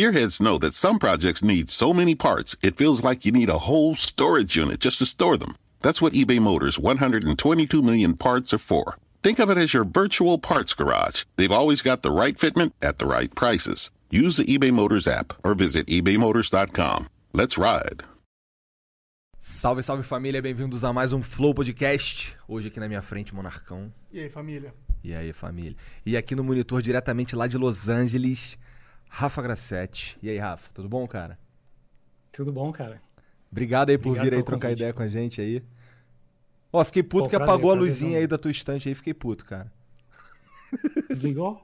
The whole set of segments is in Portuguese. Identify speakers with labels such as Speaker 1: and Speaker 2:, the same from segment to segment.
Speaker 1: Gearheads know that some projects need so many parts, it feels like you need a whole storage unit just to store them. That's what eBay Motors' 122 million parts are for. Think of it as your virtual parts garage. They've always got the right fitment at the right prices. Use the eBay Motors app or visit ebaymotors.com. Let's ride.
Speaker 2: Salve, salve família, bem-vindos a mais um Flow Podcast. Hoje aqui na minha frente, Monarcão.
Speaker 3: E aí, família?
Speaker 2: E aí, família? E aqui no monitor, diretamente lá de Los Angeles, Rafa Grassetti. E aí, Rafa, tudo bom, cara?
Speaker 4: Tudo bom, cara.
Speaker 2: Obrigado aí por
Speaker 4: Obrigado
Speaker 2: vir aí trocar
Speaker 4: convite.
Speaker 2: ideia com a gente aí. Ó, fiquei puto
Speaker 4: Pô,
Speaker 2: que
Speaker 4: prazer,
Speaker 2: apagou a
Speaker 4: prazerzão.
Speaker 2: luzinha aí da tua estante aí, fiquei puto, cara.
Speaker 4: Desligou?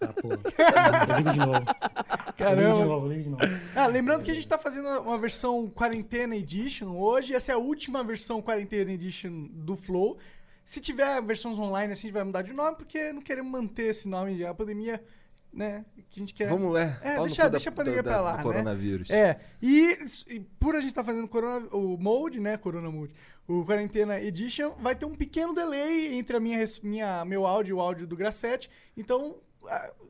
Speaker 4: Ah, pô. Eu ligo de novo. Eu ligo de
Speaker 3: Caramba.
Speaker 4: novo, eu ligo de novo.
Speaker 3: Ah, lembrando que a gente tá fazendo uma versão Quarentena Edition hoje. Essa é a última versão Quarentena Edition do Flow. Se tiver versões online, assim, a gente vai mudar de nome, porque não queremos manter esse nome. A pandemia, né? Que a gente quer.
Speaker 2: Vamos, é.
Speaker 3: É,
Speaker 2: no
Speaker 3: deixa-
Speaker 2: cu da-
Speaker 3: deixa a pandemia
Speaker 2: da-
Speaker 3: pra lá, né?
Speaker 2: coronavírus.
Speaker 3: É, e, e por a gente estar fazendo corona, o Mode, né? Corona Mode, o Quarentena Edition, vai ter um pequeno delay entre a minha, minha, meu áudio e o áudio do Grassetti. Então,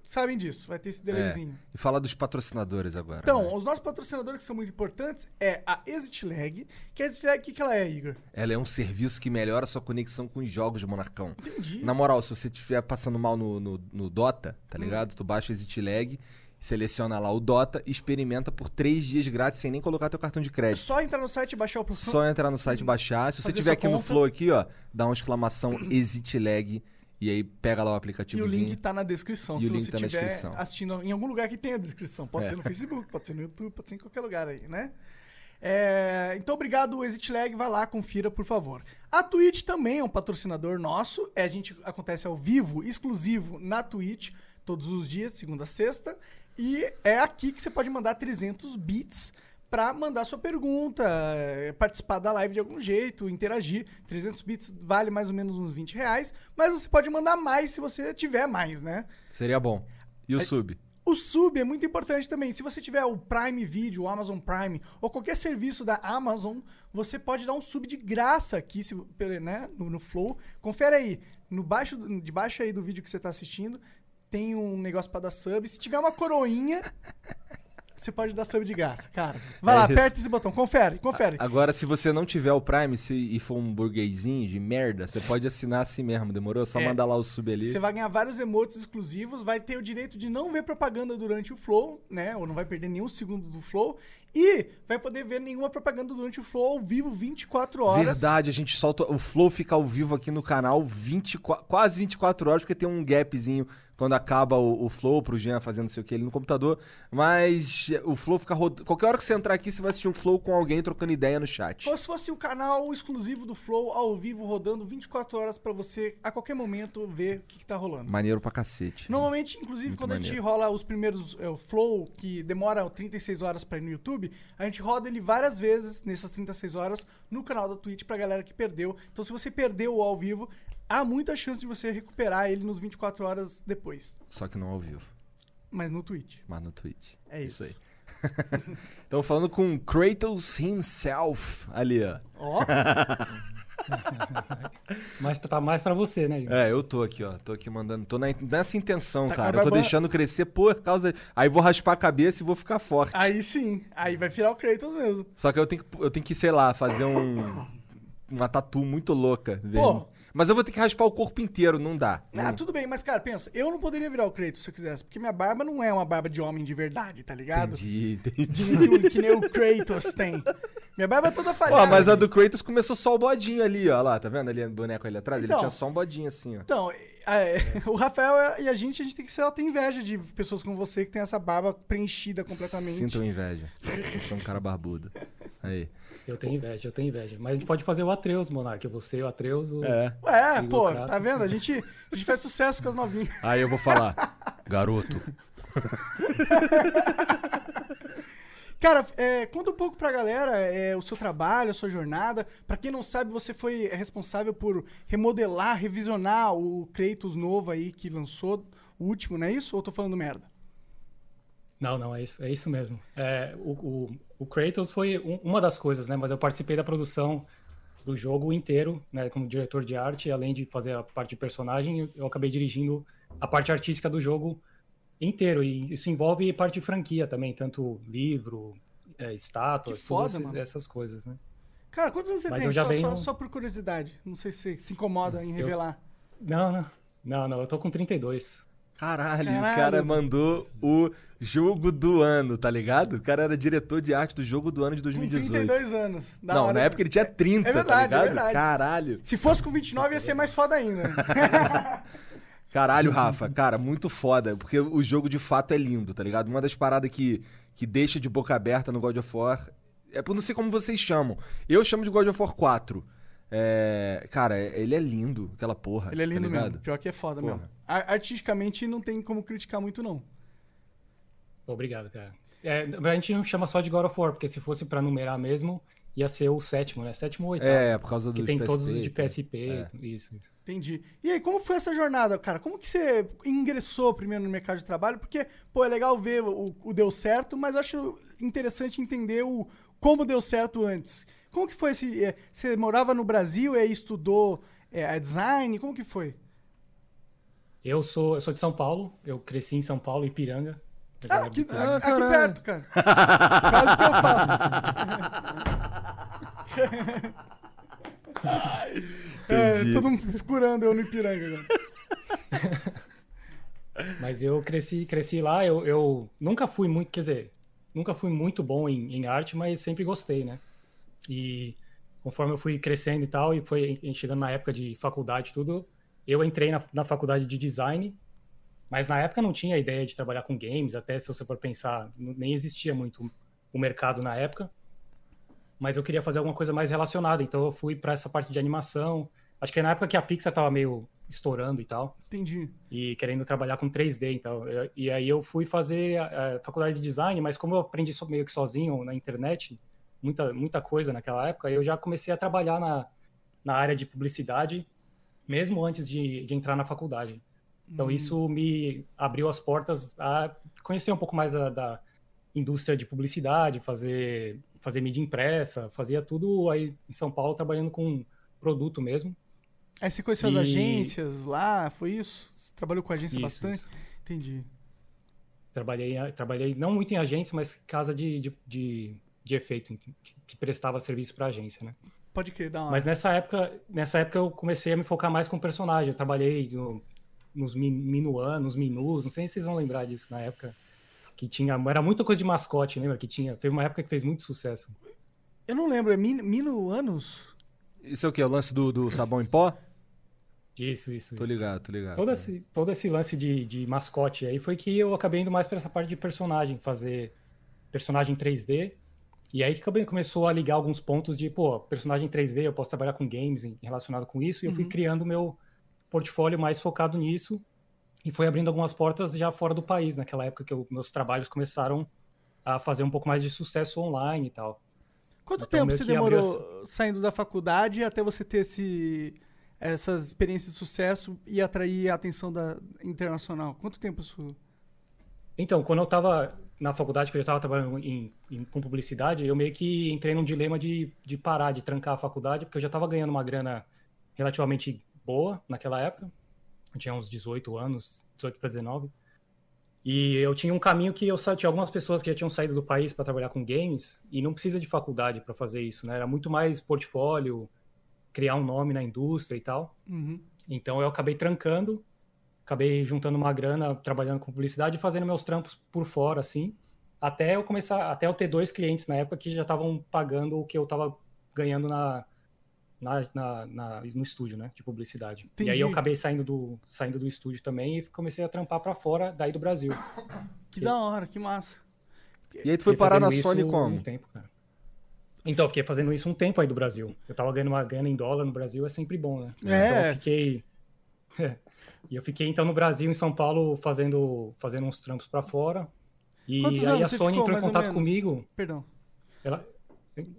Speaker 3: sabem disso, vai ter esse delayzinho.
Speaker 2: E falar dos patrocinadores agora.
Speaker 3: Então,
Speaker 2: né?
Speaker 3: os nossos patrocinadores que são muito importantes é a Exit Lag. Que a Exit Lag, o que, que ela é, Igor?
Speaker 2: Ela é um serviço que melhora a sua conexão com os jogos de Monarcão.
Speaker 3: Entendi.
Speaker 2: Na moral, se você estiver passando mal no, no, no Dota, tá
Speaker 3: Hum.
Speaker 2: ligado? Tu baixa o Exit Lag, seleciona lá o Dota e experimenta por três dias grátis sem nem colocar teu cartão de
Speaker 3: É
Speaker 2: crédito.
Speaker 3: só entrar no site e baixar o.
Speaker 2: Só entrar no site e baixar. Se você
Speaker 3: Fazer
Speaker 2: tiver
Speaker 3: sua
Speaker 2: aqui no
Speaker 3: conta.
Speaker 2: Flow aqui, ó, dá uma exclamação Exit Lag e aí pega lá o
Speaker 3: E o
Speaker 2: aplicativozinho.
Speaker 3: link tá na descrição,
Speaker 2: E
Speaker 3: se
Speaker 2: o link
Speaker 3: você
Speaker 2: tá na
Speaker 3: estiver
Speaker 2: descrição.
Speaker 3: assistindo em algum lugar que tenha descrição. Pode
Speaker 2: É.
Speaker 3: ser no Facebook, pode ser no YouTube, pode ser em qualquer lugar aí, né? É, então, obrigado, Exit Lag. Vai lá, confira, por favor. A Twitch também é um patrocinador nosso. É, a gente acontece ao vivo, exclusivo na Twitch, todos os dias, segunda a sexta. E é aqui que você pode mandar 300 bits para mandar sua pergunta, é, participar da live de algum jeito, interagir. 300 bits vale mais ou menos uns 20 reais, mas você pode mandar mais se você tiver mais, né?
Speaker 2: Seria bom. E o sub?
Speaker 3: O sub é muito importante também. Se você tiver o Prime Video, o Amazon Prime ou qualquer serviço da Amazon, você pode dar um sub de graça aqui se, né, no, no Flow. Confere aí, no baixo, debaixo aí do vídeo que você está assistindo, tem um negócio para dar sub. Se tiver uma coroinha, você pode dar sub de graça, cara. Vai
Speaker 2: É
Speaker 3: lá,
Speaker 2: isso.
Speaker 3: aperta esse botão, confere, confere.
Speaker 2: Agora, se você não tiver o Prime se, e for um burguesinho de merda, você pode assinar assim mesmo, demorou? Só
Speaker 3: É.
Speaker 2: mandar lá o sub ali.
Speaker 3: Você vai ganhar vários emotes exclusivos, vai ter o direito de não ver propaganda durante o flow, né? Ou não vai perder nenhum segundo do flow. E vai poder ver nenhuma propaganda durante o flow ao vivo 24 horas.
Speaker 2: Verdade, a gente solta. O Flow fica ao vivo aqui no canal 24, quase 24 horas, porque tem um gapzinho quando acaba o, o Flow pro Jean fazendo não sei o que ali no computador. Mas o Flow fica rodando. Qualquer hora que você entrar aqui, você vai assistir um Flow com alguém trocando ideia no chat.
Speaker 3: Como se fosse o canal exclusivo do Flow ao vivo rodando 24 horas pra você a qualquer momento ver o que, que tá rolando.
Speaker 2: Maneiro pra cacete.
Speaker 3: Normalmente, inclusive,
Speaker 2: Muito
Speaker 3: quando a gente
Speaker 2: maneiro.
Speaker 3: rola os primeiros é, o Flow, que demora 36 horas pra ir no YouTube, a gente roda ele várias vezes nessas 36 horas no canal da Twitch pra galera que perdeu. Então, se você perdeu o ao vivo, há muita chance de você recuperar ele nos 24 horas depois.
Speaker 2: Só que não ao vivo,
Speaker 3: Mas no Twitch.
Speaker 2: mas no Twitch.
Speaker 3: É isso.
Speaker 2: aí. Então falando com Kratos himself ali, ó.
Speaker 3: Ó,
Speaker 4: Mas tá mais pra você, né? Igor?
Speaker 2: É, eu tô aqui, ó. Tô aqui mandando. Tô na- nessa intenção,
Speaker 3: Tá
Speaker 2: cara. Eu tô deixando crescer por causa. Aí vou raspar a cabeça e vou ficar forte.
Speaker 3: aí sim. Aí vai virar o Kratos mesmo.
Speaker 2: Só que eu tenho que, eu tenho que, sei lá, fazer um. Uma tatu muito louca.
Speaker 3: Pô.
Speaker 2: Mas eu vou ter que raspar o corpo inteiro, não dá.
Speaker 3: Ah,
Speaker 2: Não-
Speaker 3: tudo bem, mas cara, pensa, eu não poderia virar o Kratos se eu quisesse, porque minha barba não é uma barba de homem de verdade, tá ligado?
Speaker 2: Entendi, entendi.
Speaker 3: Que, o- que nem o Kratos tem. Minha barba é toda falhada.
Speaker 2: Ó, mas a do Kratos começou só o bodinho ali, ó. Lá, tá vendo ali o boneco ali atrás?
Speaker 3: Então.
Speaker 2: Ele tinha só um bodinho assim, ó.
Speaker 3: Então, é, o Rafael e a gente, a gente tem que ser, tem inveja de pessoas como você que tem essa barba preenchida completamente.
Speaker 2: Sinto inveja. Eu sou um cara barbudo. Aí.
Speaker 4: Eu tenho inveja, eu tenho inveja. Mas a gente pode fazer o Atreus, Monark. Você, o Atreus, o...
Speaker 2: É.
Speaker 3: Ué,
Speaker 4: Igor
Speaker 3: pô,
Speaker 4: Kratos.
Speaker 3: tá vendo? A gente, a gente faz sucesso com as novinhas.
Speaker 2: Aí eu vou falar. Garoto.
Speaker 3: Cara, é, conta um pouco pra galera é, o seu trabalho, a sua jornada. Pra quem não sabe, você foi responsável por remodelar, revisionar o Kratos novo aí que lançou, o último, não é isso? Ou eu tô falando merda?
Speaker 4: Não, não, é isso, é isso mesmo. É, o, o, o Kratos foi um- uma das coisas, né? Mas eu participei da produção do jogo inteiro, né? Como diretor de arte, além de fazer a parte de personagem, eu acabei dirigindo a parte artística do jogo Inteiro, e isso envolve parte de franquia também, tanto livro, é, estátuas,
Speaker 3: foda,
Speaker 4: essas- coisas, né?
Speaker 3: Cara, quantos anos você
Speaker 4: Mas
Speaker 3: tem?
Speaker 4: eu já
Speaker 3: só,
Speaker 4: venho-
Speaker 3: só- só por curiosidade. Não sei se você se incomoda em
Speaker 4: Eu-
Speaker 3: revelar.
Speaker 4: Não, não, não, não, eu tô com 32.
Speaker 2: Caralho, o
Speaker 3: Caralho.
Speaker 2: cara mandou o jogo do ano, tá ligado? O cara era diretor de arte do jogo do ano de
Speaker 3: Com
Speaker 2: 2018.
Speaker 3: 32 anos. Da
Speaker 2: Não,
Speaker 3: hora.
Speaker 2: na época ele tinha 30,
Speaker 3: É
Speaker 2: tá
Speaker 3: verdade, é
Speaker 2: ligado?
Speaker 3: verdade.
Speaker 2: Caralho.
Speaker 3: Se fosse com 29 ia ser mais foda ainda.
Speaker 2: Caralho, Rafa, cara, muito foda. Porque o jogo de fato é lindo, tá ligado? Uma das paradas que, que deixa de boca aberta no God of War. É por não sei como vocês chamam. Eu chamo de God of War 4. É, cara, ele é lindo, aquela porra.
Speaker 3: Ele é lindo
Speaker 2: tá
Speaker 3: mesmo. Pior que é foda
Speaker 2: Porra.
Speaker 3: mesmo. Ar- Artisticamente não tem como criticar muito, não.
Speaker 4: Obrigado, cara. É, a gente não chama só de God of War, porque se fosse pra numerar mesmo, ia ser o sétimo, né? Sétimo ou oitavo.
Speaker 2: É, por causa
Speaker 4: que
Speaker 2: dos
Speaker 4: tem
Speaker 2: PSP,
Speaker 4: todos os de? PSP,
Speaker 2: É.
Speaker 4: isso, isso.
Speaker 3: Entendi. E aí, como foi essa jornada, cara? Como que você ingressou primeiro no mercado de trabalho? Porque, pô, é legal ver o, o deu certo, mas eu acho interessante entender o como deu certo antes. Como que foi esse... é, você morava no Brasil e aí estudou é, design? Como que foi?
Speaker 4: Eu sou, eu sou de São Paulo, eu cresci em São Paulo, Ipiranga. Eu
Speaker 3: Ah,
Speaker 4: moro
Speaker 3: aqui.
Speaker 2: Ah,
Speaker 3: aqui perto, cara. Quase que eu falo. É, todo mundo curando eu no Ipiranga agora.
Speaker 4: Mas eu cresci, cresci lá, eu, eu nunca fui muito, quer dizer, nunca fui muito bom em, em arte, mas sempre gostei, né? E conforme eu fui crescendo e tal, e foi chegando na época de faculdade e tudo, eu entrei na, na faculdade de design, mas na época não tinha ideia de trabalhar com games, até se você for pensar, nem existia muito o mercado na época. Mas eu queria fazer alguma coisa mais relacionada, então eu fui para essa parte de animação. Acho que é na época que a Pixar tava meio estourando e tal
Speaker 3: Entendi.
Speaker 4: e querendo trabalhar com 3D, então. eu- e aí eu fui fazer a, a faculdade de design, mas como eu aprendi so- meio que sozinho na internet, muita, muita coisa naquela época, eu já comecei a trabalhar na, na área de publicidade, mesmo antes de, de entrar na faculdade. Então isso me abriu as portas a conhecer um pouco mais da, da indústria de publicidade, fazer, fazer mídia impressa, fazia tudo aí em São Paulo trabalhando com produto mesmo.
Speaker 3: Aí você conheceu as
Speaker 4: E-
Speaker 3: agências lá, foi isso? Você trabalhou com agência
Speaker 4: Isso,
Speaker 3: bastante?
Speaker 4: isso.
Speaker 3: Entendi.
Speaker 4: Trabalhei, trabalhei não muito em agência, mas casa de, de, de, de efeito, que, que prestava serviço para agência, né?
Speaker 3: Pode crer, dá uma.
Speaker 4: Mas nessa época, nessa época eu comecei a me focar mais com personagem. Eu trabalhei no- nos Min- Minuan, nos Minus, não sei se vocês vão lembrar disso na época. Que tinha, era muita coisa de mascote, lembra? Que tinha, teve uma época que fez muito sucesso.
Speaker 3: Eu não lembro, é min, Mino anos?
Speaker 2: Isso é o quê? O lance do, do sabão em pó?
Speaker 4: Isso, isso.
Speaker 2: Tô
Speaker 4: isso.
Speaker 2: ligado, tô ligado.
Speaker 4: Todo esse, todo esse lance de, de mascote aí foi que eu acabei indo mais para essa parte de personagem, fazer personagem 3D. E aí que acabei- começou a ligar alguns pontos de, pô, personagem 3D, eu posso trabalhar com games relacionado com isso. E eu fui
Speaker 3: Uhum.
Speaker 4: criando o meu portfólio mais focado nisso. E foi abrindo algumas portas já fora do país, naquela época que eu- meus trabalhos começaram a fazer um pouco mais de sucesso online e tal.
Speaker 3: Quanto
Speaker 4: Então,
Speaker 3: tempo você
Speaker 4: que abriu
Speaker 3: demorou saindo da faculdade até você ter esse, essas experiências de sucesso e atrair a atenção da internacional? Quanto tempo isso?
Speaker 4: Então, quando eu estava na faculdade, que eu já estava trabalhando em, em- com publicidade, eu meio que entrei num dilema de, de parar, de trancar a faculdade, porque eu já estava ganhando uma grana relativamente boa naquela época. Eu tinha uns 18 anos, 18 para 19. E eu tinha um caminho que eu sa- tinha algumas pessoas que já tinham saído do país para trabalhar com games e não precisa de faculdade para fazer isso, né? Era muito mais portfólio, criar um nome na indústria e tal.
Speaker 3: Uhum.
Speaker 4: Então eu acabei trancando, acabei juntando uma grana trabalhando com publicidade e fazendo meus trampos por fora, assim, até eu começar, até eu ter dois clientes na época que já estavam pagando o que eu estava ganhando na, na, na- na- no estúdio, né, de publicidade. E aí eu
Speaker 3: Entendi.
Speaker 4: acabei saindo do, saindo do estúdio também e comecei a trampar para fora daí do Brasil.
Speaker 3: Que da hora, que massa.
Speaker 2: E aí tu foi parar na
Speaker 4: fazendo
Speaker 2: Sony
Speaker 4: isso
Speaker 2: como?
Speaker 4: Um tempo, cara. Então, eu fiquei fazendo isso um tempo aí do Brasil. Eu tava ganhando uma grana em dólar no Brasil, é sempre bom, né? Então
Speaker 3: É.
Speaker 4: eu fiquei. E eu fiquei então no Brasil, em São Paulo, fazendo, fazendo uns trampos pra fora. E
Speaker 3: Quantos
Speaker 4: aí
Speaker 3: anos
Speaker 4: a Sony
Speaker 3: ficou,
Speaker 4: entrou em contato comigo.
Speaker 3: Perdão.
Speaker 4: Ela,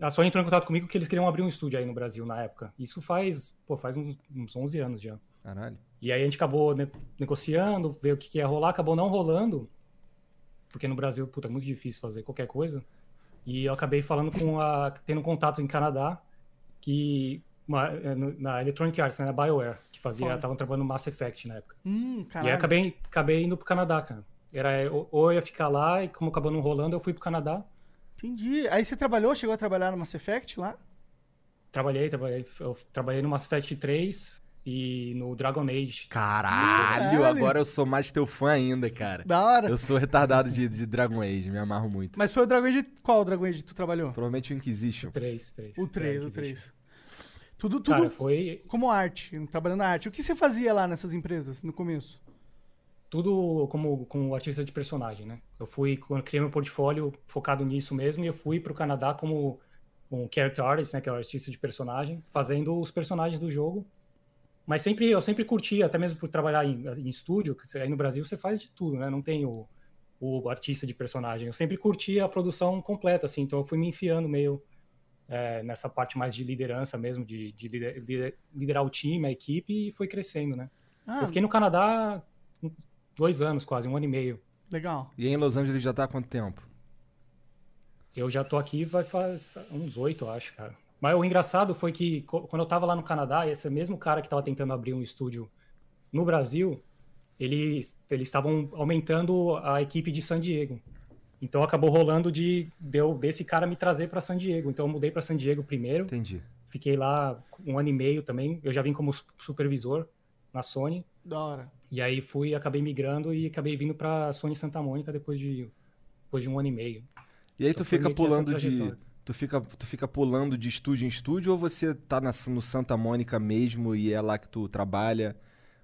Speaker 4: a Sony entrou em contato comigo que eles queriam abrir um estúdio aí no Brasil na época. Isso faz, pô, faz uns, uns 11 anos já.
Speaker 2: Caralho.
Speaker 4: E aí a gente acabou ne- negociando, ver o que, que ia rolar, acabou não rolando, porque no Brasil, puta, é muito difícil fazer qualquer coisa. E eu acabei falando com a. tendo contato em Canadá, que. uma- é, na Electronic Arts, né, na BioWare, que fazia. Estavam trabalhando no Mass Effect na época.
Speaker 3: Hum,
Speaker 4: E aí acabei, acabei indo pro Canadá, cara. Era ou ou eu ia ficar lá e como acabou não rolando, eu fui pro Canadá.
Speaker 3: Entendi. Aí você trabalhou, chegou a trabalhar no Mass Effect lá?
Speaker 4: Trabalhei, trabalhei. Eu trabalhei no Mass Effect 3 e no Dragon Age.
Speaker 2: Caralho,
Speaker 3: Caralho.
Speaker 2: agora eu sou mais teu fã ainda, cara.
Speaker 3: Da hora.
Speaker 2: Eu sou retardado de, de Dragon Age, me amarro muito.
Speaker 3: Mas foi o Dragon Age. Qual Dragon Age tu trabalhou?
Speaker 2: Provavelmente o Inquisition.
Speaker 4: 3, 3.
Speaker 3: O 3,
Speaker 4: É,
Speaker 3: o
Speaker 4: que existe.
Speaker 3: 3. Tudo, tudo
Speaker 4: Cara, foi
Speaker 3: como arte, trabalhando na arte. O que você fazia lá nessas empresas no começo?
Speaker 4: Tudo como, como artista de personagem, né? Eu fui, quando criei meu portfólio focado nisso mesmo, e eu fui pro Canadá como um character artist, né? Que é o artista de personagem, fazendo os personagens do jogo. Mas sempre, eu sempre curti, até mesmo por trabalhar em, em estúdio, que aí no Brasil você faz de tudo, né? Não tem o, o artista de personagem. Eu sempre curti a produção completa, assim, então eu fui me enfiando meio é, nessa parte mais de liderança mesmo, de, de lider- liderar o time, a equipe, e foi crescendo, né?
Speaker 3: Ah,
Speaker 4: Eu fiquei no Canadá dois anos quase, um ano e meio.
Speaker 3: legal.
Speaker 2: E em Los Angeles já tá há quanto tempo?
Speaker 4: Eu já tô aqui vai faz uns oito, acho, cara. Mas o engraçado foi que quando eu tava lá no Canadá, esse mesmo cara que tava tentando abrir um estúdio no Brasil, eles eles estavam aumentando a equipe de San Diego. Então acabou rolando de deu desse cara me trazer para San Diego. Então eu mudei para San Diego primeiro,
Speaker 2: Entendi.
Speaker 4: fiquei lá um ano e meio também. Eu já vim como su- supervisor na Sony.
Speaker 3: Da hora.
Speaker 4: E aí fui, acabei migrando e acabei vindo pra Sony Santa Mônica depois de, depois de um ano e meio.
Speaker 2: E aí
Speaker 4: Então
Speaker 2: tu fica pulando de. Tu fica, tu fica pulando de estúdio em estúdio ou você tá na- no Santa Mônica mesmo e é lá que tu trabalha?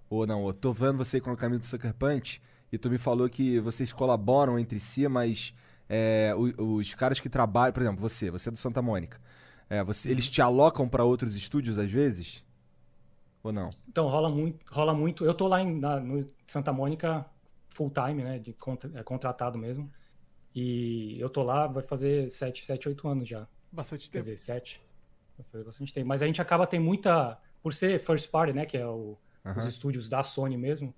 Speaker 2: Ou não? Eu tô vendo você com a camisa do Sucker Punch e tu me falou que vocês colaboram entre si, mas é, o- os caras que trabalham, por exemplo, você, você é do Santa Mônica. É, você, eles te alocam pra outros estúdios às vezes? Ou não?
Speaker 4: Então rola muito, rola muito. Eu tô lá em, na- no Santa Mônica full time, né, de contra- é, contratado mesmo. E eu tô lá, vai fazer sete, sete, oito anos já.
Speaker 3: Bastante
Speaker 4: Quer
Speaker 3: tempo.
Speaker 4: dizer, sete. Vai fazer bastante tempo. Mas a gente acaba tem muita, por ser first party, né, que é o, os estúdios da Sony mesmo.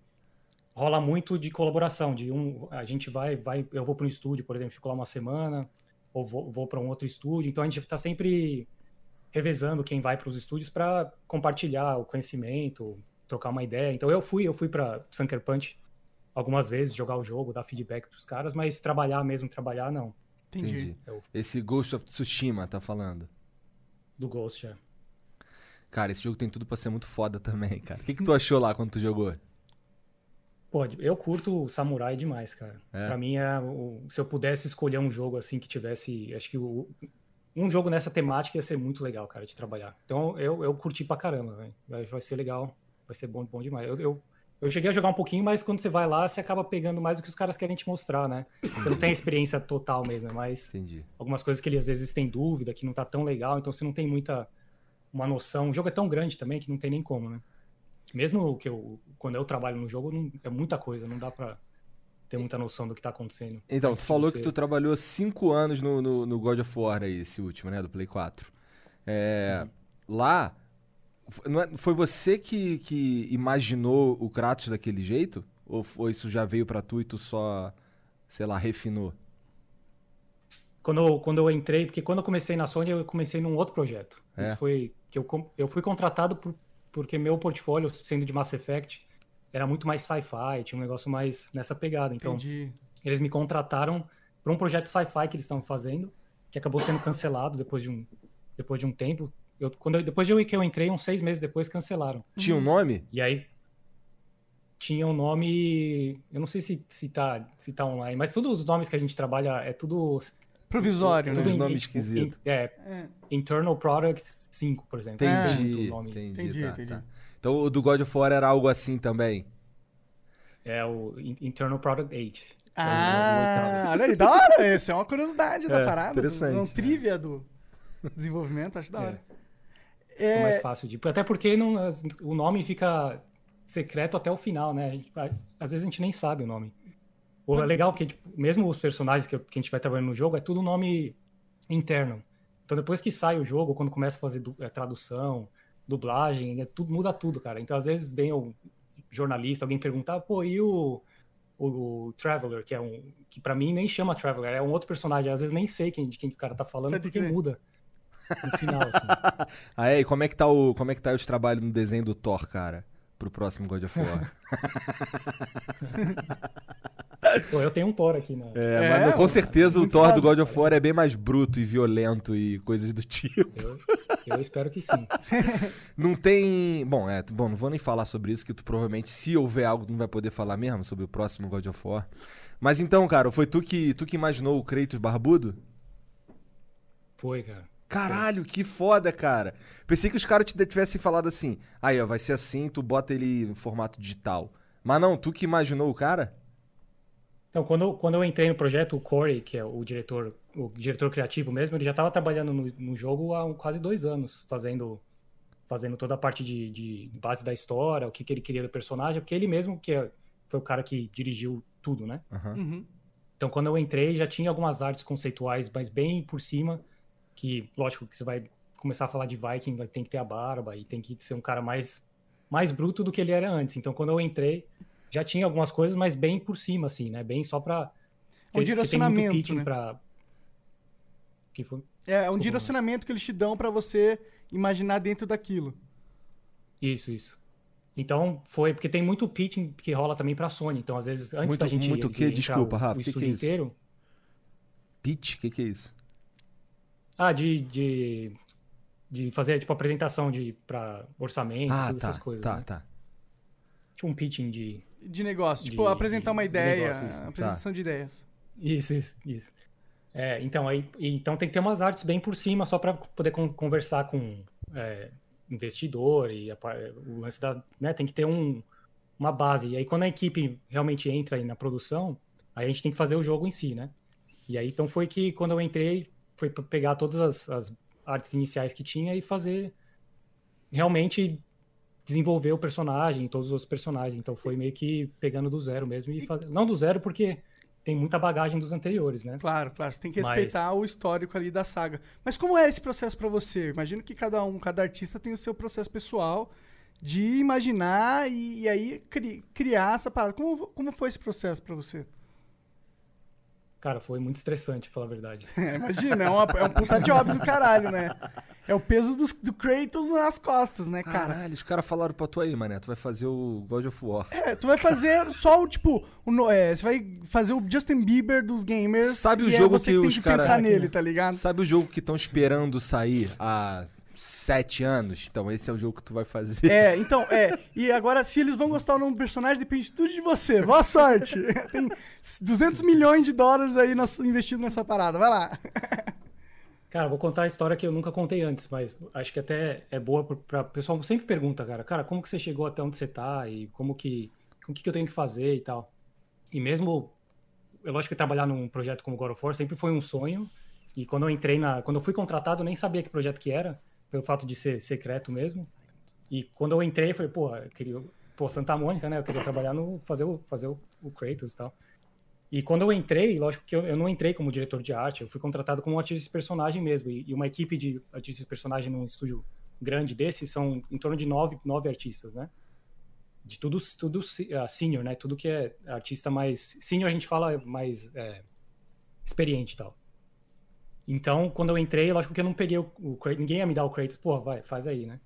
Speaker 4: Rola muito de colaboração, de um, a gente vai, vai, eu vou para um estúdio, por exemplo, fico lá uma semana, ou vou, vou para um outro estúdio. Então a gente está sempre revezando quem vai para os estúdios para compartilhar o conhecimento, trocar uma ideia. Então eu fui, eu fui para Sunker Punch algumas vezes jogar o jogo, dar feedback para os caras, mas trabalhar mesmo, trabalhar não.
Speaker 3: Entendi.
Speaker 2: Entendi.
Speaker 4: Eu,
Speaker 2: Esse Ghost of Tsushima tá falando.
Speaker 4: do Ghost, é.
Speaker 2: Cara, esse jogo tem tudo pra ser muito foda também, cara. O que, que tu achou lá quando tu jogou?
Speaker 4: Pô, eu curto Samurai demais, cara.
Speaker 2: É?
Speaker 4: Pra mim, é o- se eu pudesse escolher um jogo assim que tivesse. Acho que o- um jogo nessa temática ia ser muito legal, cara, de trabalhar. Então eu, eu curti pra caramba, velho. Vai, ser legal. Vai ser bom, bom demais. Eu, eu, eu cheguei a jogar um pouquinho, mas quando você vai lá, você acaba pegando mais do que os caras querem te mostrar, né? Você não tem a experiência total mesmo, é mais
Speaker 2: Entendi.
Speaker 4: algumas coisas que ele às vezes tem dúvida, que não tá tão legal, então você não tem muita uma noção. O jogo é tão grande também que não tem nem como, né? Mesmo que eu quando eu trabalho no jogo, não- é muita coisa, não dá pra ter muita noção do que tá acontecendo.
Speaker 2: Então, tu falou que tu trabalhou cinco anos no, no, no God of War aí, esse último, né? Do Play 4. É, Lá, f- não é- foi você que, que imaginou o Kratos daquele jeito? Ou isso já veio pra tu e tu só, sei lá, refinou?
Speaker 4: Quando eu, quando eu entrei, porque quando eu comecei na Sony, eu comecei num outro projeto.
Speaker 2: É?
Speaker 4: Isso foi que eu, eu fui contratado por, porque meu portfólio, sendo de Mass Effect, era muito mais sci-fi, tinha um negócio mais nessa pegada. Então,
Speaker 3: Entendi.
Speaker 4: eles me contrataram para um projeto sci-fi que eles estavam fazendo, que acabou sendo cancelado depois de um, depois de um tempo. Eu, quando eu- depois de eu, que eu entrei, uns seis meses depois, cancelaram.
Speaker 2: Tinha um nome?
Speaker 4: E aí tinha um nome, eu não sei se, se, tá, se tá online, mas todos os nomes que a gente trabalha é tudo...
Speaker 3: Provisório,
Speaker 2: Tudo
Speaker 3: né?
Speaker 2: em- nome esquisito.
Speaker 4: em- é,
Speaker 3: É,
Speaker 4: Internal Product 5, por exemplo.
Speaker 2: Entendi,
Speaker 4: muito nome.
Speaker 2: entendi,
Speaker 3: Entendi,
Speaker 2: tá,
Speaker 3: entendi.
Speaker 2: tá. Então o do God of War era algo assim também.
Speaker 4: É o In- Internal Product 8.
Speaker 3: Ah, olha aí, da hora. Essa é uma curiosidade da
Speaker 2: É,
Speaker 3: parada.
Speaker 2: interessante,
Speaker 3: Não
Speaker 2: é.
Speaker 3: trivia do desenvolvimento, acho da hora.
Speaker 4: É
Speaker 3: É,
Speaker 4: mais fácil de. Até porque não, o nome fica secreto até o final, né? A gente- a- às vezes a gente nem sabe o nome. O é legal que, tipo, mesmo os personagens que, que a gente vai trabalhando no jogo, é tudo nome interno. Então depois que sai o jogo, quando começa a fazer é, tradução, dublagem, é tudo, muda tudo, cara. Então às vezes vem o jornalista, alguém perguntar, pô, e o, o, o Traveler, que é um. que pra mim nem chama Traveler, é um outro personagem. Às vezes nem sei quem, de quem que o cara tá falando, porque muda no final, assim.
Speaker 2: Aí, como é que tá o, como é que tá os trabalhos no desenho do Thor, cara? Pro próximo God of War?
Speaker 4: Pô, eu tenho um Thor aqui, né?
Speaker 2: É,
Speaker 3: É,
Speaker 2: mas com certeza o Thor do. God of War é bem mais bruto e violento e coisas do tipo.
Speaker 4: Eu, eu espero que sim.
Speaker 2: Não tem. Bom, é, bom, não vou nem falar sobre isso, que tu provavelmente, se houver algo, tu não vai poder falar mesmo sobre o próximo God of War. Mas então, cara, foi tu que, tu que imaginou o Kratos barbudo?
Speaker 4: Foi, cara.
Speaker 2: Caralho, que foda, cara. Pensei que os caras te tivessem falado assim: aí, ó, vai ser assim, tu bota ele em formato digital. Mas não, tu que imaginou o cara?
Speaker 4: Então, quando, eu- quando eu entrei no projeto, o Corey, que é o diretor, o diretor criativo mesmo, ele já estava trabalhando no, no jogo há quase dois anos, fazendo, fazendo toda a parte de, de base da história, o que, que ele queria do personagem, porque ele mesmo que é- foi o cara que dirigiu tudo, né?
Speaker 3: Uhum.
Speaker 4: Então, quando eu entrei, já tinha algumas artes conceituais, mas bem por cima, que, lógico, que você vai começar a falar de Viking, vai- tem que ter a barba e tem que ser um cara mais, mais bruto do que ele era antes. Então, quando eu entrei, já tinha algumas coisas, mas bem por cima, assim, né? Bem só pra...
Speaker 3: Um
Speaker 4: porque tem muito
Speaker 3: direcionamento, né?
Speaker 4: pra... Que foi?
Speaker 3: É, é um direcionamento que eles te dão pra você imaginar dentro daquilo.
Speaker 4: Isso, isso. Então, foi... Porque tem muito pitching que rola também pra Sony. Então, às vezes, antes
Speaker 2: Muito-
Speaker 4: da gente...
Speaker 2: muito quê? Desculpa, Rafa,
Speaker 4: o
Speaker 2: que que é isso?
Speaker 4: inteiro...
Speaker 2: Pitch? O que, que é isso?
Speaker 4: Ah, de, de, de fazer, tipo, apresentação de, pra orçamento,
Speaker 2: Ah,
Speaker 4: todas
Speaker 2: tá.
Speaker 4: essas coisas,
Speaker 2: tá,
Speaker 4: né?
Speaker 2: tá.
Speaker 4: Tipo um pitching de...
Speaker 3: De negócio.
Speaker 4: De-
Speaker 3: tipo, apresentar uma
Speaker 4: de- de
Speaker 3: ideia.
Speaker 4: negócio, isso.
Speaker 3: apresentação de ideias.
Speaker 4: Isso, isso, isso. É, então, aí, então tem que ter umas artes bem por cima, só para poder con- conversar com é, investidor e a o lance da, né, tem que ter um, uma base. E aí quando a equipe realmente entra aí na produção, aí a gente tem que fazer o jogo em si, né? E aí então foi que quando eu entrei, foi pegar todas as, as artes iniciais que tinha e fazer realmente desenvolver o personagem, todos os personagens. Então foi meio que pegando do zero mesmo e faz... não do zero porque tem muita bagagem dos anteriores, né?
Speaker 3: Claro, claro. Você tem que
Speaker 4: Mas-
Speaker 3: respeitar o histórico ali da saga. Mas como é esse processo pra você? Imagino que cada um, cada artista tem o seu processo pessoal de imaginar e, e aí cri- criar essa parada. Como, como foi esse processo pra você?
Speaker 4: Cara, foi muito estressante, pra falar a verdade.
Speaker 3: É, imagina, é, uma, é um puta job do caralho, né? É o peso dos- do, Kratos nas costas, né, cara?
Speaker 2: Caralho, os caras falaram pra tu aí, mané. Tu vai fazer o God of War.
Speaker 3: É, tu vai fazer só o tipo. O, é, você vai fazer o Justin Bieber dos gamers.
Speaker 2: Sabe o
Speaker 3: é
Speaker 2: jogo
Speaker 3: você
Speaker 2: que
Speaker 3: tem
Speaker 2: os
Speaker 3: que
Speaker 2: cara-
Speaker 3: pensar nele, tá ligado?
Speaker 2: Sabe o jogo que estão esperando sair há sete anos? Então esse é o jogo que tu vai fazer.
Speaker 3: É, então, é. E agora, se eles vão gostar ou não do personagem, depende tudo de você. Boa sorte. Tem 200 milhões de dólares aí investido nessa parada. Vai lá.
Speaker 4: Cara, vou contar a história que eu nunca contei antes, mas acho que até é boa pro- pra... O pessoal sempre pergunta, cara, cara, como que você chegou até onde você tá e como que... O que que eu tenho que fazer e tal. E mesmo... Eu acho que trabalhar num projeto como God of War sempre foi um sonho. E quando eu entrei na... Quando eu fui contratado, eu nem sabia que projeto que era, pelo fato de ser secreto mesmo. E quando eu entrei, eu falei, pô, eu queria... Pô, Santa Mônica, né? Eu queria trabalhar no... Fazer o, fazer o, o Kratos e tal. E quando eu entrei, lógico que eu, eu não entrei como diretor de arte, eu fui contratado como artista de personagem mesmo. E, e uma equipe de artistas de personagem num estúdio grande desse são em torno de nove, nove artistas, né? De tudo, tudo ah, senior, né? Tudo que é artista mais. Senior a gente fala mais é, experiente e tal. Então, quando eu entrei, lógico que eu não peguei o, o Kratos, ninguém ia me dar o Kratos, pô, vai, faz aí, né?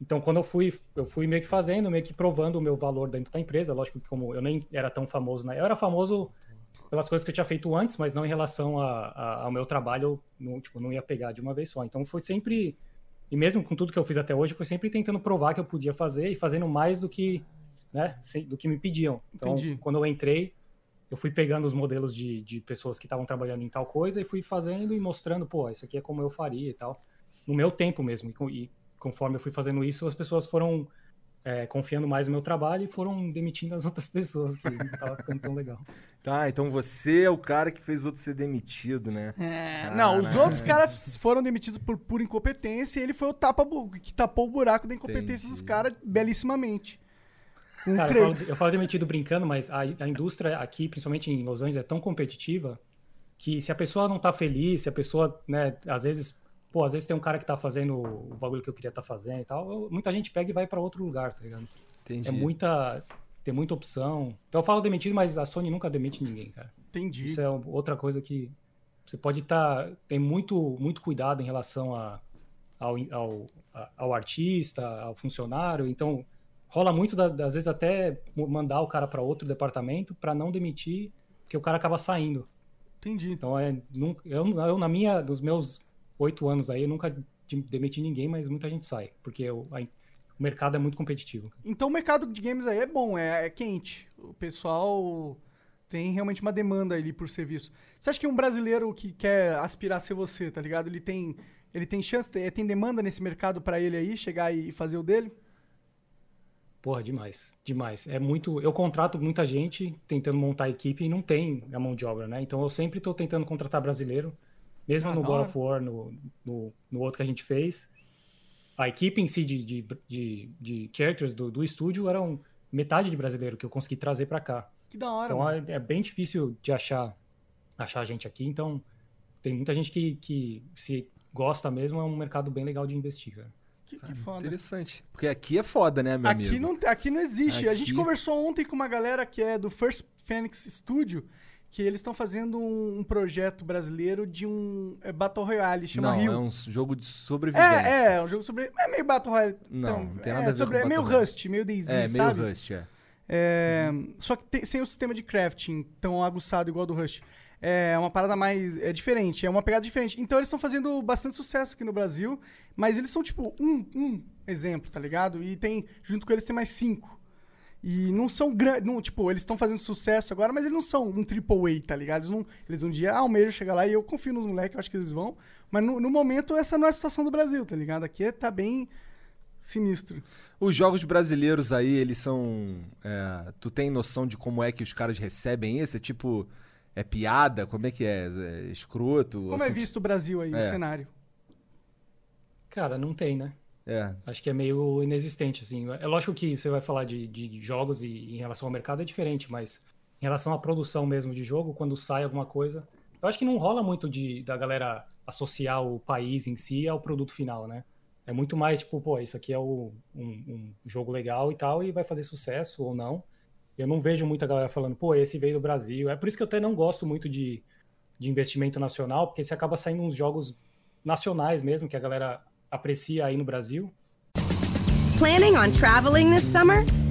Speaker 4: Então, quando eu fui, eu fui meio que fazendo, meio que provando o meu valor dentro da empresa. Lógico que como eu nem era tão famoso, né? Eu era famoso pelas coisas que eu tinha feito antes, mas não em relação a- a- ao meu trabalho, não, tipo, não ia pegar de uma vez só. Então, foi sempre, e mesmo com tudo que eu fiz até hoje, foi sempre tentando provar que eu podia fazer e fazendo mais do que, né, do que me pediam. Então,
Speaker 3: Entendi.
Speaker 4: quando eu entrei, eu fui pegando os modelos de, de pessoas que estavam trabalhando em tal coisa e fui fazendo e mostrando, pô, isso aqui é como eu faria e tal, no meu tempo mesmo. E, e conforme eu fui fazendo isso, as pessoas foram é, confiando mais no meu trabalho e foram demitindo as outras pessoas que não estavam ficando tão legal.
Speaker 2: Tá, então você é o cara que fez outro ser demitido, né?
Speaker 3: É, não, os outros caras foram demitidos por pura incompetência e ele foi o tapa que tapou o buraco da incompetência
Speaker 2: Entendi.
Speaker 3: dos caras belíssimamente.
Speaker 4: Cara, eu falo, eu falo demitido brincando, mas a, a indústria aqui, principalmente em Los Angeles, é tão competitiva que se a pessoa não tá feliz, se a pessoa, né, às vezes, pô, às vezes tem um cara que tá fazendo o bagulho que eu queria estar fazendo e tal, eu- muita gente pega e vai pra outro lugar, tá ligado?
Speaker 2: Entendi.
Speaker 4: É muita, tem muita opção. Então eu falo demitido, mas a Sony nunca demite ninguém, cara.
Speaker 3: Entendi.
Speaker 4: Isso é outra coisa que você pode estar. tem muito, muito cuidado em relação a, ao, ao, ao artista, ao funcionário. Então, rola muito, da, às vezes, até mandar o cara para outro departamento para não demitir, porque o cara acaba saindo.
Speaker 3: Entendi.
Speaker 4: Então, é, eu, eu, na minha, dos meus oito anos aí, eu nunca demiti ninguém, mas muita gente sai, porque eu, a, o mercado é muito competitivo.
Speaker 3: Então, o mercado de games aí é bom, é, é quente. O pessoal tem realmente uma demanda ali por serviço. Você acha que um brasileiro que quer aspirar a ser você, tá ligado? Ele tem, ele tem chance, tem demanda nesse mercado para ele aí chegar e fazer o dele?
Speaker 4: Porra, demais, demais. É muito. Eu contrato muita gente tentando montar a equipe e não tem a mão de obra, né? Então eu sempre estou tentando contratar brasileiro, mesmo ah, no God of War, no, no, no, outro que a gente fez. A equipe em si de, de, de, de characters do, do estúdio eram metade de brasileiro que eu consegui trazer para cá.
Speaker 3: Que da hora.
Speaker 4: Então é, é, bem difícil de achar achar gente aqui. Então tem muita gente que, que se gosta mesmo, é um mercado bem legal de investir, cara.
Speaker 2: Que, que foda. Interessante. Porque aqui é foda, né, meu
Speaker 3: aqui
Speaker 2: amigo?
Speaker 3: Não, aqui não existe. Aqui... A gente conversou ontem com uma galera que é do First Phoenix Studio, que eles estão fazendo um, um, projeto brasileiro de um é, Battle Royale, chama
Speaker 2: não,
Speaker 3: Rio.
Speaker 2: é um jogo de sobrevivência.
Speaker 3: É, é, um jogo sobre... É meio Battle Royale.
Speaker 2: Não, então, não tem nada
Speaker 3: é,
Speaker 2: a ver sobre,
Speaker 3: É meio Rust, meio DayZ,
Speaker 2: é,
Speaker 3: sabe?
Speaker 2: É, meio Rust, é.
Speaker 3: é. Só que tem, sem o sistema de crafting tão aguçado igual do Rust é uma parada mais. É diferente, é uma pegada diferente. Então eles estão fazendo bastante sucesso aqui no Brasil, mas eles são tipo um, um exemplo, tá ligado? E tem, junto com eles tem mais cinco. E não são grandes, tipo, eles estão fazendo sucesso agora, mas eles não são um triple A, tá ligado? Eles, não, eles um dia almejam chegar lá e eu confio nos moleques, eu acho que eles vão. Mas no, no, momento essa não é a situação do Brasil, tá ligado? Aqui tá bem sinistro.
Speaker 2: Os jogos brasileiros aí, eles são. É, tu tem noção de como é que os caras recebem isso? É tipo é piada? Como é que é? é escroto?
Speaker 3: Como é visto o Brasil aí, é. o cenário?
Speaker 4: Cara, não tem, né?
Speaker 2: É.
Speaker 4: Acho que é meio inexistente, assim. É lógico que você vai falar de, de jogos e em relação ao mercado é diferente, mas em relação à produção mesmo de jogo, quando sai alguma coisa, eu acho que não rola muito de da galera associar o país em si ao produto final, né? É muito mais tipo, pô, isso aqui é o, um, um jogo legal e tal, e vai fazer sucesso ou não. Eu não vejo muita galera falando, pô, esse veio do Brasil. É por isso que eu até não gosto muito de, de investimento nacional, porque você acaba saindo uns jogos nacionais mesmo, que a galera aprecia aí no Brasil.
Speaker 5: Planning on traveling this summer?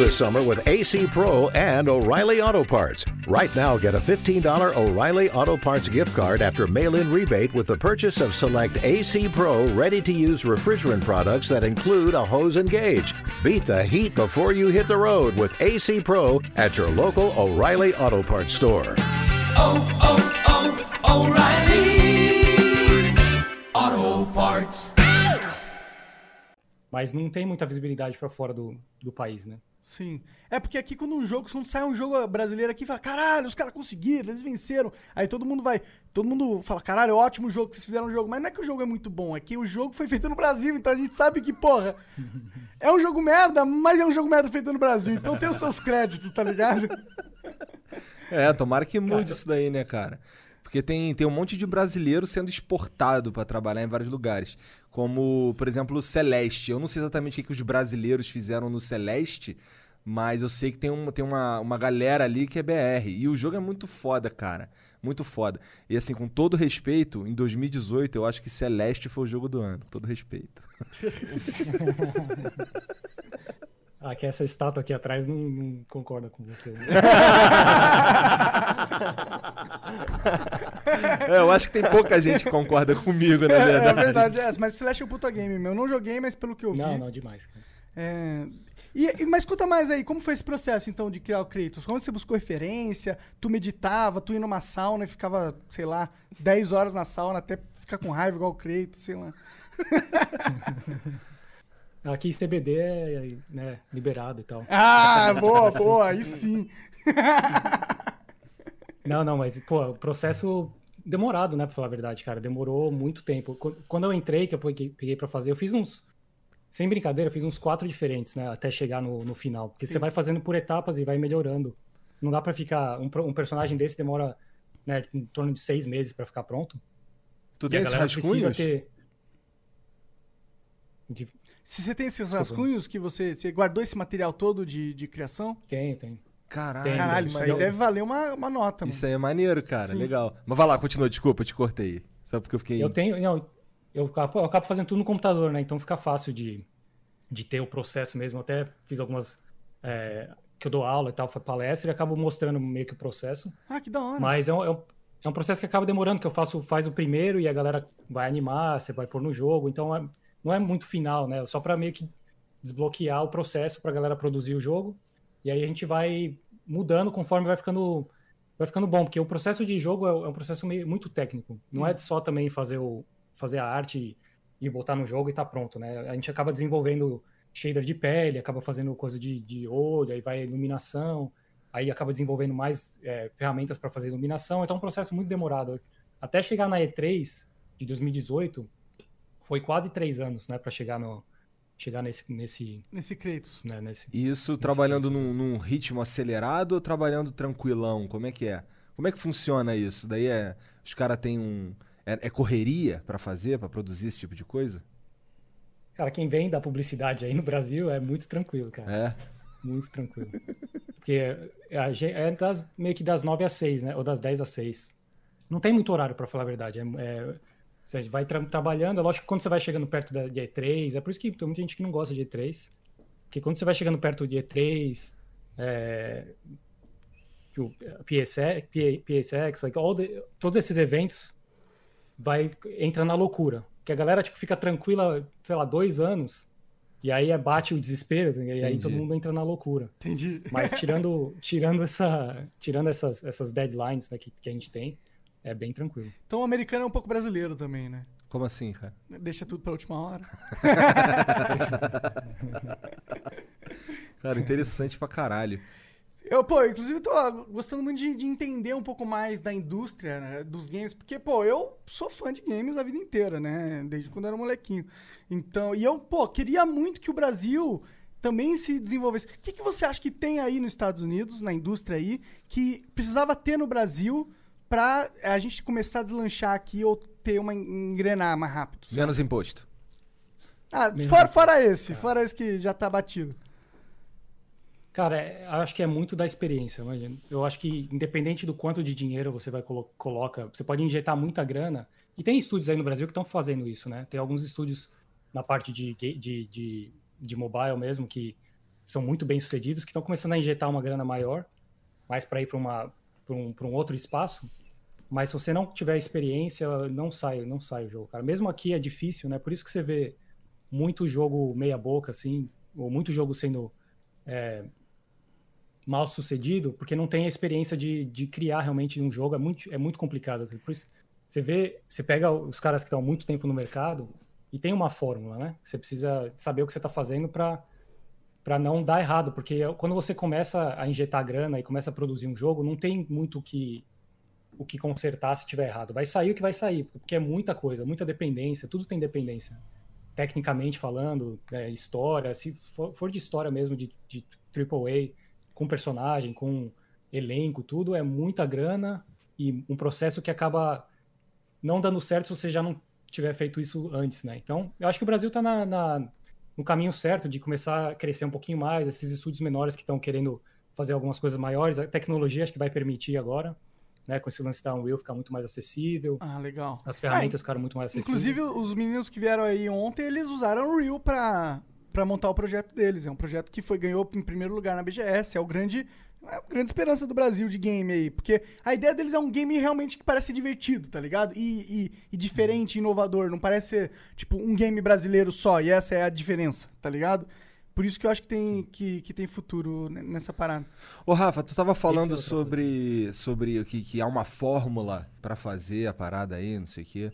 Speaker 6: This summer with AC Pro and O'Reilly Auto Parts. Right now, get a $15 O'Reilly Auto Parts gift card after mail in rebate with the purchase of select AC Pro ready to use refrigerant products that include a hose and gauge. Beat the heat before you hit the road with AC Pro at your local O'Reilly Auto Parts store.
Speaker 7: Oh, oh, oh, O'Reilly! Auto Parts.
Speaker 4: Mas não tem muita visibilidade para fora do, do país, né?
Speaker 3: Sim. É porque aqui quando um jogo, quando sai um jogo brasileiro aqui, fala, caralho, os caras conseguiram, eles venceram. Aí todo mundo vai, todo mundo fala, caralho, ótimo jogo que vocês fizeram um jogo. Mas não é que o jogo é muito bom, é que o jogo foi feito no Brasil, então a gente sabe que, porra, é um jogo merda, mas é um jogo merda feito no Brasil. Então tem os seus créditos, tá ligado?
Speaker 2: É, tomara que mude cara, isso daí, né, cara? Porque tem, tem um monte de brasileiro sendo exportado para trabalhar em vários lugares. Como, por exemplo, o Celeste. Eu não sei exatamente o que, os brasileiros fizeram no Celeste, mas eu sei que tem, um, tem uma, uma galera ali que é BR. E o jogo é muito foda, cara. Muito foda. E assim, com todo respeito, em 2018 eu acho que Celeste foi o jogo do ano. Com todo respeito.
Speaker 4: Ah, que essa estátua aqui atrás não, não concorda com você. Né?
Speaker 2: é, eu acho que tem pouca gente que concorda comigo, na verdade.
Speaker 3: É, é verdade, é, mas Celeste é um puta game, meu. Eu não joguei, mas pelo que eu vi.
Speaker 4: Não, não, demais, cara.
Speaker 3: É... E, mas conta mais aí, como foi esse processo, então, de criar o Kratos? Onde você buscou referência? Tu meditava, tu ia numa sauna e ficava, sei lá, 10 horas na sauna até ficar com raiva igual o Kratos, sei lá.
Speaker 4: Aqui CBD é né, liberado e tal.
Speaker 3: Ah, boa, boa, aí sim.
Speaker 4: não, não, mas, pô, o processo demorado, né, pra falar a verdade, cara. Demorou muito tempo. Quando eu entrei, que eu peguei pra fazer, eu fiz uns sem brincadeira, eu fiz uns quatro diferentes, né? Até chegar no, no final. Porque você vai fazendo por etapas e vai melhorando. Não dá pra ficar. Um, um personagem desse demora né, em torno de seis meses pra ficar pronto.
Speaker 2: Tu
Speaker 4: E
Speaker 2: tem esses rascunhos?
Speaker 4: ter. De-
Speaker 3: Se você tem esses
Speaker 4: Desculpa.
Speaker 3: rascunhos que você, você guardou esse material todo de, de criação,
Speaker 4: Tem, tem.
Speaker 2: Caralho,
Speaker 4: Tem,
Speaker 3: caralho, isso aí
Speaker 2: maneiro.
Speaker 3: deve valer uma, uma nota, mano.
Speaker 2: Isso aí é maneiro, cara.
Speaker 3: Sim.
Speaker 2: Legal. Mas vai lá, continua. Desculpa, eu te cortei. Só porque eu fiquei.
Speaker 4: Eu tenho. Não, eu, acabo, eu acabo fazendo tudo no computador, né? Então fica fácil de, de ter o processo mesmo. Eu até fiz algumas. é, que eu dou aula e tal, palestra, e acabo mostrando meio que o processo.
Speaker 3: Ah, que da hora.
Speaker 4: Mas é um, é um, é um processo que acaba demorando, que eu faço faz o primeiro e a galera vai animar, você vai pôr no jogo. Então é- não é muito final, né? Só para meio que desbloquear o processo para a galera produzir o jogo. E aí a gente vai mudando conforme vai ficando vai ficando bom, porque o processo de jogo é, é um processo meio, muito técnico. Não é só também fazer o fazer a arte e, e botar no jogo e tá pronto, né? A gente acaba desenvolvendo shader de pele, acaba fazendo coisa de, de olho, aí vai iluminação, aí acaba desenvolvendo mais é, ferramentas para fazer iluminação. Então é um processo muito demorado. Até chegar na E3 de 2018, foi quase três anos, né, para chegar no chegar nesse nesse
Speaker 3: Nesse Kratos.
Speaker 4: né, nesse
Speaker 2: Isso trabalhando num, num ritmo acelerado ou trabalhando tranquilão? Como é que é? Como é que funciona isso? Daí é. Os caras têm um. É, é correria pra fazer, pra produzir esse tipo de coisa?
Speaker 4: Cara, quem vem da publicidade aí no Brasil é muito tranquilo, cara.
Speaker 2: É.
Speaker 4: Muito tranquilo. Porque a gen- é das, meio que das 9 às 6, né? Ou das 10 às 6. Não tem muito horário, pra falar a verdade. É, é- você vai tra- trabalhando, é lógico que quando você vai chegando perto da, de E3, é por isso que tem muita gente que não gosta de E3. Porque quando você vai chegando perto de E3, é, o PSX, PSX like all the- todos esses eventos, vai entra na loucura. Que a galera tipo, fica tranquila, sei lá, dois anos, e aí é, bate o desespero, e aí
Speaker 2: Entendi.
Speaker 4: todo mundo entra na loucura.
Speaker 3: Entendi.
Speaker 4: Mas tirando, tirando, essa, tirando essas, essas deadlines né, que, que a gente tem, é bem tranquilo.
Speaker 3: Então o americano é um pouco brasileiro também, né?
Speaker 2: Como assim, cara?
Speaker 3: Deixa tudo pra última hora.
Speaker 2: Cara, interessante pra caralho.
Speaker 3: Eu, pô, inclusive tô gostando muito de, de entender um pouco mais da indústria né, dos games, porque, pô, eu sou fã de games a vida inteira, né? Desde quando eu era molequinho. Então, e eu, pô, queria muito que o Brasil também se desenvolvesse. O que, que você acha que tem aí nos Estados Unidos, na indústria aí, que precisava ter no Brasil pra a gente começar a deslanchar aqui ou ter uma engrenar mais rápido? sabe?
Speaker 2: Menos imposto.
Speaker 3: Ah, fora, fora esse, fora esse que já tá batido.
Speaker 4: Cara, é- acho que é muito da experiência. imagina. Eu acho que, independente do quanto de dinheiro você vai colo coloca, você pode injetar muita grana. E tem estúdios aí no Brasil que estão fazendo isso, né? Tem alguns estúdios na parte de, de, de, de mobile mesmo que são muito bem sucedidos, que estão começando a injetar uma grana maior, mais para ir para um, pra um outro espaço. Mas se você não tiver experiência, não sai, não sai o jogo, cara. Mesmo aqui é difícil, né? Por isso que você vê muito jogo meia boca, assim, ou muito jogo sendo é, mal sucedido, porque não tem a experiência de, de criar realmente um jogo, é muito, é muito complicado. Por isso, você vê, você pega os caras que estão há muito tempo no mercado e tem uma fórmula, né? Você precisa saber o que você está fazendo para para não dar errado, porque quando você começa a injetar grana e começa a produzir um jogo, não tem muito que o que consertar se tiver errado. Vai sair o que vai sair, porque é muita coisa, muita dependência, tudo tem dependência. Tecnicamente falando, né, história, se for, for de história mesmo, de, de AAA, com personagem, com elenco, tudo, é muita grana e um processo que acaba não dando certo se você já não tiver feito isso antes, né? Então, eu acho que o Brasil está na, na, no caminho certo de começar a crescer um pouquinho mais, esses estúdios menores que estão querendo fazer algumas coisas maiores, a tecnologia acho que vai permitir agora, né? Com esse lance da Unreal ficar muito mais acessível,
Speaker 3: Ah, legal.
Speaker 4: as ferramentas ficaram muito mais acessíveis.
Speaker 3: Inclusive, os meninos que vieram aí ontem, eles usaram o Unreal pra, pra montar o projeto deles. É um projeto que foi, ganhou em primeiro lugar na BGS. É o grande, é a grande esperança do Brasil de game aí. Porque a ideia deles é um game realmente que parece divertido, tá ligado? E, e, e diferente, inovador. Não parece ser, tipo, um game brasileiro só. E essa é a diferença, tá ligado? Por isso que eu acho que tem, que, que tem futuro nessa parada.
Speaker 2: Ô, Rafa, tu tava falando
Speaker 4: outra
Speaker 2: sobre, sobre o que, que há uma fórmula pra fazer a parada aí, não sei o quê.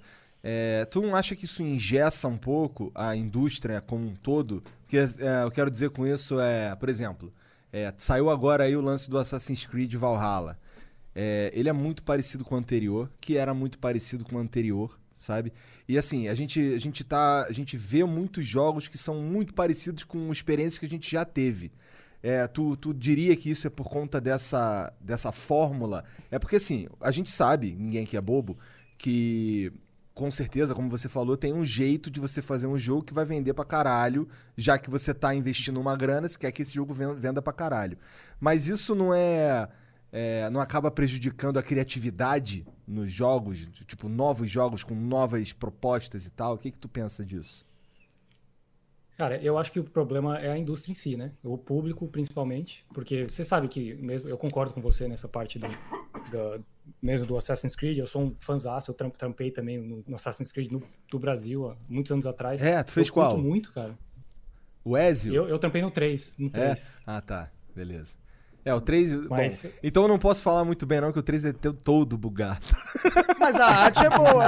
Speaker 2: É, tu não acha que isso engessa um pouco a indústria como um todo? Porque é, eu quero dizer com isso é, por exemplo, é, saiu agora aí o lance do Assassin's Creed Valhalla. É, ele é muito parecido com o anterior, que era muito parecido com o anterior, sabe? E assim, a gente, a gente tá. A gente vê muitos jogos que são muito parecidos com experiências que a gente já teve. É, tu, tu diria que isso é por conta dessa, dessa fórmula? É porque assim, a gente sabe, ninguém aqui é bobo, que com certeza, como você falou, tem um jeito de você fazer um jogo que vai vender pra caralho, já que você tá investindo uma grana, você quer que esse jogo ven- venda pra caralho. Mas isso não é, é, não acaba prejudicando a criatividade nos jogos, tipo, novos jogos com novas propostas e tal? O que que tu pensa disso?
Speaker 4: Cara, eu acho que o problema é a indústria em si, né? O público, principalmente, porque você sabe que, mesmo eu concordo com você nessa parte do, do- mesmo do Assassin's Creed, eu sou um fãzaço, eu tram- trampei também no, no Assassin's Creed no, do Brasil, há muitos anos atrás.
Speaker 2: É, tu fez
Speaker 4: eu
Speaker 2: qual?
Speaker 4: muito, cara.
Speaker 2: O Ezio?
Speaker 4: Eu, eu trampei no 3, no
Speaker 2: É?
Speaker 4: 3.
Speaker 2: Ah, tá. Beleza. É, o 3.
Speaker 4: Mas-
Speaker 2: Bom, então eu não posso falar muito bem, não, que o 3 é teu- todo bugado.
Speaker 3: Mas a arte é boa.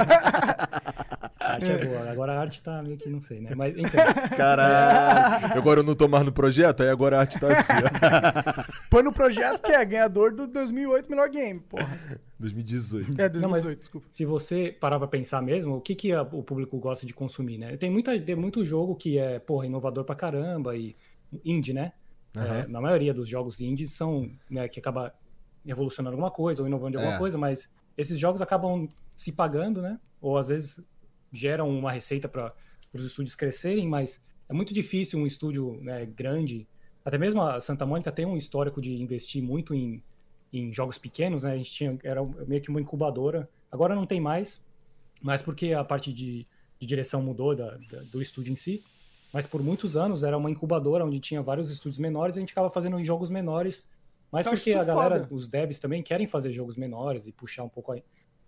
Speaker 4: A arte é boa, agora a arte tá meio que não sei, né? Mas então,
Speaker 2: Caralho. Agora eu não tô mais no projeto, aí agora a arte tá assim, ó.
Speaker 3: Põe no projeto que é ganhador do 2008 melhor game, porra.
Speaker 2: 2018.
Speaker 3: É,
Speaker 4: Não, mas-
Speaker 3: 2018, desculpa.
Speaker 4: se você parar pra pensar mesmo, o que, que a- o público gosta de consumir, né? Tem, muita, tem muito jogo que é, porra, inovador pra caramba e indie, né? É, na maioria dos jogos indies são, né, que acaba revolucionando alguma coisa ou inovando de alguma
Speaker 2: É.
Speaker 4: coisa, mas esses jogos acabam se pagando, né? Ou às vezes geram uma receita para os estúdios crescerem, mas é muito difícil um estúdio né, grande. Até mesmo a Santa Mônica tem um histórico de investir muito em, em jogos pequenos, né? A gente tinha era meio que uma incubadora. Agora não tem mais, mas porque a parte de, de direção mudou da- da- do estúdio em si. Mas por muitos anos era uma incubadora onde tinha vários estúdios menores e a gente acaba fazendo em jogos menores. Mas
Speaker 3: Eu acho
Speaker 4: porque a galera,
Speaker 3: foda.
Speaker 4: os devs também querem fazer jogos menores e puxar um pouco a,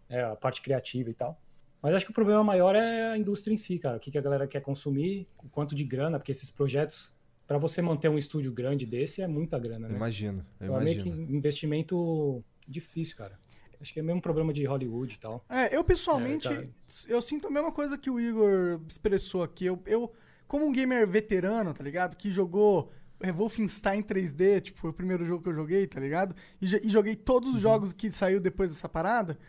Speaker 4: é, a parte criativa e tal. Mas acho que o problema maior é a indústria em si, cara. O que, que a galera quer consumir, o quanto de grana, porque esses projetos, para você manter um estúdio grande desse, é muita grana, né?
Speaker 2: Imagino, eu
Speaker 4: Então é meio que
Speaker 2: imagino.
Speaker 4: investimento difícil, cara. Acho que é mesmo problema de Hollywood e tal.
Speaker 3: É, eu pessoalmente,
Speaker 4: É, tá.
Speaker 3: eu sinto a mesma coisa que o Igor expressou aqui. Eu, eu, como um gamer veterano, tá ligado? Que jogou é, Wolfenstein 3D, tipo, foi o primeiro jogo que eu joguei, tá ligado? E, e joguei todos os
Speaker 4: Uhum.
Speaker 3: jogos que saiu depois dessa parada.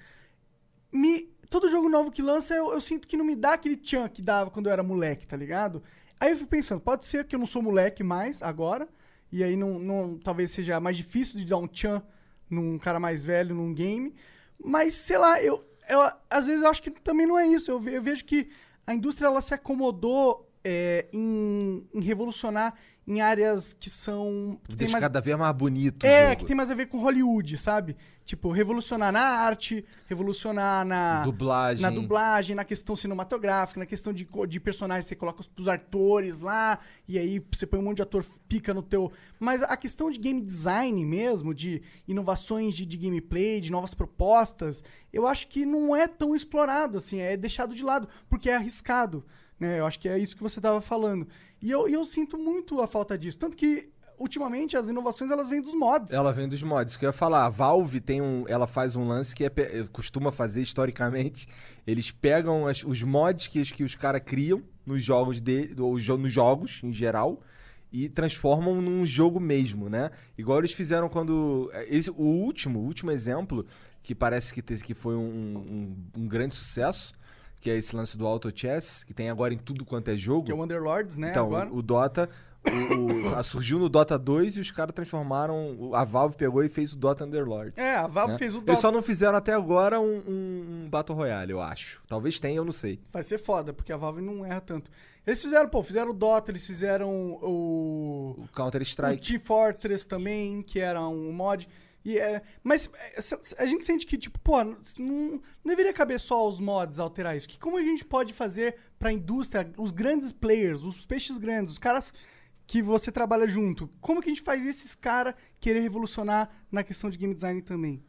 Speaker 3: Me, todo jogo novo que lança, eu, eu sinto que não me dá aquele tchan que dava quando eu era moleque, tá ligado? Aí eu fico pensando, pode ser que eu não sou moleque mais agora, e aí não, não talvez seja mais difícil de dar um tchan num cara mais velho num game, mas sei lá, eu, eu às vezes eu acho que também não é isso. Eu, eu vejo que a indústria ela se acomodou é, em, em revolucionar em áreas que são que
Speaker 2: Deixa
Speaker 3: mais
Speaker 2: cada vez mais bonito
Speaker 3: é,
Speaker 2: jogo.
Speaker 3: que tem mais a ver com Hollywood, sabe? Tipo, revolucionar na arte, revolucionar na
Speaker 2: Dublagem.
Speaker 3: na dublagem, na questão cinematográfica, na questão de, de personagens, você coloca os, os atores lá, e aí você põe um monte de ator pica no teu. Mas a questão de game design mesmo, de inovações de, de gameplay, de novas propostas, eu acho que não é tão explorado, assim, é deixado de lado, porque é arriscado. Né? Eu acho que é isso que você estava falando. E eu, eu sinto muito a falta disso. Tanto que, ultimamente, as inovações elas vêm dos mods.
Speaker 2: Ela vem dos mods. Que eu ia falar, a Valve tem um. Ela faz um lance que é, pe- costuma fazer historicamente. Eles pegam as- os mods que, os- que os caras criam nos jogos jo- nos jogos em geral, e transformam num jogo mesmo, né? Igual eles fizeram quando. Esse, o último, o último exemplo, que parece que, te- que foi um, um- um grande sucesso, que é esse lance do Auto Chess, que tem agora em tudo quanto é jogo.
Speaker 3: Que é o Underlords, né?
Speaker 2: Então,
Speaker 3: agora.
Speaker 2: o, o Dota o- o- surgiu no Dota 2 e os caras transformaram. o- A Valve pegou e fez o Dota Underlords.
Speaker 3: É, a Valve
Speaker 2: né?
Speaker 3: fez o
Speaker 2: Eles
Speaker 3: Dota.
Speaker 2: só não fizeram até agora um, um- um Battle Royale, eu acho. Talvez tenha, eu não sei.
Speaker 3: Vai ser foda, porque a Valve não erra tanto. Eles fizeram, pô, fizeram o Dota, eles fizeram o.
Speaker 2: O
Speaker 3: O
Speaker 2: Counter-Strike.
Speaker 3: Team Fortress também, que era um mod. E é, mas é, a gente sente que, tipo, pô, não, não deveria caber só aos mods alterar isso. Que como a gente pode fazer pra indústria, os grandes players, os peixes grandes, os caras que você trabalha junto, como que a gente faz esses caras querer revolucionar na questão de game design também?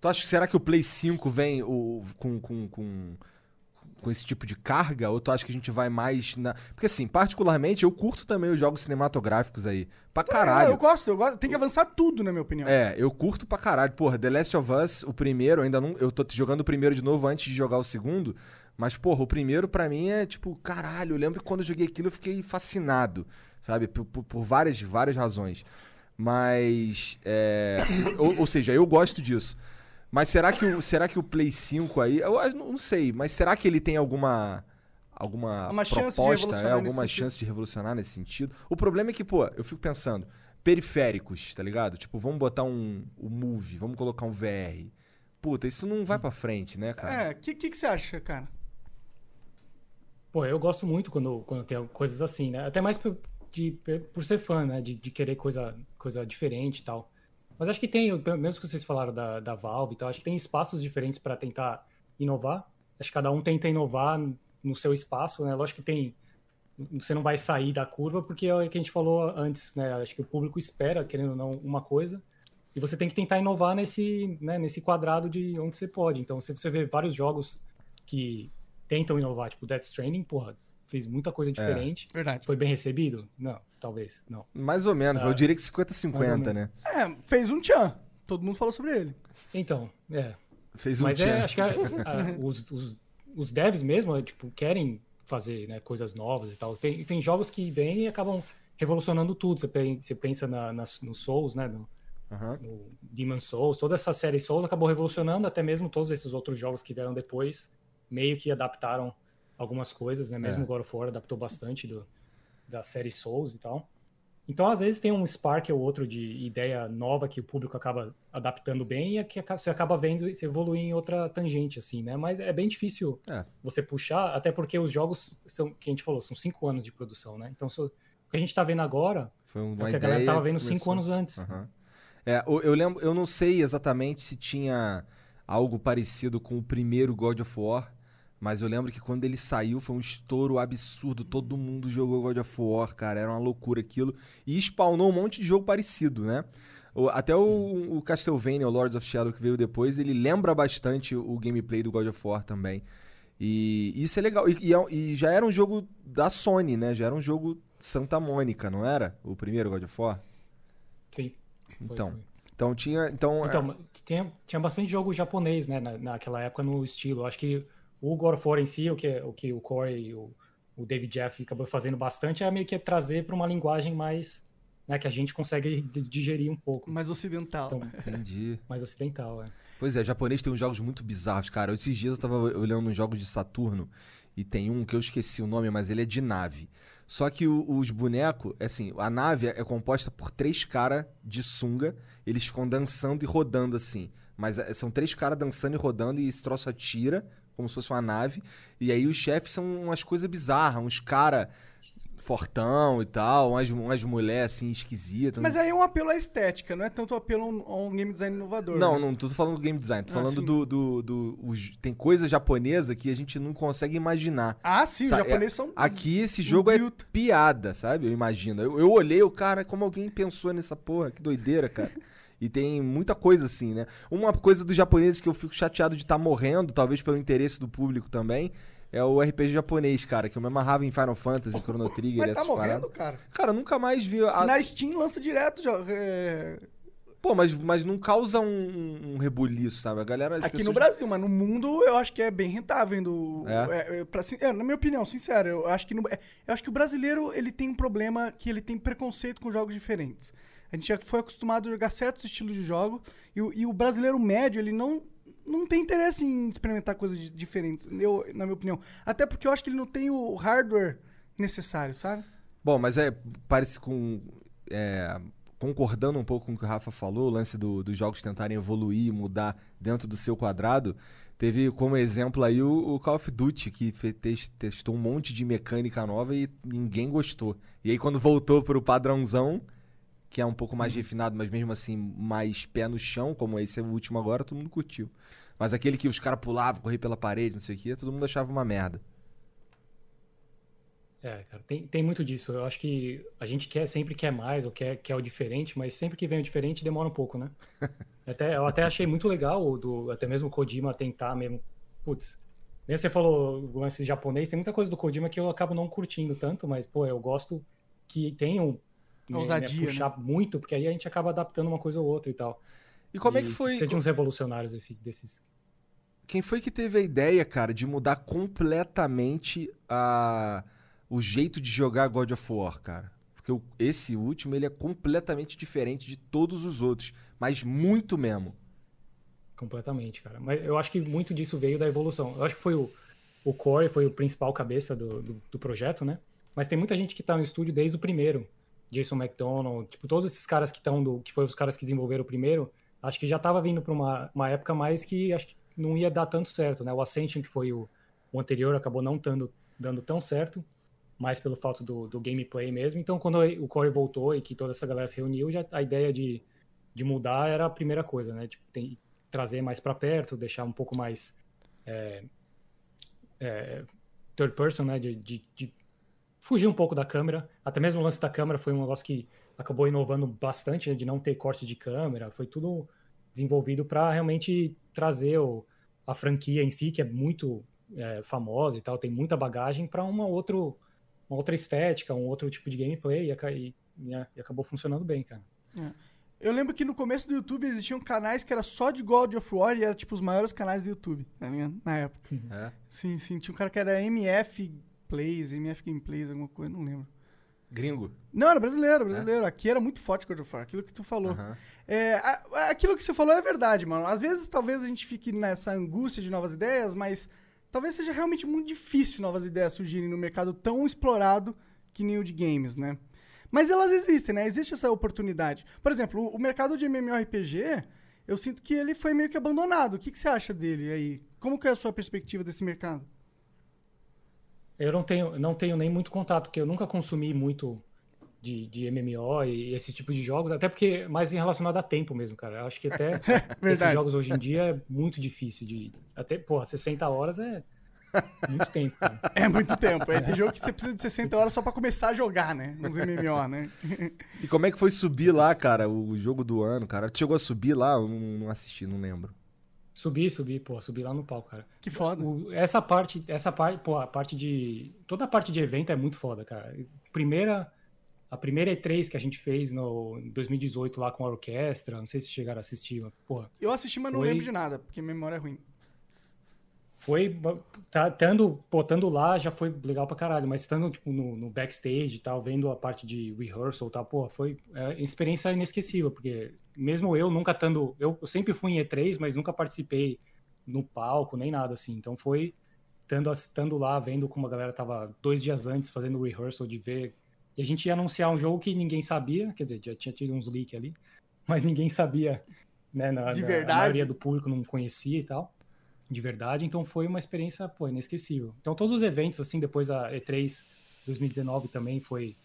Speaker 2: Tu acha que será que o Play 5 vem o- com, com, com, com esse tipo de carga? Ou tu acha que a gente vai mais na. Porque assim, particularmente, eu curto também os jogos cinematográficos aí. Pra
Speaker 3: É,
Speaker 2: caralho.
Speaker 3: eu gosto, eu gosto. Tem que avançar tudo, na minha opinião.
Speaker 2: É, eu curto pra caralho. Porra, The Last of Us, o primeiro, ainda não. Eu tô jogando o primeiro de novo antes de jogar o segundo. Mas, porra, o primeiro pra mim é tipo, caralho, eu lembro que quando eu joguei aquilo eu fiquei fascinado, sabe? Por, por- por várias, várias razões. Mas. é, ou, ou seja, eu gosto disso. Mas será que, o, será que o Play 5 aí. Eu não sei, mas será que ele tem alguma. Alguma
Speaker 3: Uma chance de
Speaker 2: proposta, é, alguma
Speaker 3: sentido.
Speaker 2: chance de revolucionar nesse sentido? O problema é que, pô, eu fico pensando, periféricos, tá ligado? Tipo, vamos botar um, um Move, vamos colocar um VR. Puta, isso não vai pra frente, né, cara?
Speaker 3: É, o que, que, que você acha, cara?
Speaker 4: Pô, eu gosto muito quando, quando tem coisas assim, né? Até mais por, de, por ser fã, né? De, de querer coisa, coisa diferente e tal. Mas acho que tem, mesmo que vocês falaram da, da Valve e tal, acho que tem espaços diferentes para tentar inovar. Acho que cada um tenta inovar no seu espaço, né? Lógico que tem. Você não vai sair da curva, porque é o que a gente falou antes, né? Acho que o público espera, querendo ou não, uma coisa. E você tem que tentar inovar nesse, né, nesse quadrado de onde você pode. Então, se você vê vários jogos que tentam inovar, tipo Death Stranding, porra, fez muita coisa diferente.
Speaker 3: Verdade.
Speaker 4: Foi bem recebido? Não, talvez, não.
Speaker 2: Mais ou menos,
Speaker 4: Ah,
Speaker 2: eu diria que
Speaker 4: mais ou
Speaker 2: 50-50,
Speaker 4: menos.
Speaker 2: né?
Speaker 3: É, fez um tchan. Todo mundo falou sobre ele.
Speaker 4: Então, é.
Speaker 2: Fez um
Speaker 4: Mas é,
Speaker 2: tchan.
Speaker 4: acho que a- a- os, os, os devs mesmo, é, tipo, querem fazer né, coisas novas e tal. Tem, tem jogos que vêm e acabam revolucionando tudo. Você, pe- você pensa na, nas- no Souls, né? No,
Speaker 2: Aham.
Speaker 4: no Demon Souls, toda essa série Souls acabou revolucionando, até mesmo todos esses outros jogos que vieram depois, meio que adaptaram algumas coisas, né? Mesmo
Speaker 2: É.
Speaker 4: o God of War adaptou bastante do, da série Souls e tal. Então, às vezes, tem um spark ou outro de ideia nova que o público acaba adaptando bem e é que você acaba vendo se evoluir em outra tangente, assim, né? Mas é bem difícil
Speaker 2: É.
Speaker 4: você puxar, até porque os jogos, são, que a gente falou, são cinco anos de produção, né? Então, se- o que a gente tá vendo agora
Speaker 2: Foi
Speaker 4: é
Speaker 2: uma
Speaker 4: o que a galera tava vendo
Speaker 2: começou-
Speaker 4: cinco anos antes.
Speaker 2: Aham. É, eu lembro, eu não sei exatamente se tinha algo parecido com o primeiro God of War, mas eu lembro que quando ele saiu foi um estouro absurdo. Todo mundo jogou God of War, cara, era uma loucura aquilo. E spawnou um monte de jogo parecido, né? Até o, o Castlevania, o Lords of Shadow que veio depois, ele lembra bastante o gameplay do God of War também. E isso é legal. E, e é- e já era um jogo da Sony, né? Já era um jogo Santa Mônica, não era? O primeiro God of War?
Speaker 4: Sim. Foi,
Speaker 2: Então,
Speaker 4: foi.
Speaker 2: Então tinha. Então, é,
Speaker 4: Então, mas tinha, tinha bastante jogo japonês, né, na, naquela época no estilo. Acho que o God of War em si, o que o, que o Corey e o, o David Jeff acabou fazendo bastante, é meio que trazer para uma linguagem mais, né, que a gente consegue di- digerir um pouco,
Speaker 3: Mais ocidental.
Speaker 4: então,
Speaker 2: entendi.
Speaker 4: mais ocidental, é.
Speaker 2: Pois é, japonês tem uns jogos muito bizarros, cara. Esses dias eu tava olhando uns jogos de Saturno e tem um que eu esqueci o nome, mas ele é de nave. Só que o- os bonecos, assim, a nave é composta por três caras de sunga, eles ficam dançando e rodando assim. Mas é, são três caras dançando e rodando e esse troço atira, como se fosse uma nave. E aí os chefes são umas coisas bizarras, uns cara fortão e tal, umas, umas mulheres assim esquisitas.
Speaker 3: Mas aí é um apelo à estética, não é tanto um apelo a um, game design inovador.
Speaker 2: Não,
Speaker 3: né?
Speaker 2: não tô falando do game design, tô
Speaker 3: Ah,
Speaker 2: falando
Speaker 3: sim.
Speaker 2: do. do, do- os- tem coisa japonesa que a gente não consegue imaginar.
Speaker 3: Ah, sim, os
Speaker 2: Sabe,
Speaker 3: japoneses
Speaker 2: é-
Speaker 3: são.
Speaker 2: Aqui esse jogo é piada, sabe? Eu imagino. Eu, eu olhei o cara, como alguém pensou nessa porra, que doideira, cara. E tem muita coisa assim, né? Uma coisa dos japoneses que eu fico chateado de estar morrendo, talvez pelo interesse do público também, é o RPG japonês, cara, que eu me amarrava em Final Fantasy, Chrono Trigger,
Speaker 3: Mas tá morrendo,
Speaker 2: paradas.
Speaker 3: cara.
Speaker 2: Cara, eu nunca mais vi. A...
Speaker 3: Na Steam lança direto. já, é,
Speaker 2: Pô, mas, mas não causa um, um rebuliço, sabe? A galera.
Speaker 3: Aqui no
Speaker 2: pessoas-
Speaker 3: Brasil, mas no mundo eu acho que é bem rentável. indo-
Speaker 2: É?
Speaker 3: é, é, pra é, na minha opinião, sincero, eu acho que no- é, eu acho que o brasileiro ele tem um problema que ele tem preconceito com jogos diferentes. A gente já foi acostumado a jogar certos estilos de jogo e, o- e o brasileiro médio ele não não tem interesse em experimentar coisas di- diferentes, eu, na minha opinião. Até porque eu acho que ele não tem o hardware necessário, sabe?
Speaker 2: Bom, mas é. Parece com. é, concordando um pouco com o que o Rafa falou, o lance do- dos jogos tentarem evoluir, mudar dentro do seu quadrado. Teve como exemplo aí o, o Call of Duty, que fe- tes- testou um monte de mecânica nova e ninguém gostou. E aí, quando voltou pro padrãozão, que é um pouco mais refinado, mas mesmo assim mais pé no chão, como esse é o último agora, todo mundo curtiu. Mas aquele que os caras pulavam, corriam pela parede, não sei o que, todo mundo achava uma merda.
Speaker 4: É, cara, tem, tem muito disso. Eu acho que a gente quer, sempre quer mais, ou quer, quer o diferente, mas sempre que vem o diferente demora um pouco, né? Até, eu até achei muito legal, o do, até mesmo o Kojima tentar mesmo. Putz, nem você falou o lance japonês, tem muita coisa do Kojima que eu acabo não curtindo tanto, mas, pô, eu gosto que tenham
Speaker 3: ousadia,
Speaker 4: né, puxar muito, porque aí a gente acaba adaptando uma coisa ou outra e tal.
Speaker 2: E como é que
Speaker 4: E
Speaker 2: foi.
Speaker 4: Precisa de uns revolucionários desse, desses.
Speaker 2: Quem foi que teve a ideia, cara, de mudar completamente a... o jeito de jogar God of War, cara? Porque esse último, ele é completamente diferente de todos os outros, mas muito mesmo.
Speaker 4: Completamente, cara. Mas eu acho que muito disso veio da evolução. Eu acho que foi o, o Corey, foi o principal cabeça do, do, do projeto, né? Mas tem muita gente que tá no estúdio desde o primeiro. Jason McDonald, tipo, todos esses caras que estão do. que foi os caras que desenvolveram o primeiro, acho que já tava vindo para uma, uma época mais que acho que não ia dar tanto certo, né? O Ascension, que foi o, o anterior, acabou não dando, dando tão certo, mais pelo fato do, do gameplay mesmo. Então, quando o Corey voltou e que toda essa galera se reuniu, já a ideia de, de mudar era a primeira coisa, né? Tipo, tem, trazer mais para perto, deixar um pouco mais é, é, third person, né? De, de, de, fugir um pouco da câmera. Até mesmo o lance da câmera foi um negócio que acabou inovando bastante, né, de não ter corte de câmera. Foi tudo desenvolvido para realmente trazer o, a franquia em si, que é muito é, famosa e tal, tem muita bagagem, para uma, outro, uma outra estética, um outro tipo de gameplay e, e, e acabou funcionando bem, cara.
Speaker 3: É. Eu lembro que no começo do YouTube existiam canais que era só de God of War e era tipo os maiores canais do YouTube, tá Na época.
Speaker 2: É.
Speaker 3: Sim, sim. Tinha um cara que era MF Plays, MF Gameplays, alguma coisa, não lembro.
Speaker 2: Gringo?
Speaker 3: Não, era brasileiro, brasileiro. É? Aqui era muito forte God of War, aquilo que tu falou. Uhum. É, a, aquilo que você falou é verdade, mano. Às vezes, talvez a gente fique nessa angústia de novas ideias, mas talvez seja realmente muito difícil novas ideias surgirem no mercado tão explorado que nem o de games, né? Mas elas existem, né? Existe essa oportunidade. Por exemplo, o mercado de MMORPG, eu sinto que ele foi meio que abandonado. O que, que você acha dele aí? Como que é a sua perspectiva desse mercado?
Speaker 4: Eu não tenho, não tenho nem muito contato, porque eu nunca consumi muito de, de MMO e esse tipo de jogos, até porque mais relacionado a tempo mesmo, cara. Eu acho que até esses jogos hoje em dia é muito difícil de. Até, porra, 60 horas é muito tempo, cara.
Speaker 3: É muito tempo. É, tem jogo que você precisa de 60 horas só pra começar a jogar, né? Nos MMO, né?
Speaker 2: E como é que foi subir lá, cara, o jogo do ano, cara? Tu chegou a subir lá? Eu não, não assisti, não lembro.
Speaker 4: Subi, subi, pô, subi lá no palco, cara.
Speaker 3: Que foda.
Speaker 4: O, essa parte, essa parte, pô, a parte de. Toda a parte de evento é muito foda, cara. Primeira. A primeira E3 que a gente fez no em 2018 lá com a orquestra, não sei se chegaram a assistir, mas, pô.
Speaker 3: Eu assisti, mas foi... não lembro de nada, porque minha memória é ruim
Speaker 4: foi tá, tendo, botando lá já foi legal pra caralho, mas estando tipo, no, no backstage e tal, vendo a parte de rehearsal e tal, pô, foi é, experiência inesquecível, porque mesmo eu nunca estando, eu, eu, sempre fui em E3, mas nunca participei no palco, nem nada assim, então foi estando, estando lá, vendo como a galera tava dois dias antes fazendo o rehearsal de ver, e a gente ia anunciar um jogo que ninguém sabia, quer dizer, já tinha tido uns leaks ali, mas ninguém sabia, né, na,
Speaker 3: de
Speaker 4: na,
Speaker 3: verdade?
Speaker 4: a maioria do público não conhecia e tal de verdade, então foi uma experiência, pô, inesquecível. Então todos os eventos, assim, depois da E3 2019 também foi...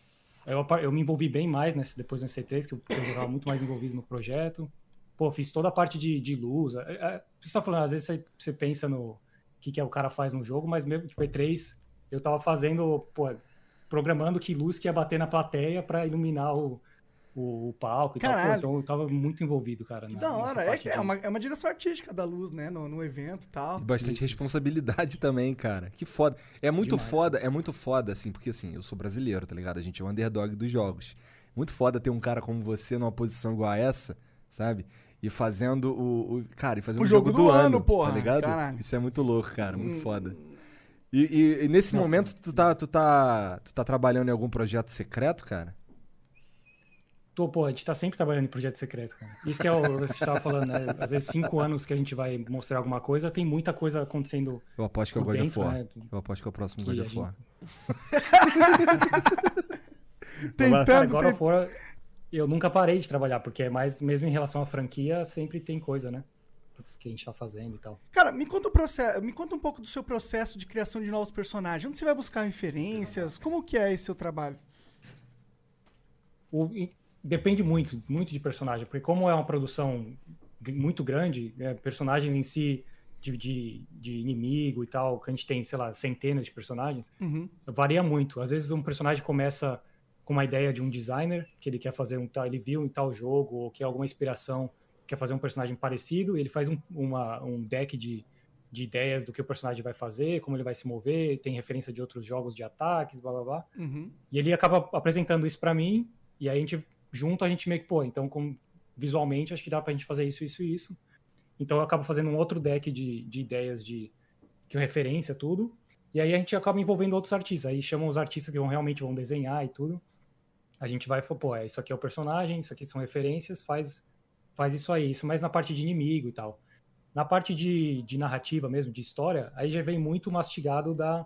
Speaker 4: Eu, eu me envolvi bem mais nesse, depois da E3, que eu, eu estava muito mais envolvido no projeto. Pô, fiz toda a parte de, de luz. É, é, você está falando, às vezes você, você pensa no que, que é o cara faz no jogo, mas mesmo, tipo, E3, eu estava fazendo, pô, programando que luz que ia bater na plateia para iluminar o, o, o palco e Caralho. tal. então eu tava muito envolvido, cara.
Speaker 3: Que na, da hora. É, é, uma, é uma direção artística da luz, né? No, no evento e tal.
Speaker 2: E bastante Isso. responsabilidade também, cara. Que foda. É muito Demais, foda, cara. é muito foda, assim, porque assim, eu sou brasileiro, tá ligado? A gente é o underdog dos jogos. Muito foda ter um cara como você numa posição igual a essa, sabe? E fazendo o. o cara, e fazendo o, o jogo, jogo, do, ano, ano tá porra. Tá ligado? Caralho. Isso é muito louco, cara. Muito hum. foda. E, e, e nesse Não, momento, tu tá, tu, tá, tu tá trabalhando em algum projeto secreto, cara?
Speaker 4: Tô, pô, a gente tá sempre trabalhando em projeto secreto, cara. Isso que é o que você estava falando, né? Às vezes cinco anos que a gente vai mostrar alguma coisa, tem muita coisa acontecendo.
Speaker 2: Eu aposto que é o God of War. Né? Eu aposto que é o próximo God of War.
Speaker 4: Tentando. Cara, God of War, eu nunca parei de trabalhar, porque é mais, mesmo em relação à franquia, sempre tem coisa, né? Que a gente tá fazendo e tal.
Speaker 3: Cara, me conta, o processo, me conta um pouco do seu processo de criação de novos personagens. Onde você vai buscar referências? Como que é esse seu trabalho?
Speaker 4: O, depende muito, muito de personagem, porque como é uma produção muito grande, né, personagens em si de, de, de, inimigo e tal, que a gente tem, sei lá, centenas de personagens,
Speaker 3: uhum.
Speaker 4: varia muito. Às vezes um personagem começa com uma ideia de um designer, que ele quer fazer um tal, ele viu em tal jogo, ou que alguma inspiração, quer fazer um personagem parecido, e ele faz um, uma, um deck de, de ideias do que o personagem vai fazer, como ele vai se mover, tem referência de outros jogos de ataques, blá blá blá.
Speaker 3: Uhum.
Speaker 4: E ele acaba apresentando isso para mim, e aí a gente junto a gente meio que, pô, então com, visualmente acho que dá pra gente fazer isso, isso e isso. Então eu acabo fazendo um outro deck de, de ideias de que referência tudo. E aí a gente acaba envolvendo outros artistas. Aí chamam os artistas que vão realmente vão desenhar e tudo. A gente vai, pô, é, isso aqui é o personagem, isso aqui são referências, faz faz isso aí, isso mais na parte de inimigo e tal. Na parte de, de narrativa mesmo, de história, aí já vem muito mastigado da,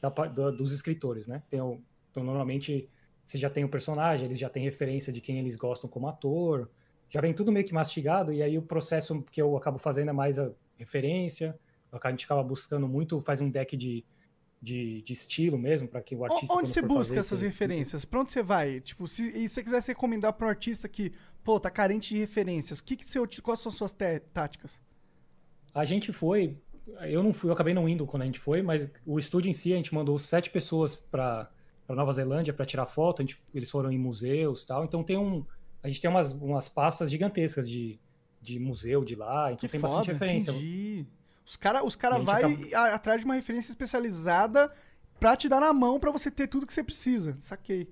Speaker 4: da da- dos escritores, né? Tem o- então, normalmente, você já tem o personagem, eles já têm referência de quem eles gostam como ator, já vem tudo meio que mastigado, e aí o processo que eu acabo fazendo é mais a referência, a gente acaba buscando muito, faz um deck de, de, de estilo mesmo, para que o artista...
Speaker 3: Onde você busca
Speaker 4: fazer,
Speaker 3: essas referências? Pra onde você vai? Tipo, se, e se você quisesse recomendar pra um artista que, pô, tá carente de referências, que que você, quais são as suas táticas?
Speaker 4: A gente foi, eu não fui, eu acabei não indo quando a gente foi, mas o estúdio em si, a gente mandou sete pessoas para Nova Zelândia para tirar foto, a gente, eles foram em museus e tal, então tem um, a gente tem umas, umas pastas gigantescas de, de museu de lá, então
Speaker 3: Que
Speaker 4: tem
Speaker 3: foda,
Speaker 4: bastante referência.
Speaker 3: entendi. Os caras os cara vai
Speaker 4: gente
Speaker 3: a- atrás de uma referência especializada pra te dar na mão pra você ter tudo que você precisa. Saquei.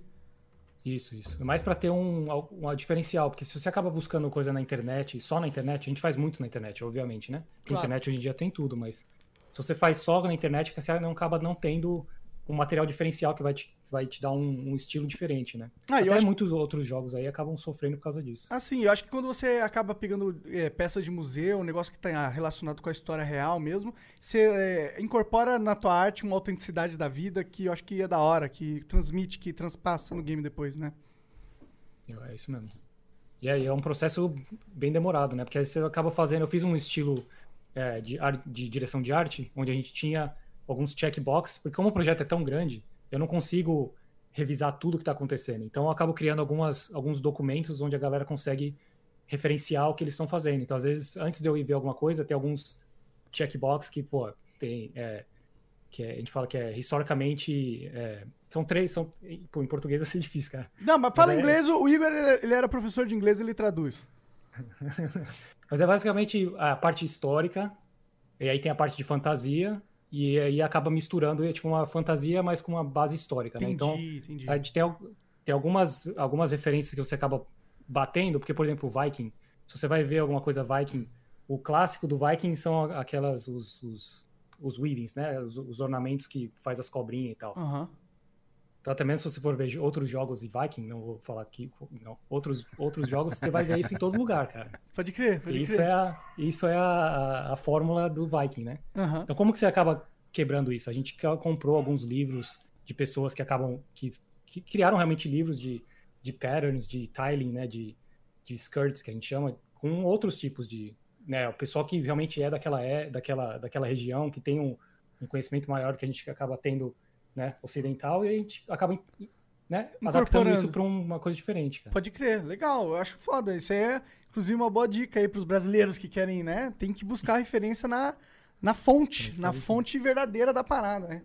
Speaker 4: Isso, isso. É mais para ter um, um diferencial, porque se você acaba buscando coisa na internet, só na internet, a gente faz muito na internet, obviamente, né? Porque
Speaker 3: Claro.
Speaker 4: A internet hoje em dia tem tudo, mas se você faz só na internet, você não acaba não tendo um material diferencial que vai te, vai te dar um, um estilo diferente, né?
Speaker 3: Ah,
Speaker 4: Até
Speaker 3: acho-
Speaker 4: muitos outros jogos aí acabam sofrendo por causa disso.
Speaker 3: Assim, eu acho que quando você acaba pegando é, peças de museu, um negócio que tá relacionado com a história real mesmo, você é, incorpora na tua arte uma autenticidade da vida que eu acho que é da hora, que transmite, que transpassa no game depois, né?
Speaker 4: É isso mesmo. E aí é um processo bem demorado, né? Porque aí você acaba fazendo. Eu fiz um estilo é, de, ar- de direção de arte, onde a gente tinha alguns checkbox, porque como o projeto é tão grande, eu não consigo revisar tudo que está acontecendo. Então eu acabo criando algumas, alguns documentos onde a galera consegue referenciar o que eles estão fazendo. Então, às vezes, antes de eu ir ver alguma coisa, tem alguns checkbox que, pô, tem. é, que é- a gente fala que é historicamente. é, são três. São, pô, em português vai ser difícil, cara.
Speaker 3: Não, mas fala
Speaker 4: é-
Speaker 3: inglês, o Igor ele ele era professor de inglês, ele traduz.
Speaker 4: Mas é basicamente a parte histórica, e aí tem a parte de fantasia, e aí acaba misturando, é tipo uma fantasia, mas com uma base histórica, né? Então,
Speaker 3: Entendi, entendi.
Speaker 4: a gente tem, tem algumas, algumas referências que você acaba batendo, porque, por exemplo, o Viking, se você vai ver alguma coisa Viking, o clássico do Viking são aquelas, os, os, os weavings, né? Os, os ornamentos que faz as cobrinhas e tal.
Speaker 3: Aham.
Speaker 4: Então, também se você for ver outros jogos de Viking, não vou falar aqui, não, outros, outros jogos, você vai ver isso em todo lugar, cara.
Speaker 3: Pode crer, pode
Speaker 4: Isso
Speaker 3: crer.
Speaker 4: é, a, isso é a, a, a fórmula do Viking, né?
Speaker 3: Aham.
Speaker 4: Então, como que você acaba quebrando isso? A gente comprou alguns livros de pessoas que acabam, que, que criaram realmente livros de, de patterns, de tiling, né? De, de skirts, que a gente chama, com outros tipos de, né? O pessoal que realmente é daquela, é, daquela, daquela região, que tem um, um conhecimento maior que a gente acaba tendo, né? Ocidental, e a gente acaba, né? Adaptando isso para uma coisa diferente, cara.
Speaker 3: Pode crer, legal, eu acho foda. Isso aí é, inclusive, uma boa dica aí pros brasileiros que querem, né? Tem que buscar referência na, na fonte, na fonte verdadeira da parada, né?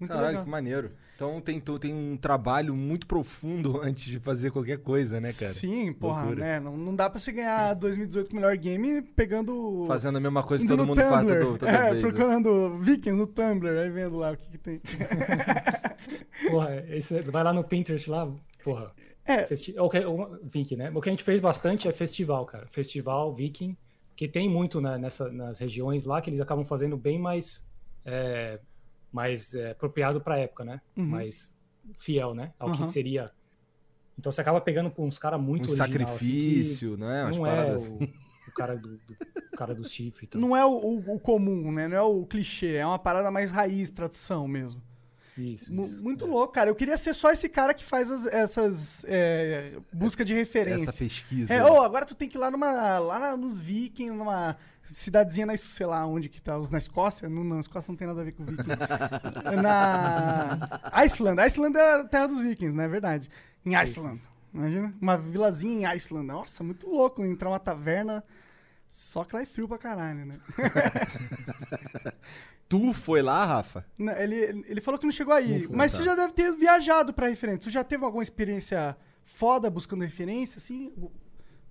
Speaker 3: Muito
Speaker 2: Caralho,
Speaker 3: legal.
Speaker 2: que maneiro. Então tem, tem um trabalho muito profundo antes de fazer qualquer coisa, né, cara?
Speaker 3: Sim, porra,
Speaker 2: Loucura.
Speaker 3: né? Não, não dá pra você ganhar 2018 melhor game pegando.
Speaker 2: Fazendo a mesma coisa que todo mundo faz todo, toda
Speaker 3: é,
Speaker 2: vez. né?
Speaker 3: procurando Vikings no Tumblr, aí vendo lá o que, que tem.
Speaker 4: Porra, esse, vai lá no Pinterest lá, porra.
Speaker 3: É.
Speaker 4: Festi o que, o, Viking, né? O que a gente fez bastante é festival, cara. Festival Viking, que tem muito né, nessa, nas regiões lá que eles acabam fazendo bem mais, é, mais é, apropriado pra época, né? Mais fiel, né? Ao que
Speaker 3: Uhum.
Speaker 4: seria. Então você acaba pegando com uns caras muito
Speaker 2: Um
Speaker 4: original, assim, que
Speaker 2: sacrifício, né? Umas
Speaker 4: não é
Speaker 2: paradas
Speaker 4: o,
Speaker 2: assim.
Speaker 4: o cara do, do o cara do chifre. Então.
Speaker 3: Não é o, o- o comum, né? Não é o clichê, é uma parada mais raiz, tradição mesmo.
Speaker 4: Isso, isso.
Speaker 3: Muito louco, cara. Eu queria ser só esse cara que faz as- essas é, busca de referência.
Speaker 2: Essa pesquisa.
Speaker 3: É, ô, agora tu tem que ir lá numa. Lá na- nos Vikings, numa cidadezinha na, sei lá onde que tá, os na Escócia. Não, na Escócia não tem nada a ver com Viking. na Iceland. Iceland é a terra dos Vikings, não é verdade? Em Iceland. Imagina? Uma vilazinha em Iceland. Nossa, muito louco entrar numa taverna. Só que lá é frio pra caralho, né?
Speaker 2: Tu foi lá, Rafa?
Speaker 3: Não, Ele, ele falou que não chegou aí.
Speaker 2: Não
Speaker 3: mas
Speaker 2: tá.
Speaker 3: você já deve ter viajado pra referência. Tu já teve alguma experiência foda buscando referência, assim?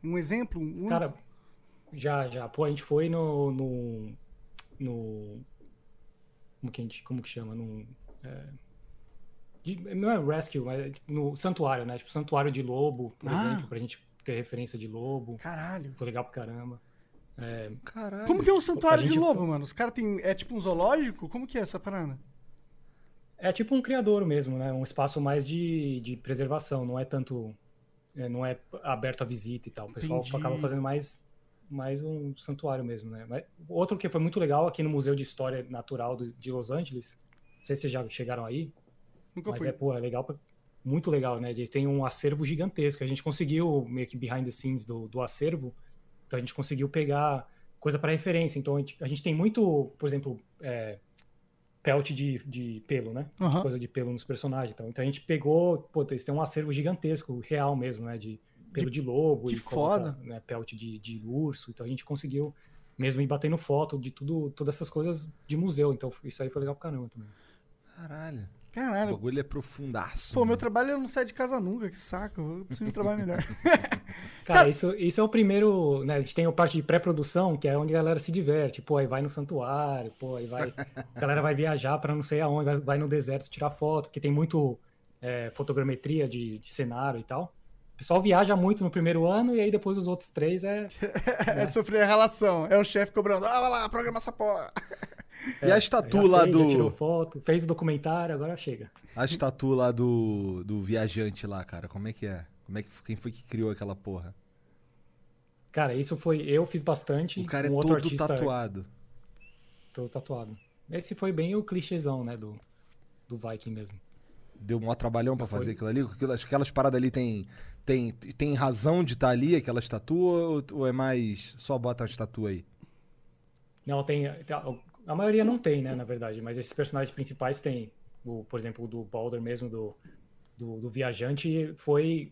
Speaker 3: Um exemplo? Um...
Speaker 4: Cara, já, já. Pô, a gente foi no. no, no- como, que a gente, como que chama? No, é, de- não é rescue, mas é tipo no santuário, né? Tipo, santuário de lobo, por
Speaker 3: Ah.
Speaker 4: exemplo, pra gente ter referência de lobo.
Speaker 3: Caralho.
Speaker 4: Foi legal pra caramba. É,
Speaker 2: Caralho.
Speaker 3: Como que é um santuário
Speaker 4: gente
Speaker 3: de lobo, mano? Os caras têm. É tipo um zoológico? Como que é essa parada?
Speaker 4: é tipo um criador mesmo, né? Um espaço mais de, de preservação, não é tanto. é, não é aberto à visita e tal. O pessoal
Speaker 3: Entendi.
Speaker 4: acaba fazendo mais mais um santuário mesmo, né? Mas outro que foi muito legal aqui no Museu de História Natural de Los Angeles, não sei se vocês já chegaram aí,
Speaker 3: Nunca
Speaker 4: mas
Speaker 3: fui.
Speaker 4: é, pô, é legal, pra- muito legal, né? Ele tem um acervo gigantesco. A gente conseguiu, meio que behind the scenes do, do acervo, então a gente conseguiu pegar coisa para referência. Então a gente, a gente tem muito, por exemplo, é, pelt de, de pelo, né?
Speaker 3: Aham.
Speaker 4: Coisa de pelo nos personagens. Então, então a gente pegou, pô, eles têm um acervo gigantesco, real mesmo, né? De pelo de, lobo
Speaker 3: que
Speaker 4: e coloca,
Speaker 3: foda.
Speaker 4: né, pelt de, de urso. Então a gente conseguiu mesmo ir batendo foto de tudo, todas essas coisas de museu. Então isso aí foi legal pra caramba também.
Speaker 2: Caralho. O
Speaker 3: Caralho.
Speaker 2: bagulho é profundaço.
Speaker 3: Pô, meu trabalho eu não sai de casa nunca, que saco. Eu preciso de um trabalho melhor.
Speaker 4: Cara, isso, isso é o primeiro, né? A gente tem a parte de pré-produção, que é onde a galera se diverte. Pô, aí vai no santuário, pô, aí vai. A galera vai viajar pra não sei aonde, vai, vai no deserto tirar foto, porque tem muito é, fotogrametria de, de cenário e tal. O pessoal viaja muito no primeiro ano e aí depois os outros três é.
Speaker 3: É sofrer a relação. É o chefe cobrando. Ah, vai lá, programa essa porra.
Speaker 2: E a estatua
Speaker 4: É, já
Speaker 2: lá
Speaker 4: fez, já tirou
Speaker 2: do.
Speaker 4: foto, fez o documentário, agora chega.
Speaker 2: A estatua lá do. do viajante lá, cara. Como é que é? Como é que, quem foi que criou aquela porra?
Speaker 4: Cara, isso foi. Eu fiz bastante.
Speaker 2: O cara é
Speaker 4: um outro
Speaker 2: todo
Speaker 4: artista
Speaker 2: tatuado.
Speaker 4: Todo tatuado. Esse foi bem o clichêzão, né? Do, do Viking mesmo.
Speaker 2: Deu um maior trabalhão
Speaker 4: foi.
Speaker 2: fazer aquilo ali? Aquelas, aquelas paradas ali tem, tem, tem razão de estar ali, aquela estatua, ou, ou é mais só bota a estatua aí?
Speaker 4: Não, tem. A maioria não tem, né, na verdade, mas esses personagens principais tem. O, por exemplo, o do Balder mesmo, do, do, do Viajante, foi.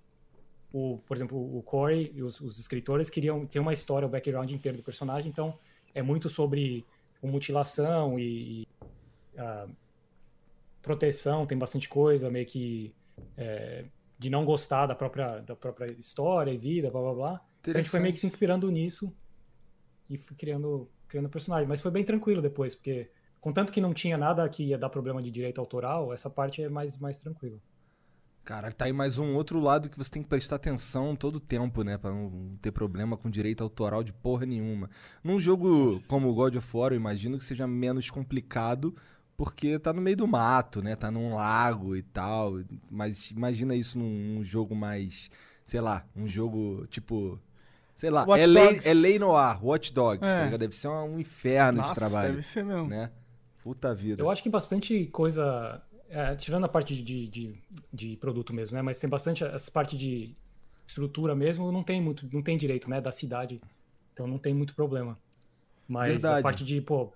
Speaker 4: O, por exemplo, o Corey e os, os escritores queriam ter uma história, o background inteiro do personagem, então é muito sobre mutilação e, e, ah, proteção, tem bastante coisa, meio que é, de não gostar da própria, da própria história e vida, blá blá blá. Então a gente foi meio que se inspirando nisso e fui criando, criando personagem. Mas foi bem tranquilo depois, porque contanto que não tinha nada que ia dar problema de direito autoral, essa parte é mais, mais tranquila.
Speaker 2: Cara, tá aí mais um outro lado que você tem que prestar atenção todo o tempo, né? Pra não ter problema com direito autoral de porra nenhuma. Num jogo como o God of War, eu imagino que seja menos complicado, porque tá no meio do mato, né? Tá num lago e tal. Mas imagina isso num, num jogo mais, sei lá, um jogo tipo. Sei lá,
Speaker 3: Watch
Speaker 2: LA,
Speaker 3: Dogs.
Speaker 2: LA Noir, Watch Dogs,
Speaker 3: É.
Speaker 2: tá ligado? Deve ser um inferno esse trabalho,
Speaker 3: deve ser mesmo.
Speaker 2: né? Puta vida.
Speaker 4: Eu acho que bastante coisa, é, tirando a parte de, de, de produto mesmo, né? Mas tem bastante essa parte de estrutura mesmo, não tem muito, não tem direito, né? Da cidade, então não tem muito problema. Mas
Speaker 2: Verdade.
Speaker 4: a parte de, pô,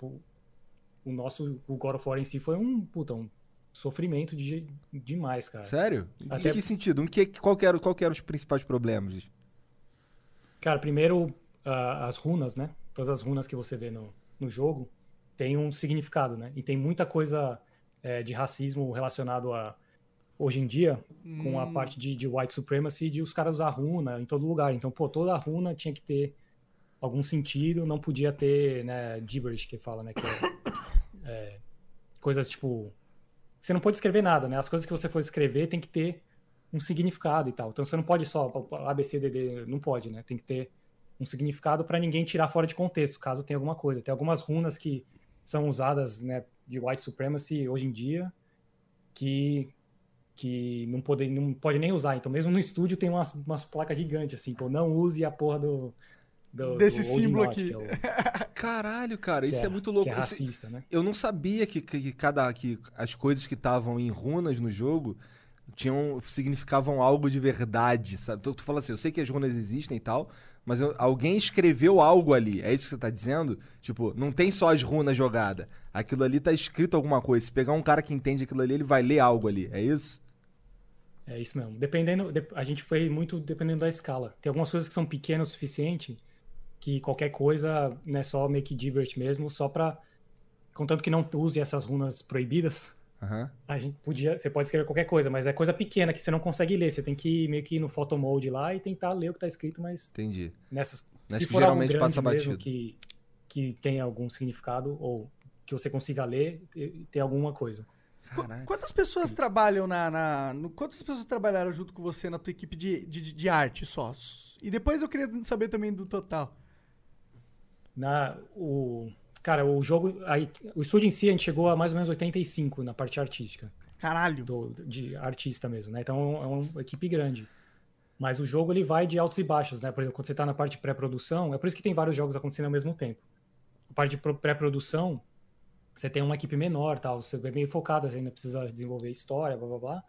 Speaker 4: o nosso, o God of War em si foi um, puta, um sofrimento de, demais, cara.
Speaker 2: Sério?
Speaker 4: Até-
Speaker 2: Em que sentido? Em que, qual, que era, qual que eram os principais problemas?
Speaker 4: Cara, primeiro, ah, as runas, né? Todas as runas que você vê no, no jogo tem um significado, né? E tem muita coisa eh, de racismo relacionado a, hoje em dia, com a parte de, de white supremacy, de os caras usar runa em todo lugar. Então, pô, toda runa tinha que ter algum sentido, não podia ter, né, gibberish, que fala, né? Que é, é, coisas tipo... Você não pode escrever nada, né? As coisas que você for escrever tem que ter um significado e tal. Então você não pode só ABCDD, não pode, né? Tem que ter um significado para ninguém tirar fora de contexto, caso tenha alguma coisa. Tem algumas runas que são usadas, né, de white supremacy hoje em dia que que não pode, não pode nem usar. Então mesmo no estúdio tem umas, umas placas gigantes assim, pô, não use a porra do, do
Speaker 3: Desse
Speaker 4: do
Speaker 3: símbolo aqui.
Speaker 4: que é o-
Speaker 2: Caralho, cara, isso é, muito louco.
Speaker 4: Que é racista, né?
Speaker 2: Eu não sabia que, que, que cada que as coisas que estavam em runas no jogo tinham significavam algo de verdade, sabe? Tu, tu fala assim, eu sei que as runas existem e tal, mas eu- alguém escreveu algo ali. É isso que você tá dizendo? Tipo, não tem só as runas jogadas. Aquilo ali tá escrito alguma coisa. Se pegar um cara que entende aquilo ali, ele vai ler algo ali. É isso?
Speaker 4: É isso mesmo. Dependendo, de- a gente foi muito dependendo da escala. Tem algumas coisas que são pequenas o suficiente que qualquer coisa, né, só meio que gibberish mesmo, só pra contanto que não use essas runas proibidas,
Speaker 2: Aham.
Speaker 4: a gente podia, você pode escrever qualquer coisa, mas é coisa pequena que você não consegue ler, você tem que ir meio que ir no photo mode lá e tentar ler o que tá escrito, mas
Speaker 2: Entendi.
Speaker 4: nessas
Speaker 2: Mas
Speaker 4: se
Speaker 2: que
Speaker 4: for algo
Speaker 2: geralmente
Speaker 4: grande
Speaker 2: passa
Speaker 4: mesmo
Speaker 2: batido.
Speaker 4: que que tenha algum significado ou que você consiga ler, te- tem alguma coisa.
Speaker 2: Caralho.
Speaker 3: Quantas pessoas trabalham na. na- no- quantas pessoas trabalharam junto com você na tua equipe de, de, de arte só? E depois eu queria saber também do total.
Speaker 4: Na, o, cara, o jogo. Aí, o estúdio em si, a gente chegou a mais ou menos 85 na parte artística.
Speaker 3: Caralho.
Speaker 4: Do, de artista mesmo, né? Então é uma equipe grande. Mas o jogo ele vai de altos e baixos, né? Por exemplo, quando você está na parte de pré-produção, é por isso que tem vários jogos acontecendo ao mesmo tempo. A parte de pro- pré-produção, você tem uma equipe menor, tal, você é meio focado, você ainda precisa desenvolver história, blá blá blá.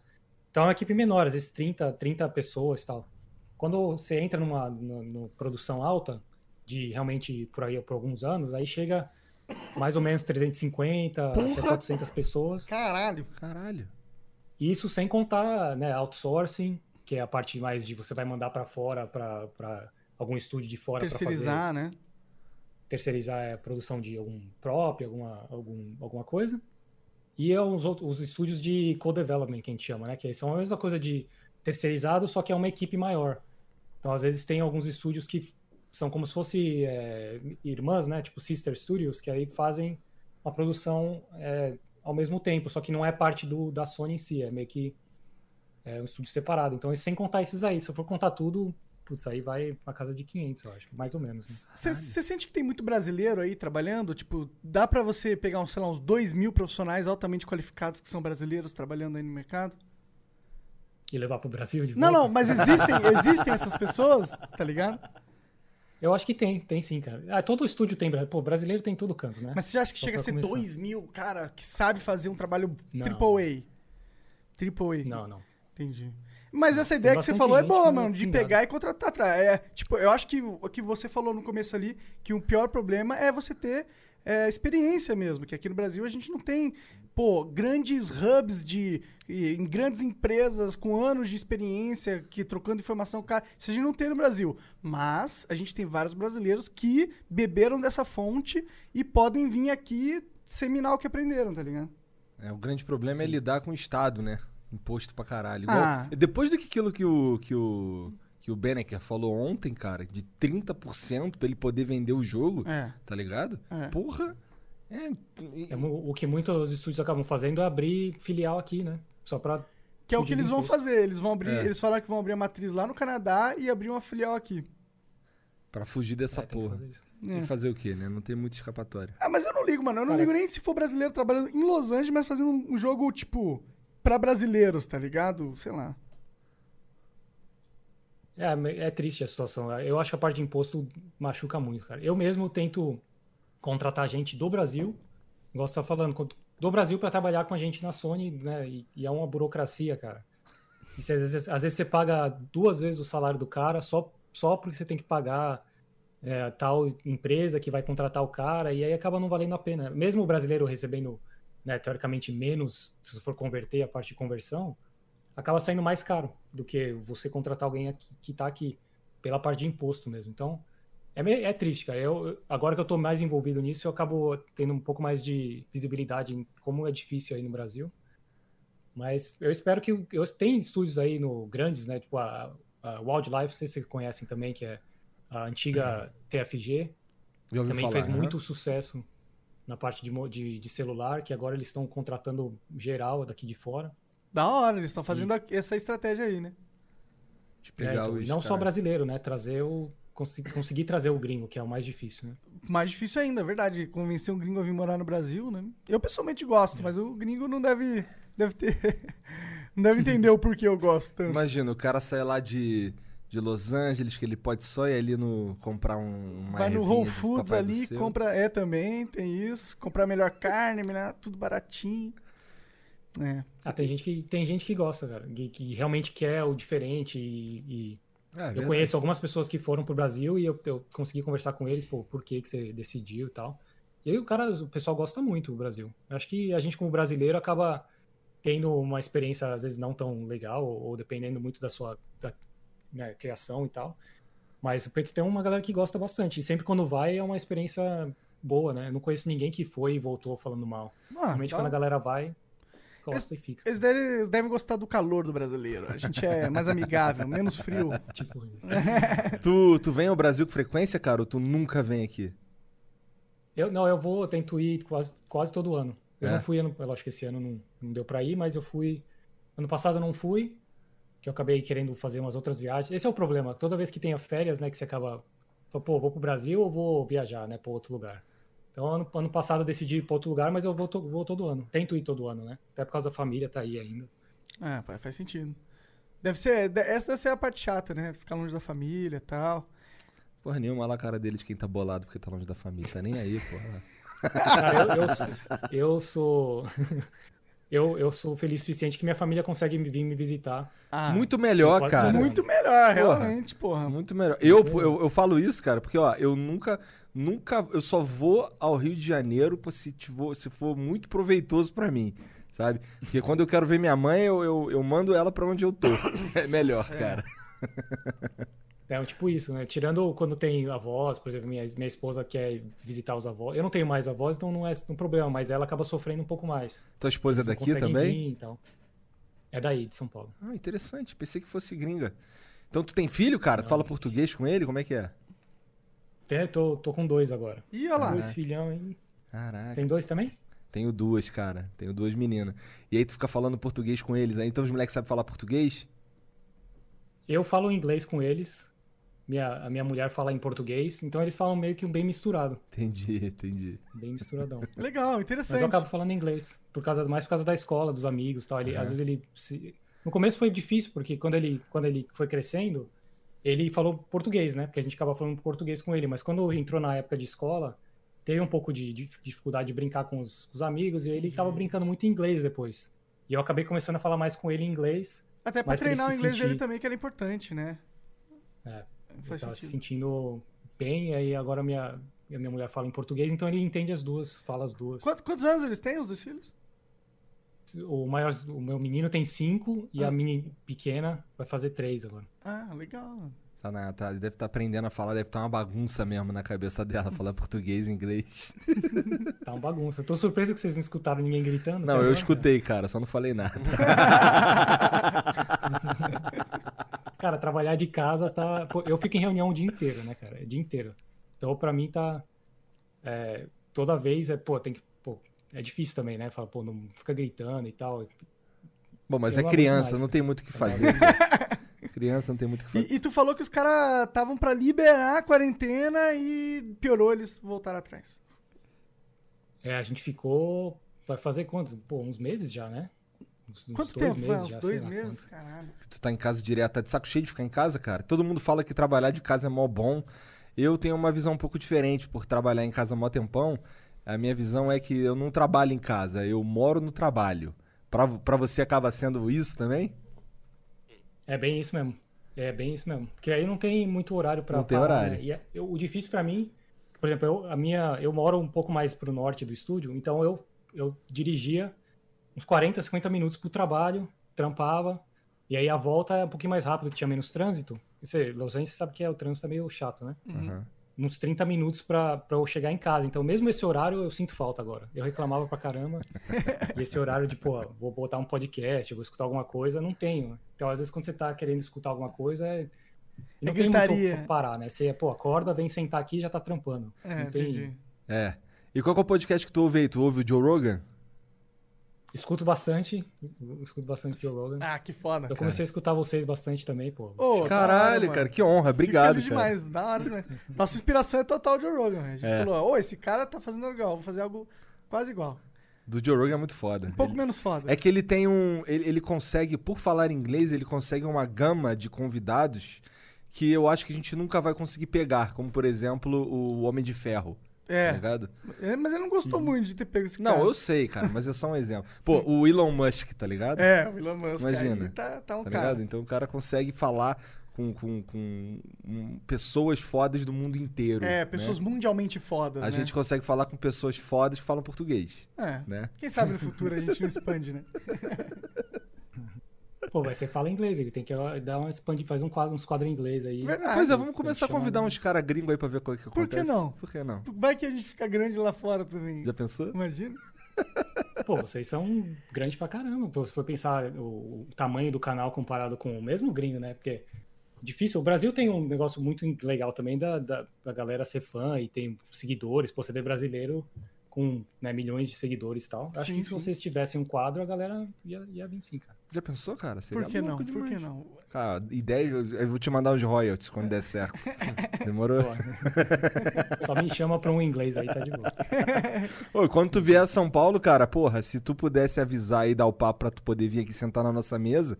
Speaker 4: Então é uma equipe menor, às vezes 30, 30 pessoas tal. Quando você entra numa, numa- numa produção alta, de realmente por aí por alguns anos, aí chega mais ou menos 350 até
Speaker 3: Porra!
Speaker 4: 400 pessoas.
Speaker 3: Caralho.
Speaker 2: Caralho.
Speaker 4: Isso sem contar, né, outsourcing, que é a parte mais de você vai mandar para fora, para algum estúdio de fora para fazer
Speaker 3: Terceirizar, né?
Speaker 4: terceirizar a produção de algum prop, alguma, algum, alguma coisa. E é os, outros, os estúdios de co-development que a gente chama, né? Que são a mesma coisa de terceirizado, só que é uma equipe maior. Então, às vezes, tem alguns estúdios que são como se fossem é, irmãs, né? Tipo sister studios, que aí fazem uma produção é, ao mesmo tempo, só que não é parte do, da Sony em si, é meio que é um estúdio separado. Então, sem contar esses aí, se eu for contar tudo, putz, aí vai pra casa de 500, eu acho, mais ou menos. Né?
Speaker 3: Você sente que tem muito brasileiro aí trabalhando? Tipo, dá pra você pegar, uns, sei lá, uns 2 mil profissionais altamente qualificados que são brasileiros trabalhando aí no mercado?
Speaker 4: E levar pro Brasil de
Speaker 3: Não,
Speaker 4: volta?
Speaker 3: não, mas existem, existem essas pessoas, tá ligado?
Speaker 4: Eu acho que tem, tem sim, cara. Ah, todo estúdio tem, pô, brasileiro tem em todo canto, né?
Speaker 3: Mas você acha que
Speaker 4: Só
Speaker 3: chega a ser
Speaker 4: começar.
Speaker 3: 2 mil, cara, que sabe fazer um trabalho
Speaker 4: Não.
Speaker 3: triple A?
Speaker 4: Não, não.
Speaker 3: Entendi. Mas essa ideia que você falou é boa,
Speaker 4: no
Speaker 3: mano, de
Speaker 4: pingado.
Speaker 3: pegar e contratar atrás. É, tipo, eu acho que o que você falou no começo ali, que o pior problema é você ter é, experiência mesmo, que aqui no Brasil a gente não tem, pô, grandes hubs de em grandes empresas com anos de experiência, que trocando informação, cara, isso a gente não tem no Brasil. Mas a gente tem vários brasileiros que beberam dessa fonte e podem vir aqui seminar o que aprenderam, tá ligado?
Speaker 2: É, o grande problema é lidar com o Estado, né? Imposto pra caralho.
Speaker 3: Ah.
Speaker 2: Depois do que aquilo que o, que o, que o Benecker falou ontem, cara, de 30% pra ele poder vender o jogo,
Speaker 3: É.
Speaker 2: tá ligado?
Speaker 3: É.
Speaker 2: Porra. É,
Speaker 4: É o que muitos estúdios acabam fazendo é abrir filial aqui, né? Só pra.
Speaker 3: Que é o que eles vão fazer. Eles vão abrir,
Speaker 2: É.
Speaker 3: eles falaram que vão abrir a matriz lá no Canadá e abrir uma filial aqui.
Speaker 2: pra fugir dessa
Speaker 4: É, tem que
Speaker 2: porra.
Speaker 4: fazer
Speaker 2: que fazer o quê, né? Não tem muita escapatória.
Speaker 3: Ah, mas eu não ligo, mano. Eu não
Speaker 4: Cara-
Speaker 3: ligo nem se for brasileiro trabalhando em Los Angeles, mas fazendo um jogo, tipo, pra brasileiros, tá ligado? Sei lá.
Speaker 4: É, é triste a situação. Eu acho que a parte de imposto machuca muito, cara. Eu mesmo tento contratar gente do Brasil, igual você tá falando, do Brasil para trabalhar com a gente na Sony, né? E, e é uma burocracia, cara. E você, às, vezes, às vezes você paga duas vezes o salário do cara só, só porque você tem que pagar é, tal empresa que vai contratar o cara, e aí acaba não valendo a pena. Mesmo o brasileiro recebendo, né, teoricamente, menos, se for converter a parte de conversão, acaba saindo mais caro do que você contratar alguém aqui, que está aqui, pela parte de imposto mesmo. Então, é, me- é triste, cara. Eu, agora que eu estou mais envolvido nisso, eu acabo tendo um pouco mais de visibilidade em como é difícil aí no Brasil. Mas eu espero que. Eu, tem estúdios aí no grandes, né? Tipo a, a Wildlife, não sei se vocês conhecem também, que é a antiga TFG.
Speaker 2: Já ouvi
Speaker 4: Também
Speaker 2: falar,
Speaker 4: fez
Speaker 2: né?
Speaker 4: muito sucesso na parte de, de, de celular, que agora eles estão contratando geral daqui de fora.
Speaker 3: Da hora, eles estão fazendo a- essa estratégia aí, né?
Speaker 2: De
Speaker 4: É,
Speaker 2: pegar
Speaker 4: então,
Speaker 2: os
Speaker 4: e não só brasileiro, né? Trazer o. Conseguir, conseguir trazer o gringo, que é o mais difícil, né?
Speaker 3: Mais difícil ainda, é verdade. Convencer um gringo a vir morar no Brasil, né? Eu pessoalmente gosto,
Speaker 2: É.
Speaker 3: mas o gringo não deve, deve ter. não deve entender o porquê eu gosto tanto.
Speaker 2: Imagina, o cara sai lá de, de Los Angeles, que ele pode só ir ali no comprar um, uma
Speaker 3: Vai no Whole Foods ali, compra. É, também, tem isso. Comprar melhor carne, melhor, tudo baratinho. É.
Speaker 4: Ah, tem gente que, tem gente que gosta, cara, que, que realmente quer o diferente e, e
Speaker 2: É,
Speaker 4: eu conheço algumas pessoas que foram pro Brasil e eu, eu consegui conversar com eles, pô, por que que você decidiu e tal. E aí o cara, o pessoal gosta muito do Brasil. Eu acho que a gente como brasileiro acaba tendo uma experiência às vezes não tão legal ou, ou dependendo muito da sua da, né, criação e tal. Mas tem uma galera que gosta bastante e sempre quando vai é uma experiência boa, né? Eu não conheço ninguém que foi e voltou falando mal.
Speaker 3: Ah,
Speaker 4: Normalmente
Speaker 3: tá.
Speaker 4: quando a galera vai, gosta e fica.
Speaker 3: Eles devem, eles devem gostar do calor do brasileiro. A gente é mais amigável, menos frio.
Speaker 4: Tipo isso.
Speaker 2: Tu, tu vem ao Brasil com frequência, cara, ou tu nunca vem aqui?
Speaker 4: Eu, não, eu vou, eu tento ir quase, quase todo ano. Eu
Speaker 2: É.
Speaker 4: não fui, ano, eu acho que esse ano não, não deu pra ir, mas eu fui. Ano passado eu não fui, que eu acabei querendo fazer umas outras viagens. Esse é o problema. Toda vez que tenha férias, né, que você acaba. fala, Pô, vou pro Brasil ou vou viajar, né, pra outro lugar. Então, ano, ano passado eu decidi ir pra outro lugar, mas eu vou, to- vou todo ano. Tento ir todo ano, né? Até por causa da família, tá aí ainda.
Speaker 3: Ah, pai, faz sentido. Deve ser. Essa deve ser a parte chata, né? Ficar longe da família e tal.
Speaker 2: Porra nenhuma, olha a cara dele de quem tá bolado porque tá longe da família. Tá nem aí, porra.
Speaker 4: Cara, eu, eu, sou- eu sou. Eu, eu sou feliz o suficiente que minha família consegue vir me visitar.
Speaker 3: Ah,
Speaker 2: Muito melhor, cara.
Speaker 3: muito melhor, realmente, porra.
Speaker 2: Muito melhor. Eu, eu, eu falo isso, cara, porque, ó, eu nunca, nunca, eu só vou ao Rio de Janeiro se, se for muito proveitoso pra mim, sabe? Porque quando eu quero ver minha mãe, eu, eu, eu mando ela pra onde eu tô. É melhor, cara.
Speaker 4: É tipo isso, né? Tirando quando tem avós, por exemplo, minha, minha esposa quer visitar os avós. Eu não tenho mais avós, então não é um problema, mas ela acaba sofrendo um pouco mais.
Speaker 2: Tua esposa é
Speaker 4: não
Speaker 2: daqui também?
Speaker 4: vir, então. É daí, de São Paulo.
Speaker 2: Ah, interessante. Pensei que fosse gringa. Então tu tem filho, cara? Tu fala português com ele? Como é que é?
Speaker 4: Tô, tô com dois agora.
Speaker 3: Ih, olha lá.
Speaker 4: Dois filhão aí.
Speaker 2: Caraca.
Speaker 4: Tem dois também?
Speaker 2: Tenho duas, cara. Tenho duas meninas. E aí tu fica falando português com eles. Aí então os moleques sabem falar português?
Speaker 4: Eu falo inglês com eles. Minha, a minha mulher fala em português, então eles falam meio que bem misturado.
Speaker 2: Entendi, entendi.
Speaker 4: Bem misturadão.
Speaker 3: Legal,
Speaker 4: Mas
Speaker 3: interessante.
Speaker 4: eu acabo falando inglês, por causa, mais por causa da escola, dos amigos e tal. Ele, Às vezes ele. se- No começo foi difícil, porque quando ele, quando ele foi crescendo, ele falou português, né? Porque a gente acaba falando português com ele. Mas quando entrou na época de escola, teve um pouco de, de dificuldade de brincar com os, com os amigos, e ele tava brincando muito em inglês depois. E eu acabei começando a falar mais com ele em inglês.
Speaker 3: Até pra
Speaker 4: ele
Speaker 3: treinar o inglês dele
Speaker 4: sentir-
Speaker 3: também, que era importante, né?
Speaker 4: É,
Speaker 3: Faz
Speaker 4: tava se sentindo bem, e aí agora minha, a minha mulher fala em português, então ele entende as duas, fala as duas.
Speaker 3: Quantos anos eles têm, os dois filhos?
Speaker 4: O maior, o meu menino tem cinco e
Speaker 3: Ah.
Speaker 4: a minha pequena vai fazer três agora.
Speaker 3: Ah, legal.
Speaker 2: Tá na, tá, deve estar aprendendo a falar, deve estar uma bagunça mesmo na cabeça dela, falar português, inglês.
Speaker 4: Tá uma bagunça. Eu tô surpreso que vocês não escutaram ninguém gritando.
Speaker 2: Não,
Speaker 4: até
Speaker 2: eu
Speaker 4: agora,
Speaker 2: escutei, cara, só não falei nada.
Speaker 4: Cara. Cara, trabalhar de casa tá. pô, eu fico em reunião o dia inteiro, né, cara? É o dia inteiro. Então, pra mim, tá. é, toda vez é, pô, tem que. É difícil também, né? Fala, pô, não fica gritando e tal.
Speaker 2: Bom, mas
Speaker 4: Eu
Speaker 2: é criança,
Speaker 4: mais,
Speaker 2: não
Speaker 4: cara.
Speaker 2: tem muito o que
Speaker 4: não
Speaker 2: fazer. criança não tem muito o que fazer.
Speaker 3: E, e tu falou que os caras estavam pra liberar a quarentena e piorou, eles voltaram atrás.
Speaker 4: É, a gente ficou. Vai fazer quantos? Pô, uns meses já, né? Uns, uns
Speaker 3: Quanto
Speaker 4: dois
Speaker 3: tempo?
Speaker 4: meses
Speaker 3: Vai, uns
Speaker 4: já,
Speaker 3: dois meses?
Speaker 4: quanto.
Speaker 3: Caralho.
Speaker 2: Tu tá em casa direto, tá de saco cheio de ficar em casa, cara? Todo mundo fala que trabalhar de casa é mó bom. Eu tenho uma visão um pouco diferente por trabalhar em casa mó tempão. A minha visão é que eu não trabalho em casa, eu moro no trabalho. Pra, pra você acaba sendo isso também?
Speaker 4: É bem isso mesmo. É bem isso mesmo. Porque aí não tem muito horário pra
Speaker 2: Não tem
Speaker 4: parar,
Speaker 2: horário.
Speaker 4: né? E é- eu- o difícil pra mim, por exemplo, eu, a minha, eu moro um pouco mais pro norte do estúdio, então eu, eu dirigia uns 40, 50 minutos pro trabalho, trampava, e aí a volta é um pouquinho mais rápido, que tinha menos trânsito. E Você, Los Angeles, você sabe que é, o trânsito é meio chato, né?
Speaker 2: Aham.
Speaker 4: Uns 30 minutos pra, pra eu chegar em casa. Então, mesmo esse horário, eu sinto falta agora. Eu reclamava pra caramba. e esse horário de, pô, vou botar um podcast, vou escutar alguma coisa, não tenho. Então, às vezes, quando você tá querendo escutar alguma coisa, é. Não tem muito pra parar, né? Você, pô, acorda, vem sentar aqui e já tá trampando.
Speaker 3: É,
Speaker 4: não tem...
Speaker 3: entendi.
Speaker 2: É. E qual que é o podcast que tu ouve aí? Tu ouve o Joe Rogan?
Speaker 4: Escuto bastante. Escuto bastante Joe Rogan.
Speaker 3: Ah, que foda.
Speaker 4: eu comecei a escutar vocês bastante também, pô.
Speaker 3: Hora,
Speaker 2: Caralho, cara, que honra. Obrigado,
Speaker 3: Fico
Speaker 2: cara.
Speaker 3: demais, da hora demais. Nossa inspiração é total Joe Rogan. A gente
Speaker 2: É.
Speaker 3: falou, ô, esse cara tá fazendo legal, vou fazer algo quase igual.
Speaker 2: Do Joe Rogan é muito foda.
Speaker 3: Um pouco
Speaker 2: Ele-
Speaker 3: menos foda.
Speaker 2: É que ele tem um. Ele, ele consegue, por falar inglês, ele consegue uma gama de convidados que eu acho que a gente nunca vai conseguir pegar, como por exemplo o Homem de Ferro. Tá
Speaker 3: É.
Speaker 2: ligado?
Speaker 3: É, Mas ele não gostou muito de ter pego esse
Speaker 2: Não,
Speaker 3: cara.
Speaker 2: eu sei, cara, mas é só um exemplo. Pô, o Elon Musk, tá ligado?
Speaker 3: É, o Elon Musk
Speaker 2: Imagina.
Speaker 3: tá, tá um
Speaker 2: Tá
Speaker 3: cara.
Speaker 2: ligado? Então o cara consegue falar com, com, com pessoas fodas do mundo inteiro.
Speaker 3: É, pessoas
Speaker 2: né?
Speaker 3: mundialmente fodas,
Speaker 2: A
Speaker 3: né?
Speaker 2: gente consegue falar com pessoas fodas que falam português,
Speaker 3: É.
Speaker 2: né?
Speaker 3: Quem sabe no futuro a gente não expande, né?
Speaker 4: Pô, mas você fala inglês, ele tem que dar uma expandida, faz um quadro, uns quadros em inglês aí.
Speaker 3: Verdade.
Speaker 2: Pois é, vamos começar a convidar uns caras gringos aí pra ver qual que
Speaker 3: Por que
Speaker 2: acontece.
Speaker 3: não?
Speaker 2: Por que não?
Speaker 3: Vai que a gente fica grande lá fora também.
Speaker 2: Já pensou?
Speaker 3: Imagina.
Speaker 4: Pô, vocês são grandes pra caramba. Se for pensar o, o tamanho do canal comparado com o mesmo gringo, né? Porque difícil. O Brasil tem um negócio muito legal também da, da, da galera ser fã e tem seguidores. Pô, você vê brasileiro com né, milhões de seguidores e tal. Acho
Speaker 3: Sim,
Speaker 4: que se
Speaker 3: sim.
Speaker 4: vocês tivessem um quadro, a galera ia, ia vir sim, cara.
Speaker 2: Já pensou, cara? Seria
Speaker 3: Por que não?
Speaker 2: louco
Speaker 3: Por que
Speaker 2: demais.
Speaker 3: não?
Speaker 2: Cara, ideia, eu vou te mandar uns royalties quando der certo. Demorou?
Speaker 4: Só me chama pra um inglês aí, tá de boa.
Speaker 2: Ô, quando tu vier a São Paulo, cara, porra, se tu pudesse avisar e dar o papo pra tu poder vir aqui sentar na nossa mesa,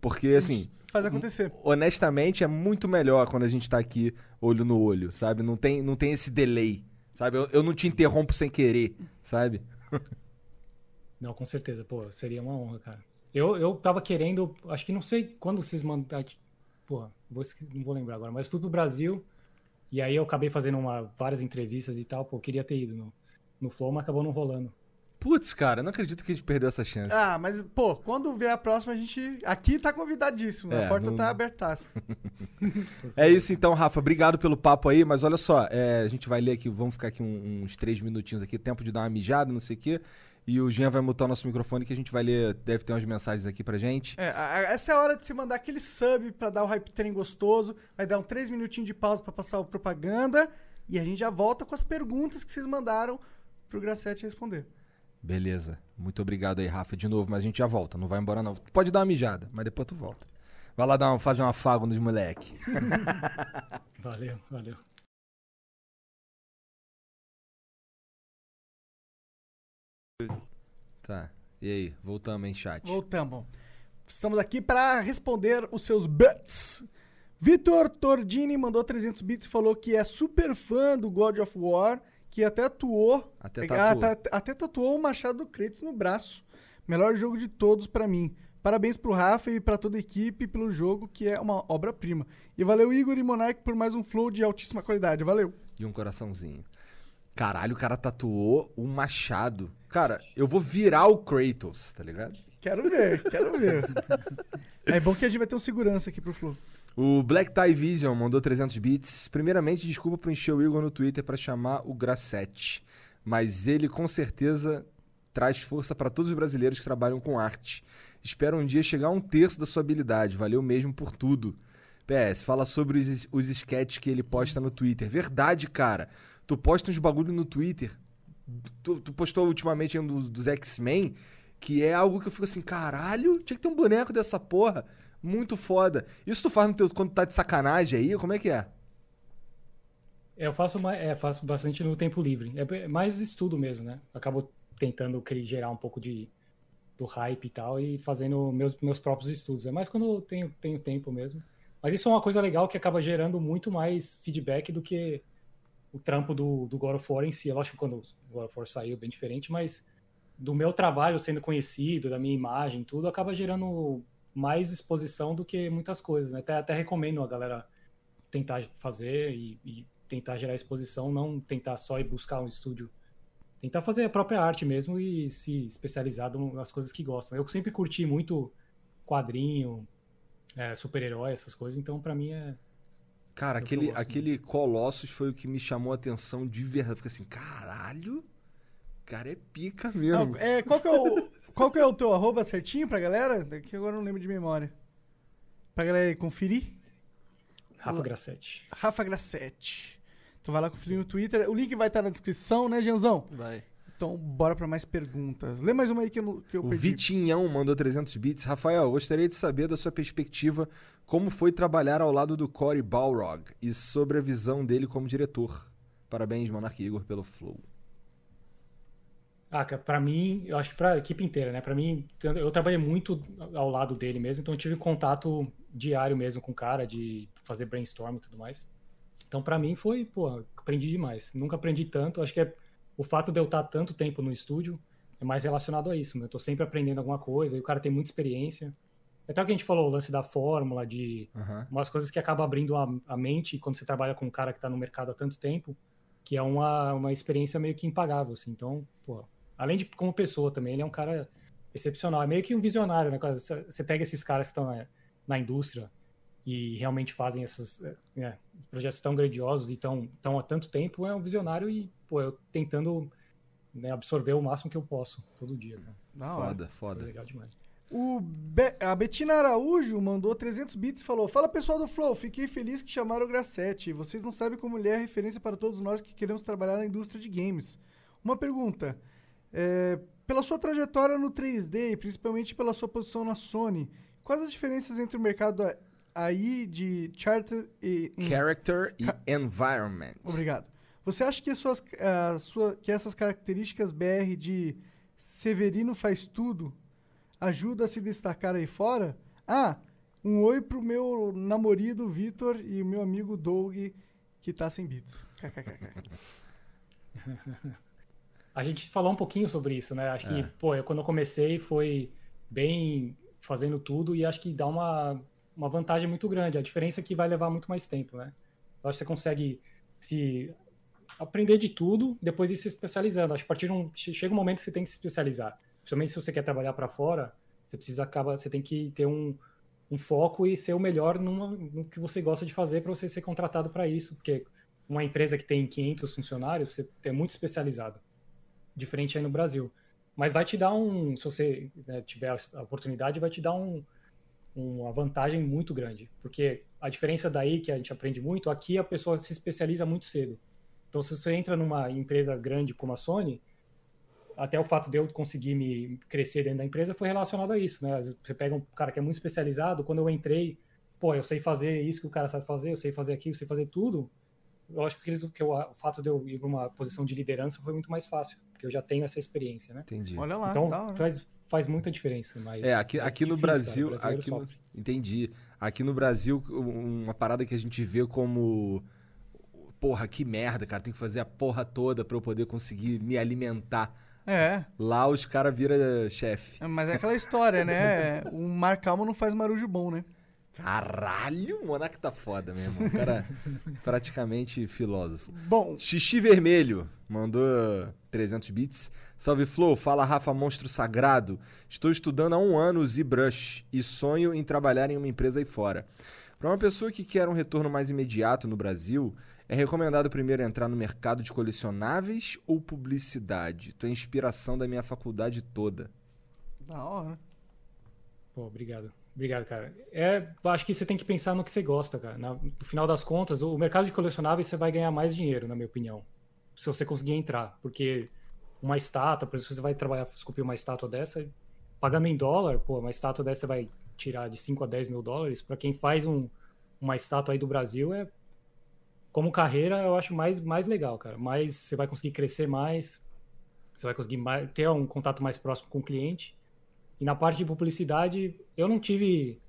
Speaker 2: Porque, assim,
Speaker 3: Faz acontecer.
Speaker 2: honestamente, é muito melhor quando a gente tá aqui olho no olho, sabe? Não tem, não tem esse delay, sabe? Eu, eu não te interrompo sem querer, sabe?
Speaker 4: Não, com certeza, pô, seria uma honra, cara. Eu, eu tava querendo, acho que não sei quando vocês mandaram, porra, vou, não vou lembrar agora, mas fui pro Brasil e aí eu acabei fazendo uma, várias entrevistas e tal, pô, queria ter ido no, no Flow, mas acabou não rolando.
Speaker 2: Putz, cara, não acredito que a gente perdeu essa chance.
Speaker 3: Ah, mas, pô, quando vier a próxima, a gente. Aqui tá convidadíssimo.
Speaker 2: É,
Speaker 3: a porta
Speaker 2: não-
Speaker 3: tá abertaça.
Speaker 2: É isso então, Rafa. Obrigado pelo papo aí, mas olha só, é, a gente vai ler aqui, vamos ficar aqui um- uns três minutinhos aqui, tempo de dar uma mijada, não sei o quê. E o Jean vai mutar o nosso microfone que a gente vai ler, deve ter umas mensagens aqui pra gente.
Speaker 3: É, a- a- essa é a hora de se mandar aquele sub pra dar o hype train gostoso. Vai dar um 3 minutinhos de pausa pra passar o propaganda. E a gente já volta com as perguntas que vocês mandaram pro Gracete responder.
Speaker 2: Beleza. Muito obrigado aí, Rafa, de novo, mas a gente já volta, não vai embora não. Pode dar uma mijada, mas depois tu volta. Vai lá dar uma, fazer um afago nos moleque.
Speaker 4: Valeu, valeu.
Speaker 2: Tá. E aí, voltamos em chat.
Speaker 3: Voltamos. Estamos aqui para responder os seus bits. Vitor Tordini mandou 300 bits e falou que é super fã do God of War, que até atuou,
Speaker 2: Até
Speaker 3: Ah,
Speaker 2: tatuou.
Speaker 3: tá- até tatuou o machado do Kratos no braço. Melhor jogo de todos pra mim. Parabéns pro Rafa e pra toda a equipe pelo jogo, que é uma obra-prima. E valeu Igor e Monark por mais um flow de altíssima qualidade. Valeu.
Speaker 2: E um coraçãozinho. Caralho, o cara tatuou um machado. Cara, eu vou virar o Kratos, tá ligado?
Speaker 3: Quero ver, quero ver. É bom que a gente vai ter um segurança aqui pro flow.
Speaker 2: O Black Tie Vision mandou 300 bits. Primeiramente, desculpa por encher o Igor no Twitter pra chamar o Grassetti. Mas ele com certeza traz força pra todos os brasileiros que trabalham com arte. Espero um dia chegar a um terço da sua habilidade. Valeu mesmo por tudo. PS, fala sobre os, os sketches que ele posta no Twitter. Verdade, cara. Tu posta uns bagulho no Twitter. Tu, tu postou ultimamente um dos, dos X-Men, que é algo que eu fico assim, caralho, tinha que ter um boneco dessa porra. Muito foda. Isso tu faz no teu, quando tá de sacanagem aí? Como é que é?
Speaker 4: Eu faço, ma- é, faço bastante no tempo livre. É mais estudo mesmo, né? Acabo tentando gerar um pouco de do hype e tal e fazendo meus, meus próprios estudos. É mais quando eu tenho, tenho tempo mesmo. Mas isso é uma coisa legal que acaba gerando muito mais feedback do que o trampo do, do God of War em si. Eu acho que quando o God of War saiu bem diferente, mas do meu trabalho sendo conhecido, da minha imagem, tudo, acaba gerando mais exposição do que muitas coisas. Né? Até, até recomendo a galera tentar fazer e, e tentar gerar exposição, não tentar só ir buscar um estúdio. Tentar fazer a própria arte mesmo e se especializar nas coisas que gostam. Eu sempre curti muito quadrinho, é, super-herói, essas coisas, então pra mim é.
Speaker 2: Cara,
Speaker 4: Eu
Speaker 2: aquele,
Speaker 4: gosto
Speaker 2: aquele Colossus foi o que me chamou a atenção de verdade. Fica assim, caralho, o cara é pica mesmo.
Speaker 3: Não, é, qual, que é o, qual que é o teu arroba certinho pra galera? Que agora eu não lembro de memória. Pra galera aí conferir.
Speaker 4: Rafa. Grassetti.
Speaker 3: Rafa Grassetti. Tu vai lá conferir no Twitter. O link vai estar na descrição, né, Gianzão?
Speaker 2: Vai.
Speaker 3: Então, bora pra mais perguntas. Lê mais uma aí que eu, que eu
Speaker 2: O
Speaker 3: perdi.
Speaker 2: Vitinhão mandou 300 bits. Rafael, gostaria de saber da sua perspectiva como foi trabalhar ao lado do Cory Balrog e sobre a visão dele como diretor. Parabéns, Monark Igor, pelo flow.
Speaker 4: Ah, pra mim, eu acho que pra equipe inteira, né? Pra mim, eu trabalhei muito ao lado dele mesmo, então eu tive contato diário mesmo com o cara, de fazer brainstorm e tudo mais. Então, pra mim, foi, pô, aprendi demais. Nunca aprendi tanto. Acho que é o fato de eu estar tanto tempo no estúdio é mais relacionado a isso, né? Eu tô sempre aprendendo alguma coisa e o cara tem muita experiência. Até o que a gente falou, o lance da fórmula, de
Speaker 2: Aham.
Speaker 4: umas coisas que acabam abrindo a, a mente quando você trabalha com um cara que está no mercado há tanto tempo, que é uma, uma experiência meio que impagável, assim. Então, pô, além de como pessoa também, ele é um cara excepcional. É meio que um visionário, né? Você pega esses caras que estão na, na indústria e realmente fazem esses é, projetos tão grandiosos e tão, tão há tanto tempo, é um visionário e, pô, eu tentando né, absorver o máximo que eu posso todo dia.
Speaker 3: Hora.
Speaker 2: Foda,
Speaker 4: Foi
Speaker 2: foda.
Speaker 4: legal demais.
Speaker 3: O Be- a Betina Araújo mandou 300 bits e falou: Fala pessoal do Flow, fiquei feliz que chamaram o Grassetti. Vocês não sabem como ele é referência para todos nós que queremos trabalhar na indústria de games. Uma pergunta: é, pela sua trajetória no 3D e principalmente pela sua posição na Sony, quais as diferenças entre o mercado aí de charter e. em-
Speaker 2: Character e environment.
Speaker 3: Obrigado. Você acha que, as suas, a sua, que essas características BR de Severino faz tudo ajuda a se destacar aí fora? Ah, Um oi pro meu namorado Vitor e o meu amigo Doug, que tá sem bits. KKKK.
Speaker 4: A gente falou um pouquinho sobre isso, né? Acho que,
Speaker 2: É.
Speaker 4: pô, eu, quando eu comecei foi bem fazendo tudo e acho que dá uma, uma vantagem muito grande. A diferença é que vai levar muito mais tempo, né? Eu acho que você consegue se aprender de tudo, depois ir se especializando. Acho que a partir de um che- chega um momento que você tem que se especializar. Principalmente se você quer trabalhar para fora, você precisa acaba, você tem que ter um, um foco e ser o melhor numa- no que você gosta de fazer para você ser contratado para isso, porque uma empresa que tem 500 funcionários, você é muito especializado diferente aí no Brasil. Mas vai te dar um, se você né, tiver a oportunidade, vai te dar um, uma vantagem muito grande. Porque a diferença daí que a gente aprende muito, aqui a pessoa se especializa muito cedo. Então, se você entra numa empresa grande como a Sony, até o fato de eu conseguir me crescer dentro da empresa foi relacionado a isso, né? Você pega um cara que é muito especializado, quando eu entrei, pô, eu sei fazer isso que o cara sabe fazer, eu sei fazer aquilo, eu sei fazer tudo. Eu acho que, eles, que eu- o fato de eu ir para uma posição de liderança foi muito mais fácil, porque eu já tenho essa experiência, né?
Speaker 2: Entendi.
Speaker 3: Olha lá,
Speaker 4: Então
Speaker 3: hora.
Speaker 4: faz, faz muita diferença. Mas
Speaker 2: É, aqui, aqui no
Speaker 4: difícil,
Speaker 2: Brasil. aqui no- entendi. Aqui no Brasil, um- uma parada que a gente vê como. Porra, que merda, cara. Tem que fazer a porra toda pra eu poder conseguir me alimentar.
Speaker 3: É,
Speaker 2: Lá os caras viram chefe.
Speaker 3: mas é aquela história, né? O Mar Calmo não faz marujo bom, né?
Speaker 2: Caralho, o Monark tá foda mesmo. O cara praticamente filósofo.
Speaker 3: Bom,
Speaker 2: Xixi Vermelho mandou 300 bits. Salve Flow, fala Rafa Monstro Sagrado. Estou estudando há um ano o ZBrush e sonho em trabalhar em uma empresa aí fora. Para uma pessoa que quer um retorno mais imediato no Brasil, é recomendado primeiro entrar no mercado de colecionáveis ou publicidade? Tu é a inspiração da minha faculdade toda.
Speaker 3: da hora.
Speaker 4: Pô, obrigado. Obrigado, cara. É, acho que você tem que pensar no que você gosta, cara. Na- no final das contas, o mercado de colecionáveis você vai ganhar mais dinheiro, na minha opinião. Se você conseguir entrar. Porque uma estátua, por exemplo, você vai trabalhar, esculpir uma estátua dessa, pagando em dólar, pô, uma estátua dessa você vai tirar de 5 a 10 mil dólares. Para quem faz um, uma estátua aí do Brasil, é como carreira, eu acho mais, mais legal, cara. Mais você vai conseguir crescer mais, você vai conseguir mais- ter um contato mais próximo com o cliente. E na parte de publicidade, eu não tive.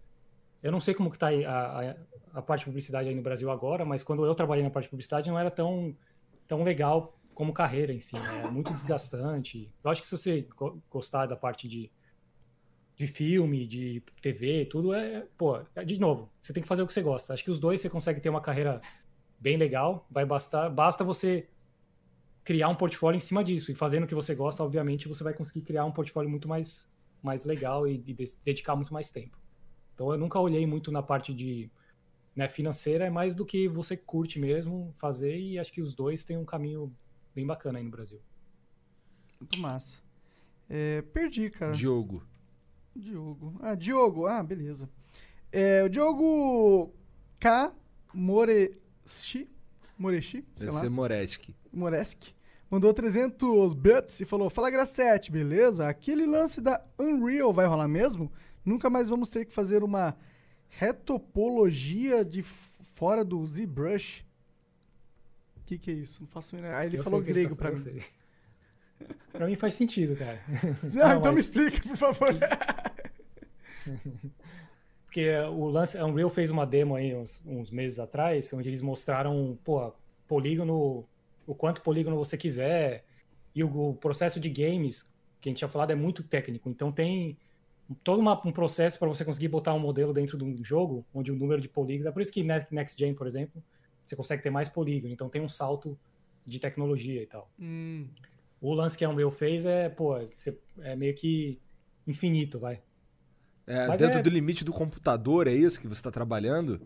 Speaker 4: Eu não sei como que tá a, a, a parte de publicidade aí no Brasil agora, mas quando eu trabalhei na parte de publicidade não era tão, tão legal como carreira em si, né? É muito desgastante. Eu acho que se você go- gostar da parte de, de filme, de TV, tudo é. Pô, é, de novo, você tem que fazer o que você gosta. Acho que os dois você consegue ter uma carreira bem legal. Vai bastar, basta você criar um portfólio em cima disso. E fazendo o que você gosta, obviamente, você vai conseguir criar um portfólio muito mais, mais legal e, e de- dedicar muito mais tempo. Então eu nunca olhei muito na parte de né, financeira, é mais do que você curte mesmo fazer, e acho que os dois têm um caminho bem bacana aí no Brasil.
Speaker 3: Muito massa. É, perdi, cara.
Speaker 2: Diogo.
Speaker 3: Diogo. Ah, Diogo. Ah, beleza. É, o Diogo K. Moreshi. Moreshi, sei
Speaker 2: Deve
Speaker 3: lá.
Speaker 2: ser Moreski.
Speaker 3: Moreski. Mandou 300 bits e falou: Fala Gracete, beleza? Aquele lance da Unreal vai rolar mesmo? Nunca mais vamos ter que fazer uma retopologia de fora do ZBrush. O que, que é isso? Não faço ideia. Aí ele
Speaker 4: Eu
Speaker 3: falou grego
Speaker 4: tá
Speaker 3: pra mim.
Speaker 4: Pra mim faz sentido, cara.
Speaker 3: Não,
Speaker 4: Não,
Speaker 3: então me
Speaker 4: mas-
Speaker 3: explica, por favor.
Speaker 4: Porque o lance, a Unreal fez uma demo aí uns, uns meses atrás, onde eles mostraram, pô, polígono, o quanto polígono você quiser, e o, o processo de games, que a gente tinha falado, é muito técnico. Então tem todo uma- um processo para você conseguir botar um modelo dentro de um jogo, onde o número de polígonos, é por isso que ne- Next Gen, por exemplo, você consegue ter mais polígono, então tem um salto de tecnologia e tal.
Speaker 3: Hum,
Speaker 4: O lance que a Unreal fez é, pô, é meio que infinito, vai.
Speaker 2: É, dentro
Speaker 4: é-
Speaker 2: do limite do computador, é isso que você tá trabalhando?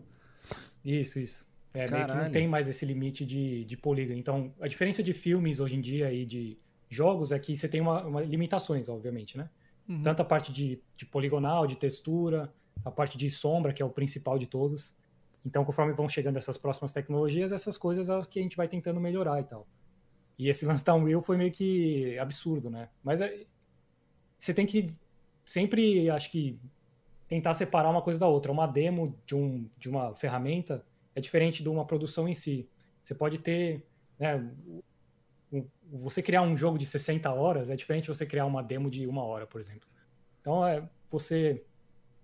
Speaker 4: Isso, isso. É meio que não tem mais esse limite de, de polígono. Então, a diferença de filmes hoje em dia e de jogos é que você tem uma, uma- limitações, obviamente, né?
Speaker 3: uhum.
Speaker 4: Tanto a parte de, de poligonal, de textura, a parte de sombra, que é o principal de todos. Então, conforme vão chegando essas próximas tecnologias, essas coisas é o que a gente vai tentando melhorar e tal. E esse lance da Unreal foi meio que absurdo, né? Mas é- você tem que sempre, acho que, tentar separar uma coisa da outra. Uma demo de, um, de uma ferramenta é diferente de uma produção em si. Você pode ter, né, você criar um jogo de 60 horas é diferente de você criar uma demo de uma hora, por exemplo. Então, é, você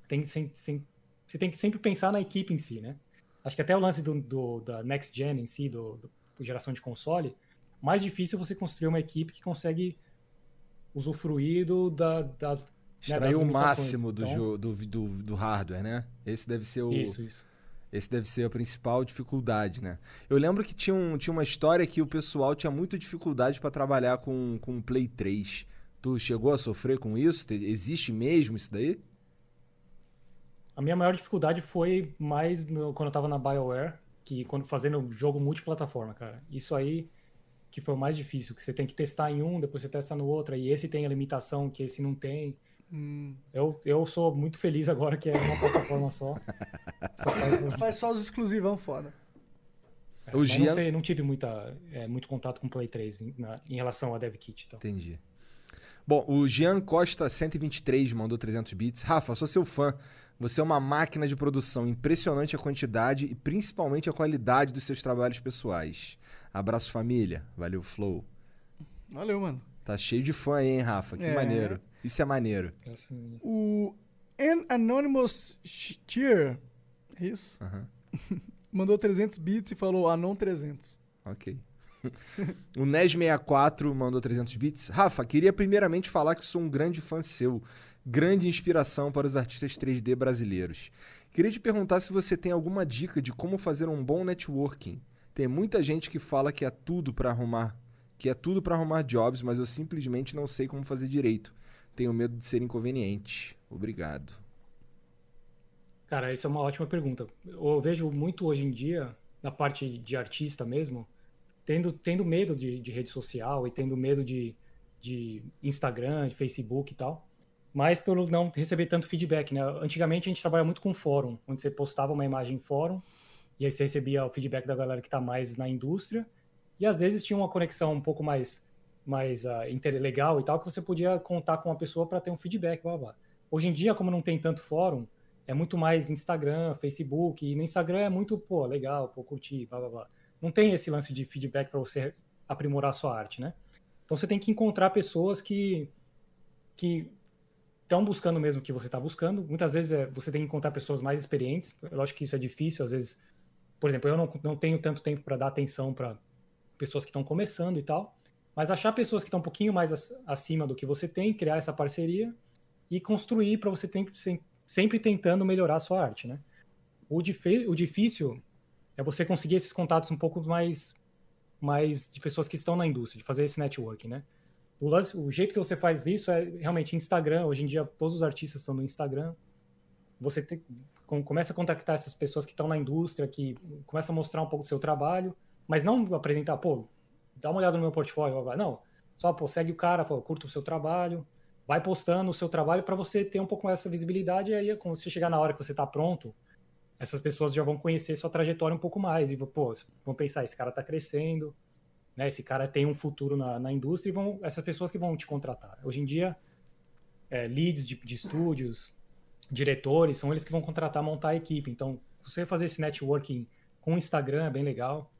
Speaker 4: tem que sem- sem- você tem que sempre pensar na equipe em si, né? Acho que até o lance do, do- da Next Gen em si, do, do geração de console, mais difícil é você construir uma equipe que consegue usufruir do, da, das. né,
Speaker 2: Extrair
Speaker 4: das
Speaker 2: o máximo do,
Speaker 4: Então,
Speaker 2: do, do, do hardware, né? Esse deve ser o.
Speaker 4: Isso, isso.
Speaker 2: Esse deve ser a principal dificuldade, né? Eu lembro que tinha, um, tinha uma história que o pessoal tinha muita dificuldade para trabalhar com, com Play 3. Tu chegou a sofrer com isso? Te- Existe mesmo isso daí?
Speaker 4: A minha maior dificuldade foi mais no- quando eu tava na BioWare, que quando fazendo jogo multiplataforma, cara. Isso aí que foi o mais difícil, que você tem que testar em um, depois você testa no outro, e esse tem a limitação que esse não tem.
Speaker 3: Hum.
Speaker 4: Eu, eu sou muito feliz agora que é uma plataforma só. Só faz-
Speaker 3: Faz só os exclusivão foda.
Speaker 2: O
Speaker 4: Mas
Speaker 2: Gian-
Speaker 4: não, sei, não tive muita, é, muito contato com o Play 3 em, na- em relação a DevKit e tal.
Speaker 2: Entendi. Bom, o Jean Costa 123 mandou 300 bits. Rafa, sou seu fã. Você é uma máquina de produção. Impressionante a quantidade e principalmente a qualidade dos seus trabalhos pessoais. Abraço família. Valeu, Flow.
Speaker 3: Valeu, mano.
Speaker 2: Tá cheio de fã aí, hein, Rafa? Que
Speaker 3: É.
Speaker 2: maneiro. Isso é maneiro.
Speaker 4: Assim,
Speaker 3: O An Anonymous Tier, é isso? Mandou 300 bits e falou Anon 300.
Speaker 2: Ok. o NES64 mandou 300 bits. Rafa, queria primeiramente falar que sou um grande fã seu. Grande inspiração para os artistas 3D brasileiros. Queria te perguntar se você tem alguma dica de como fazer um bom networking. Tem muita gente que fala que é tudo para arrumar, que é tudo para arrumar jobs, mas eu simplesmente não sei como fazer direito. Tenho medo de ser inconveniente. Obrigado.
Speaker 4: Cara, isso é uma ótima pergunta. Eu vejo muito hoje em dia, na parte de artista mesmo, tendo, tendo medo de, de rede social e tendo medo de, de Instagram, de Facebook e tal, mas pelo não receber tanto feedback, né? Antigamente a gente trabalhava muito com fórum, onde você postava uma imagem em fórum e aí você recebia o feedback da galera que está mais na indústria e às vezes tinha uma conexão um pouco mais mais uh, e tal, que você podia contar com uma pessoa para ter um feedback, blá. blá. Hoje em dia, como não tem tanto fórum, é muito mais Instagram, Facebook, e no Instagram é muito, pô, legal, pô, curtir, blá blá blá. Não tem esse lance de feedback para você aprimorar a sua arte, né? Então você tem que encontrar pessoas que que estão buscando mesmo o que você está buscando. Muitas vezes é, você tem que encontrar pessoas mais experientes. Eu acho que isso é difícil, às vezes. Por exemplo, eu não, não tenho tanto tempo para dar atenção para pessoas que estão começando e tal. Mas achar pessoas que estão um pouquinho mais ac- acima do que você tem, criar essa parceria e construir para você sempre tentando melhorar a sua arte, né? O, o difícil é você conseguir esses contatos um pouco mais, mais de pessoas que estão na indústria, de fazer esse networking, né? O, lance- o jeito que você faz isso é realmente Instagram. Hoje em dia, todos os artistas estão no Instagram. Você tem- com- começa a contactar essas pessoas que estão na indústria, que começa a mostrar um pouco do seu trabalho, mas não apresentar, pô, dá uma olhada no meu portfólio, blá. não. Só, pô, segue o cara, curta o seu trabalho, vai postando o seu trabalho para você ter um pouco mais essa visibilidade. E aí, quando você chegar na hora que você está pronto, essas pessoas já vão conhecer sua trajetória um pouco mais. E, pô, vão pensar, esse cara está crescendo, né? Esse cara tem um futuro na, na indústria e vão, essas pessoas que vão te contratar. Hoje em dia, é, leads de, de estúdios, diretores, são eles que vão contratar, montar a equipe. Então, você fazer esse networking com o Instagram é bem legal.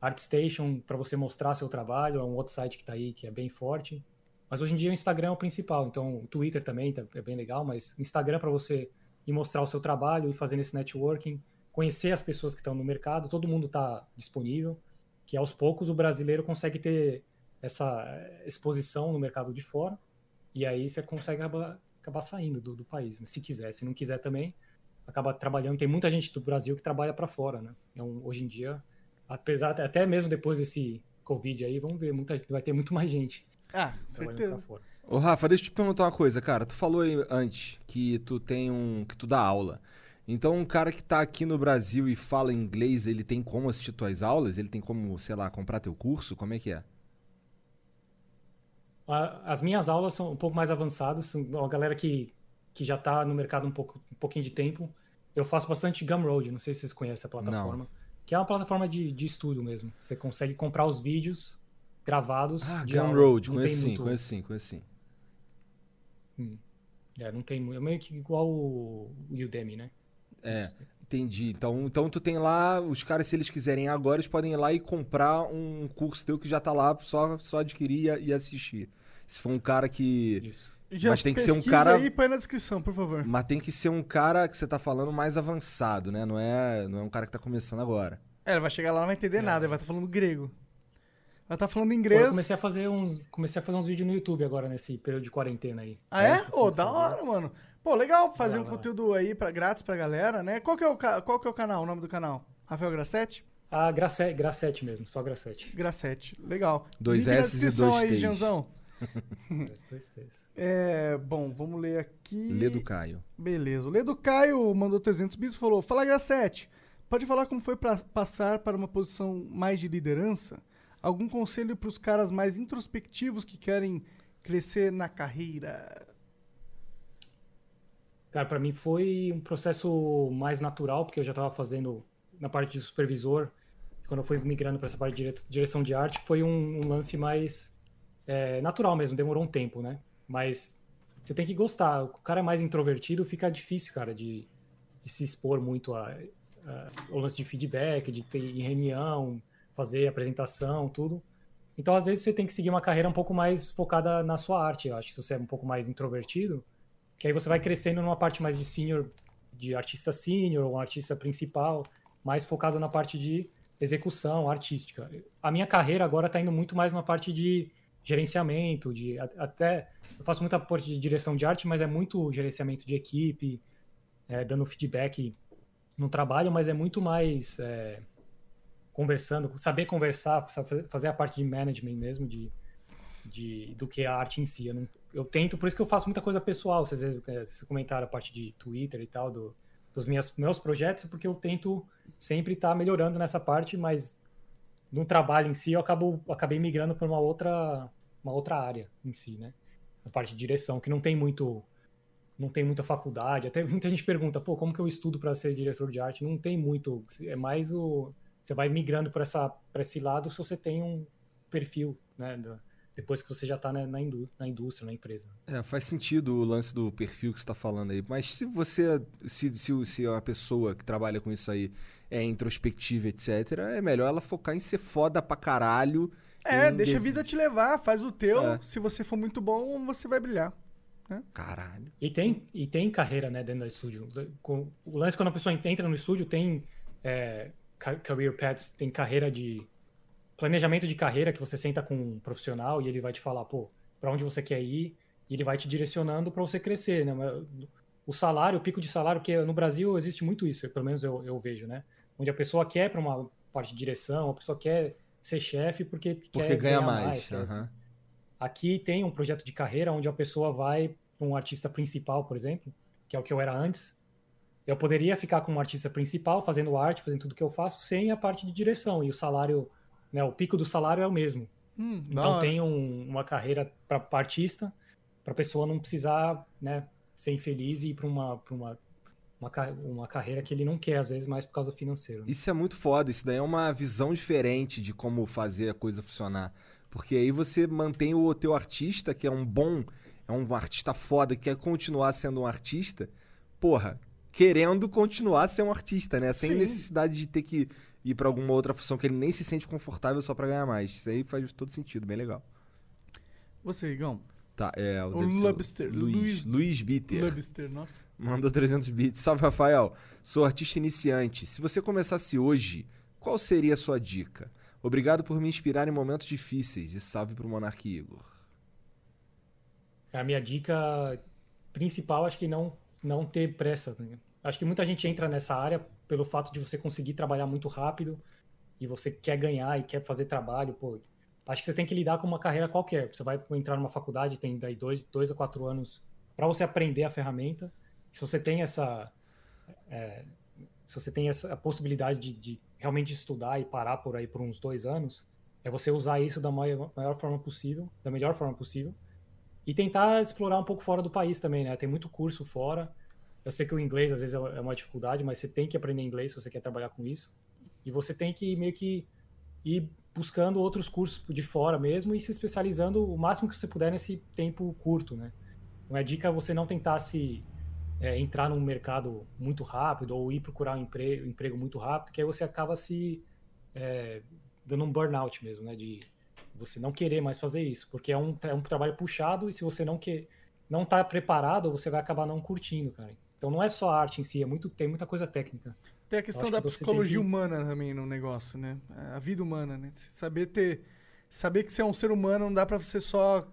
Speaker 4: ArtStation, para você mostrar seu trabalho, é um outro site que está aí, que é bem forte. Mas hoje em dia o Instagram é o principal, então o Twitter também tá- é bem legal, mas Instagram para você ir mostrar o seu trabalho e fazer esse networking, conhecer as pessoas que estão no mercado, todo mundo está disponível, que aos poucos o brasileiro consegue ter essa exposição no mercado de fora, e aí você consegue acabar, acabar saindo do, do país, né? se quiser. Se não quiser também, acaba trabalhando. Tem muita gente do Brasil que trabalha para fora, né? Então, hoje em dia, apesar até mesmo depois desse Covid aí, vamos ver, muita, vai ter muito mais gente
Speaker 3: Ah, certeza.
Speaker 4: fora.
Speaker 2: Ô, Rafa, deixa eu te perguntar uma coisa, cara. Tu falou aí antes que tu tem um. que tu dá aula. Então, um cara que tá aqui no Brasil e fala inglês, ele tem como assistir tuas aulas? Ele tem como, sei lá, comprar teu curso? Como é que é?
Speaker 4: As minhas aulas são um pouco mais avançadas, são uma galera que, que já está no mercado um, pouco, um pouquinho de tempo. Eu faço bastante Gumroad, não sei se vocês conhecem a plataforma. Que é uma plataforma de, de estudo mesmo. Você consegue comprar os vídeos gravados.
Speaker 2: Ah. Gumroad,
Speaker 4: tem
Speaker 2: sim,
Speaker 4: muito-
Speaker 2: sim, conheço sim.
Speaker 4: É, não tem muito. É meio que igual o Udemy, né?
Speaker 2: É, entendi. Então, então tu tem lá, os caras, se eles quiserem agora, eles podem ir lá e comprar um curso teu que já tá lá, só, só adquirir e- e assistir. Se for um cara que,
Speaker 4: Isso.
Speaker 3: Já
Speaker 2: Mas tem que ser um cara-
Speaker 3: aí e põe na descrição, por favor.
Speaker 2: Mas tem que ser um cara que você tá falando mais avançado, né? Não é, não é um cara que tá começando agora.
Speaker 3: É, ele vai chegar lá e não vai entender nada, ele vai estar falando grego. Vai estar falando
Speaker 4: Pô,
Speaker 3: inglês.
Speaker 4: eu comecei a fazer uns, comecei a fazer uns vídeos no YouTube agora nesse período de quarentena aí.
Speaker 3: Ah, é?
Speaker 4: Assim,
Speaker 3: Ô, da
Speaker 4: fazer.
Speaker 3: hora, mano. Pô, legal fazer um
Speaker 4: lá, vai lá.
Speaker 3: conteúdo aí pra, grátis pra galera, né? Qual que, é o, qual que é o canal, o nome do canal? Rafael Grassetti?
Speaker 4: Ah, Gracete, Gracete mesmo, só Gracete.
Speaker 3: Grassetti. Legal.
Speaker 2: Dois
Speaker 3: Link
Speaker 2: S's e dois.
Speaker 3: Janzão.
Speaker 4: Dois, dois, três.
Speaker 3: É, bom, vamos ler aqui.
Speaker 2: Lê do Caio.
Speaker 3: Beleza. O Ledo Caio mandou 300 bits e falou: Fala, Grassetti. Pode falar como foi pra passar para uma posição mais de liderança? Algum conselho para os caras mais introspectivos que querem crescer na carreira?
Speaker 4: Cara, pra mim foi um processo mais natural, porque eu já tava fazendo na parte de supervisor. Quando eu fui migrando para essa parte de dire- direção de arte, foi um, um lance mais é, natural mesmo, demorou um tempo, né? Mas você tem que gostar. O cara é mais introvertido, fica difícil, cara, de, de se expor muito a, ao lance de feedback, de ter em reunião, fazer apresentação, tudo. Então, às vezes, você tem que seguir uma carreira um pouco mais focada na sua arte. Eu acho que se você é um pouco mais introvertido, que aí você vai crescendo numa parte mais de senior, de artista senior ou um artista principal, mais focado na parte de execução artística. A minha carreira agora está indo muito mais na parte de gerenciamento, de até eu faço muita parte de direção de arte, mas é muito gerenciamento de equipe, é, dando feedback no trabalho, mas é muito mais é, conversando, saber conversar, sa- fazer a parte de management mesmo, de, de do que a arte em si. Eu, não- eu tento, por isso que eu faço muita coisa pessoal. Vocês, eh, vocês comentaram a parte de Twitter e tal, do, dos minhas, meus projetos, porque eu tento sempre estar melhorando nessa parte, mas no trabalho em si eu acabo, acabei migrando para uma outra, uma outra área em si, né? A parte de direção, que não tem muito não tem muita faculdade. Até muita gente pergunta, pô, como que eu estudo para ser diretor de arte? Não tem muito, é mais o você vai migrando para essa para esse lado se você tem um perfil, né, depois que você já está na, na, indú- na indústria, na empresa.
Speaker 2: É, faz sentido o lance do perfil que você tá falando aí. Mas se você. Se, se, se a pessoa que trabalha com isso aí é introspectiva, etc., é melhor ela focar em ser foda pra caralho.
Speaker 3: É, deixa a vida te levar, faz o teu.
Speaker 2: É.
Speaker 3: Se você for muito bom, você vai brilhar.
Speaker 2: Caralho.
Speaker 4: E tem, e tem carreira, né, dentro do estúdio. Com- O lance quando a pessoa entra no estúdio tem é, ca- career paths, tem carreira de planejamento de carreira que você senta com um profissional e ele vai te falar, pô, para onde você quer ir, e ele vai te direcionando para você crescer, né? O salário, o pico de salário, que no Brasil existe muito isso, pelo menos eu, eu vejo, né? Onde a pessoa quer para uma parte de direção, a pessoa quer ser chefe porque,
Speaker 2: Porque
Speaker 4: quer
Speaker 2: ganha mais.
Speaker 4: quer-
Speaker 2: aham.
Speaker 4: Aqui tem um projeto de carreira onde a pessoa vai para um artista principal, por exemplo, que é o que eu era antes. Eu poderia ficar como artista principal, fazendo arte, fazendo tudo que eu faço, sem a parte de direção. E o salário, né, o pico do salário é o mesmo.
Speaker 3: Hum,
Speaker 4: Então tem um- uma carreira para artista, para a pessoa não precisar né, ser infeliz e ir para uma, pra uma, uma, uma carreira que ele não quer, às vezes, mais por causa financeira.
Speaker 2: Isso é muito foda. Isso daí é uma visão diferente de como fazer a coisa funcionar. Porque aí você mantém o teu artista, que é um bom, é um artista foda, que quer continuar sendo um artista, porra, querendo continuar ser um artista, né? Sem
Speaker 3: Sim.
Speaker 2: necessidade de ter que ir pra alguma outra função que ele nem se sente confortável só pra ganhar mais. Isso aí faz todo sentido, bem legal.
Speaker 3: Você, Igão.
Speaker 2: Tá, é.
Speaker 3: O Lobster,
Speaker 2: Luiz.
Speaker 3: Luiz-
Speaker 2: Luiz Bitter.
Speaker 3: Lobster, nossa.
Speaker 2: Mandou 300 bits. Salve, Rafael. Sou artista iniciante. Se você começasse hoje, qual seria a sua dica? Obrigado por me inspirar em momentos difíceis e salve pro Monark Igor.
Speaker 4: A minha dica principal, acho que não, não ter pressa. né? Acho que muita gente entra nessa área pelo fato de você conseguir trabalhar muito rápido e você quer ganhar e quer fazer trabalho. Pô, acho que você tem que lidar com uma carreira qualquer. Você vai entrar numa faculdade, tem daí dois, dois a quatro anos para você aprender a ferramenta. Se você tem essa, é, se você tem essa possibilidade de, de realmente estudar e parar por aí por uns dois anos, é você usar isso da maior, maior forma possível, da melhor forma possível. E tentar explorar um pouco fora do país também, né? Tem muito curso fora. Eu sei que o inglês às vezes é uma dificuldade, mas você tem que aprender inglês se você quer trabalhar com isso. E você tem que meio que ir buscando outros cursos de fora mesmo e se especializando o máximo que você puder nesse tempo curto, né? Então a dica é você não tentar se é, entrar num mercado muito rápido ou ir procurar um emprego, emprego muito rápido, que aí você acaba se é, dando um burnout mesmo, né? De você não querer mais fazer isso, porque é um, é um trabalho puxado e se você não quer não tá preparado, você vai acabar não curtindo, cara. Então não é só a arte em si, é muito, tem muita coisa técnica.
Speaker 3: Tem a questão da
Speaker 4: que
Speaker 3: psicologia
Speaker 4: que-
Speaker 3: humana também no negócio, né? A vida humana, né? Saber ter. Saber que você é um ser humano não dá pra você só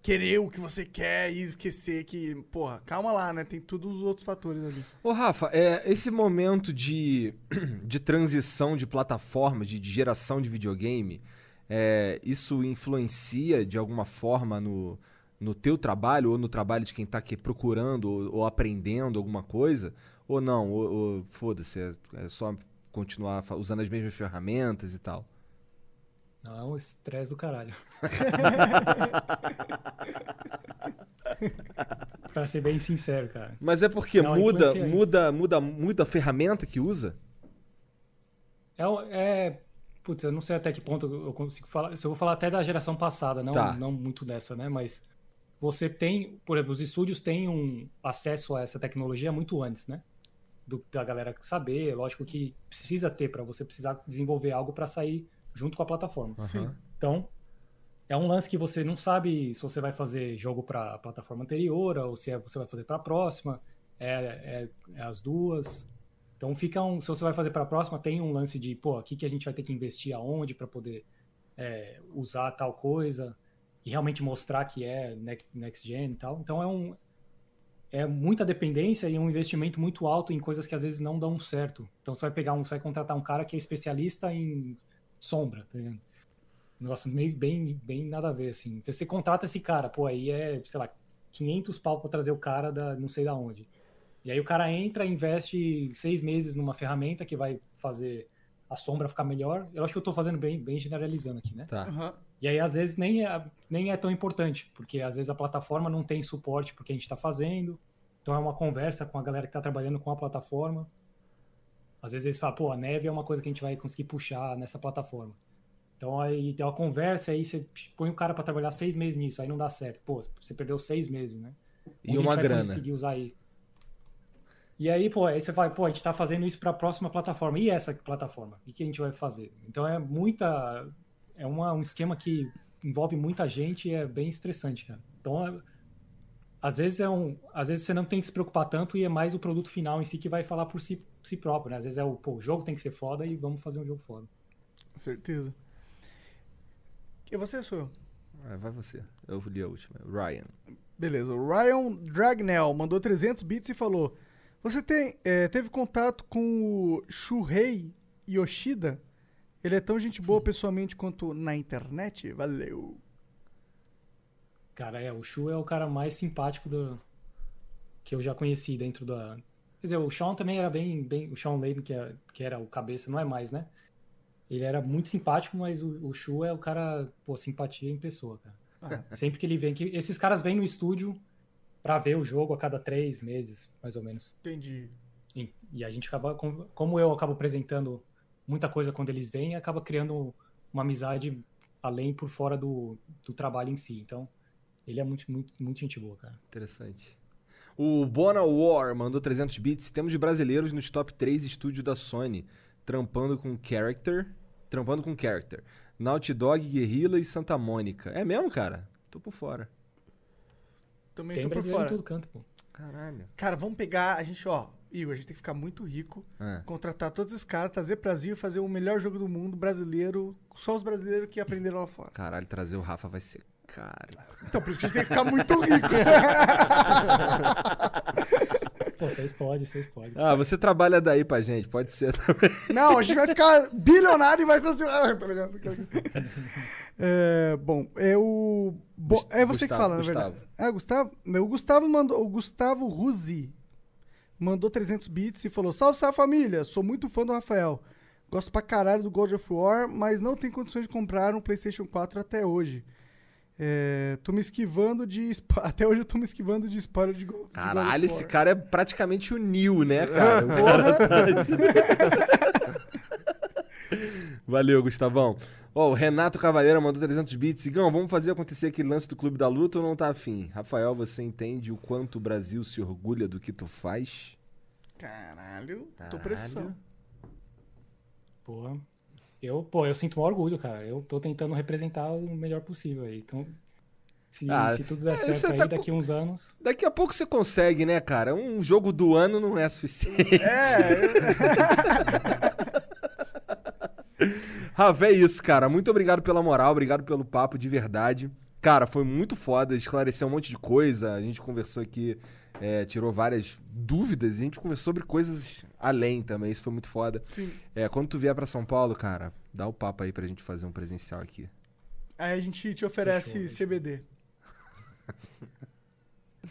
Speaker 3: querer o que você quer e esquecer que. Porra, calma lá, né? Tem todos os outros fatores ali.
Speaker 2: Ô, Rafa, é, esse momento de, de transição de plataforma, de, de geração de videogame, é, isso influencia de alguma forma no, no teu trabalho ou no trabalho de quem tá aqui procurando ou, ou aprendendo alguma coisa? Ou não? Ou, ou foda-se, é, é só continuar usando as mesmas ferramentas e tal?
Speaker 4: Não, é um estresse do caralho. pra ser bem sincero, cara.
Speaker 2: Mas é porque
Speaker 4: Não,
Speaker 2: muda, muda, muda, muda a ferramenta que usa?
Speaker 4: É, é. Putz, eu não sei até que ponto eu consigo falar. Se eu vou falar até da geração passada, não,
Speaker 2: Tá.
Speaker 4: não muito dessa, né? Mas você tem, por exemplo, os estúdios têm um acesso a essa tecnologia muito antes, né? Do, da galera saber, lógico que precisa ter para você precisar desenvolver algo para sair junto com a plataforma.
Speaker 3: Sim.
Speaker 4: Então, é um lance que você não sabe se você vai fazer jogo para a plataforma anterior ou se é- você vai fazer para a próxima. É, é- é as duas. Então fica um. Se você vai fazer para a próxima, tem um lance de, pô, aqui que a gente vai ter que investir aonde para poder é, usar tal coisa e realmente mostrar que é next, next gen e tal. Então é um. É muita dependência e um investimento muito alto em coisas que às vezes não dão certo. Então você vai pegar um, você vai contratar um cara que é especialista em sombra, tá ligado? Um negócio meio bem, bem nada a ver, assim. Então, você contrata esse cara, pô, aí é, sei lá, 500 pau pra trazer o cara da não sei da onde. E aí o cara entra, investe seis meses numa ferramenta que vai fazer a sombra ficar melhor. Eu acho que eu tô fazendo bem, bem generalizando aqui, né?
Speaker 2: Tá.
Speaker 3: Aham.
Speaker 4: E aí, às vezes, nem é, nem é tão importante, porque às vezes a plataforma não tem suporte porque a gente está fazendo. Então é uma conversa com a galera que está trabalhando com a plataforma. Às vezes eles falam, pô, a neve é uma coisa que a gente vai conseguir puxar nessa plataforma. Então aí tem uma conversa, aí você põe o cara para trabalhar seis meses nisso, aí não dá certo. Pô, você perdeu seis meses, né?
Speaker 2: E
Speaker 4: Onde a
Speaker 2: uma grana.
Speaker 4: conseguir usar aí? E aí, pô, aí você vai, pô, a gente tá fazendo isso para a próxima plataforma. E essa plataforma? O que a gente vai fazer? Então é muita. É uma, um esquema que envolve muita gente e é bem estressante, cara. Então, é- às vezes é um. Às vezes você não tem que se preocupar tanto e é mais o produto final em si que vai falar por si, si próprio, né? Às vezes é o, pô, o jogo tem que ser foda e vamos fazer um jogo foda.
Speaker 3: Certeza. E você, sou eu?
Speaker 2: É, vai você. Eu li a última. Ryan.
Speaker 3: Beleza. O Ryan Dragnell mandou 300 bits e falou: Você tem, é, teve contato com o Shuhei Yoshida? Ele é tão gente boa pessoalmente quanto na internet? Valeu.
Speaker 4: Cara, é, o Shu é o cara mais simpático do, que eu já conheci dentro da. Quer dizer, o Sean também era bem. bem o Sean Lane, que, é, que era o cabeça, não é mais, né? Ele era muito simpático, mas o, o Shu é o cara, pô, simpatia em pessoa, cara. Sempre que ele vem. Que, esses caras vêm no estúdio pra ver o jogo a cada três meses, mais ou menos.
Speaker 3: Entendi.
Speaker 4: E, e a gente acaba, com- como eu acabo apresentando muita coisa quando eles vêm, acaba criando uma amizade além por fora do, do trabalho em si. Então, ele é muito, muito, muito gente boa, cara.
Speaker 2: Interessante. O Bona War mandou 300 bits. Temos brasileiros nos top 3 estúdios da Sony, trampando com Character, trampando com Character. Naughty Dog, Guerrilla e Santa Mônica. É mesmo, cara? Tô por fora.
Speaker 3: Também
Speaker 4: Tem
Speaker 3: tô por
Speaker 4: brasileiro em
Speaker 3: fora.
Speaker 4: todo canto, pô.
Speaker 2: Caralho.
Speaker 3: Cara, vamos pegar. A gente, ó. Igor, a gente tem que ficar muito rico,
Speaker 2: É.
Speaker 3: contratar todos os caras, trazer Brasil e fazer o melhor jogo do mundo brasileiro. Só os brasileiros que aprenderam lá fora.
Speaker 2: Caralho, trazer o Rafa vai ser caro.
Speaker 3: Então, por isso que a gente tem que ficar muito rico.
Speaker 4: Pô, vocês podem, vocês podem.
Speaker 2: Ah, você trabalha daí pra gente, pode ser também.
Speaker 3: Não, a gente vai ficar bilionário e vai fazer. Ah, tá ligado? É, bom, é o. Bo- é você que
Speaker 2: Gustavo,
Speaker 3: fala, na
Speaker 2: Gustavo.
Speaker 3: verdade. Ah, Gustavo? O Gustavo mandou. O Gustavo Ruzi mandou 300 bits e falou: Salve, salve família! Sou muito fã do Rafael. Gosto pra caralho do God of War, mas não tenho condições de comprar um PlayStation 4 até hoje. É, tô me esquivando de. Até hoje eu tô me esquivando de spoiler de, Go- de God of
Speaker 2: Caralho, esse cara é praticamente o Neo, né, cara? Valeu, Gustavão. Ó, o Renato Cavaleiro mandou 300 bits. Igão, vamos fazer acontecer aquele lance do Clube da Luta ou não tá afim? Rafael, você entende o quanto o Brasil se orgulha do que tu faz?
Speaker 3: Caralho, tô
Speaker 2: Caralho.
Speaker 3: pressão.
Speaker 4: Pô, eu, pô, eu sinto um orgulho, cara. Eu tô tentando representar o melhor possível aí. Então, Se,
Speaker 2: Ah,
Speaker 4: se tudo der
Speaker 2: é,
Speaker 4: certo aí,
Speaker 2: tá
Speaker 4: daqui uns anos.
Speaker 2: Daqui a pouco você consegue, né, cara? Um jogo do ano não é suficiente.
Speaker 3: É,
Speaker 2: Rafa, é isso, cara. Muito obrigado pela moral, obrigado pelo papo, de verdade. Cara, foi muito foda, esclareceu um monte de coisa. A gente conversou aqui, é, tirou várias dúvidas e a gente conversou sobre coisas além também. Isso foi muito foda.
Speaker 3: sim.
Speaker 2: É, quando tu vier pra São Paulo, cara, dá o papo aí pra gente fazer um presencial aqui.
Speaker 3: Aí a gente te oferece
Speaker 4: Fechou,
Speaker 3: CBD.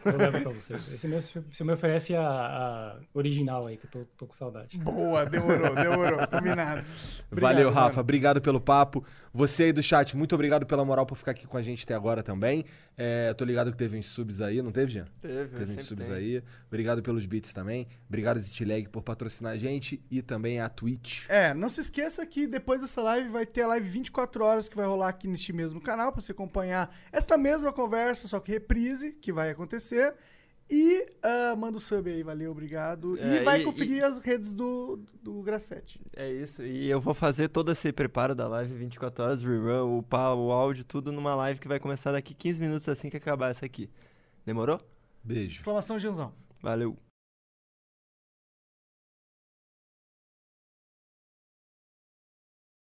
Speaker 4: Eu levo pra você. Esse meu, você me oferece a, a original aí, que eu tô, tô com saudade.
Speaker 3: Boa, demorou, demorou. Combinado. Obrigado,
Speaker 2: Valeu, Rafa.
Speaker 3: mano.
Speaker 2: Obrigado pelo papo. Você aí do chat, muito obrigado pela moral por ficar aqui com a gente até agora também. É, eu tô ligado que teve uns subs aí, não teve, Jean?
Speaker 8: Teve,
Speaker 2: Teve uns subs
Speaker 8: tem.
Speaker 2: aí. Obrigado pelos beats também. Obrigado, Zitlag, por patrocinar a gente e também a Twitch.
Speaker 3: É, não se esqueça que depois dessa live vai ter a live 24 horas que vai rolar aqui neste mesmo canal pra você acompanhar esta mesma conversa, só que reprise, que vai acontecer. E ah, manda o sub aí, valeu, obrigado. e
Speaker 8: É,
Speaker 3: vai
Speaker 8: e-
Speaker 3: conferir
Speaker 8: e-
Speaker 3: as redes do, do Grassetti.
Speaker 8: É isso, e eu vou fazer todo esse preparo da live 24 horas, rerun, o pau, o áudio, tudo numa live que vai começar daqui 15 minutos assim que acabar essa aqui. Demorou?
Speaker 2: Beijo.
Speaker 3: Exclamação Janzão.
Speaker 8: Valeu.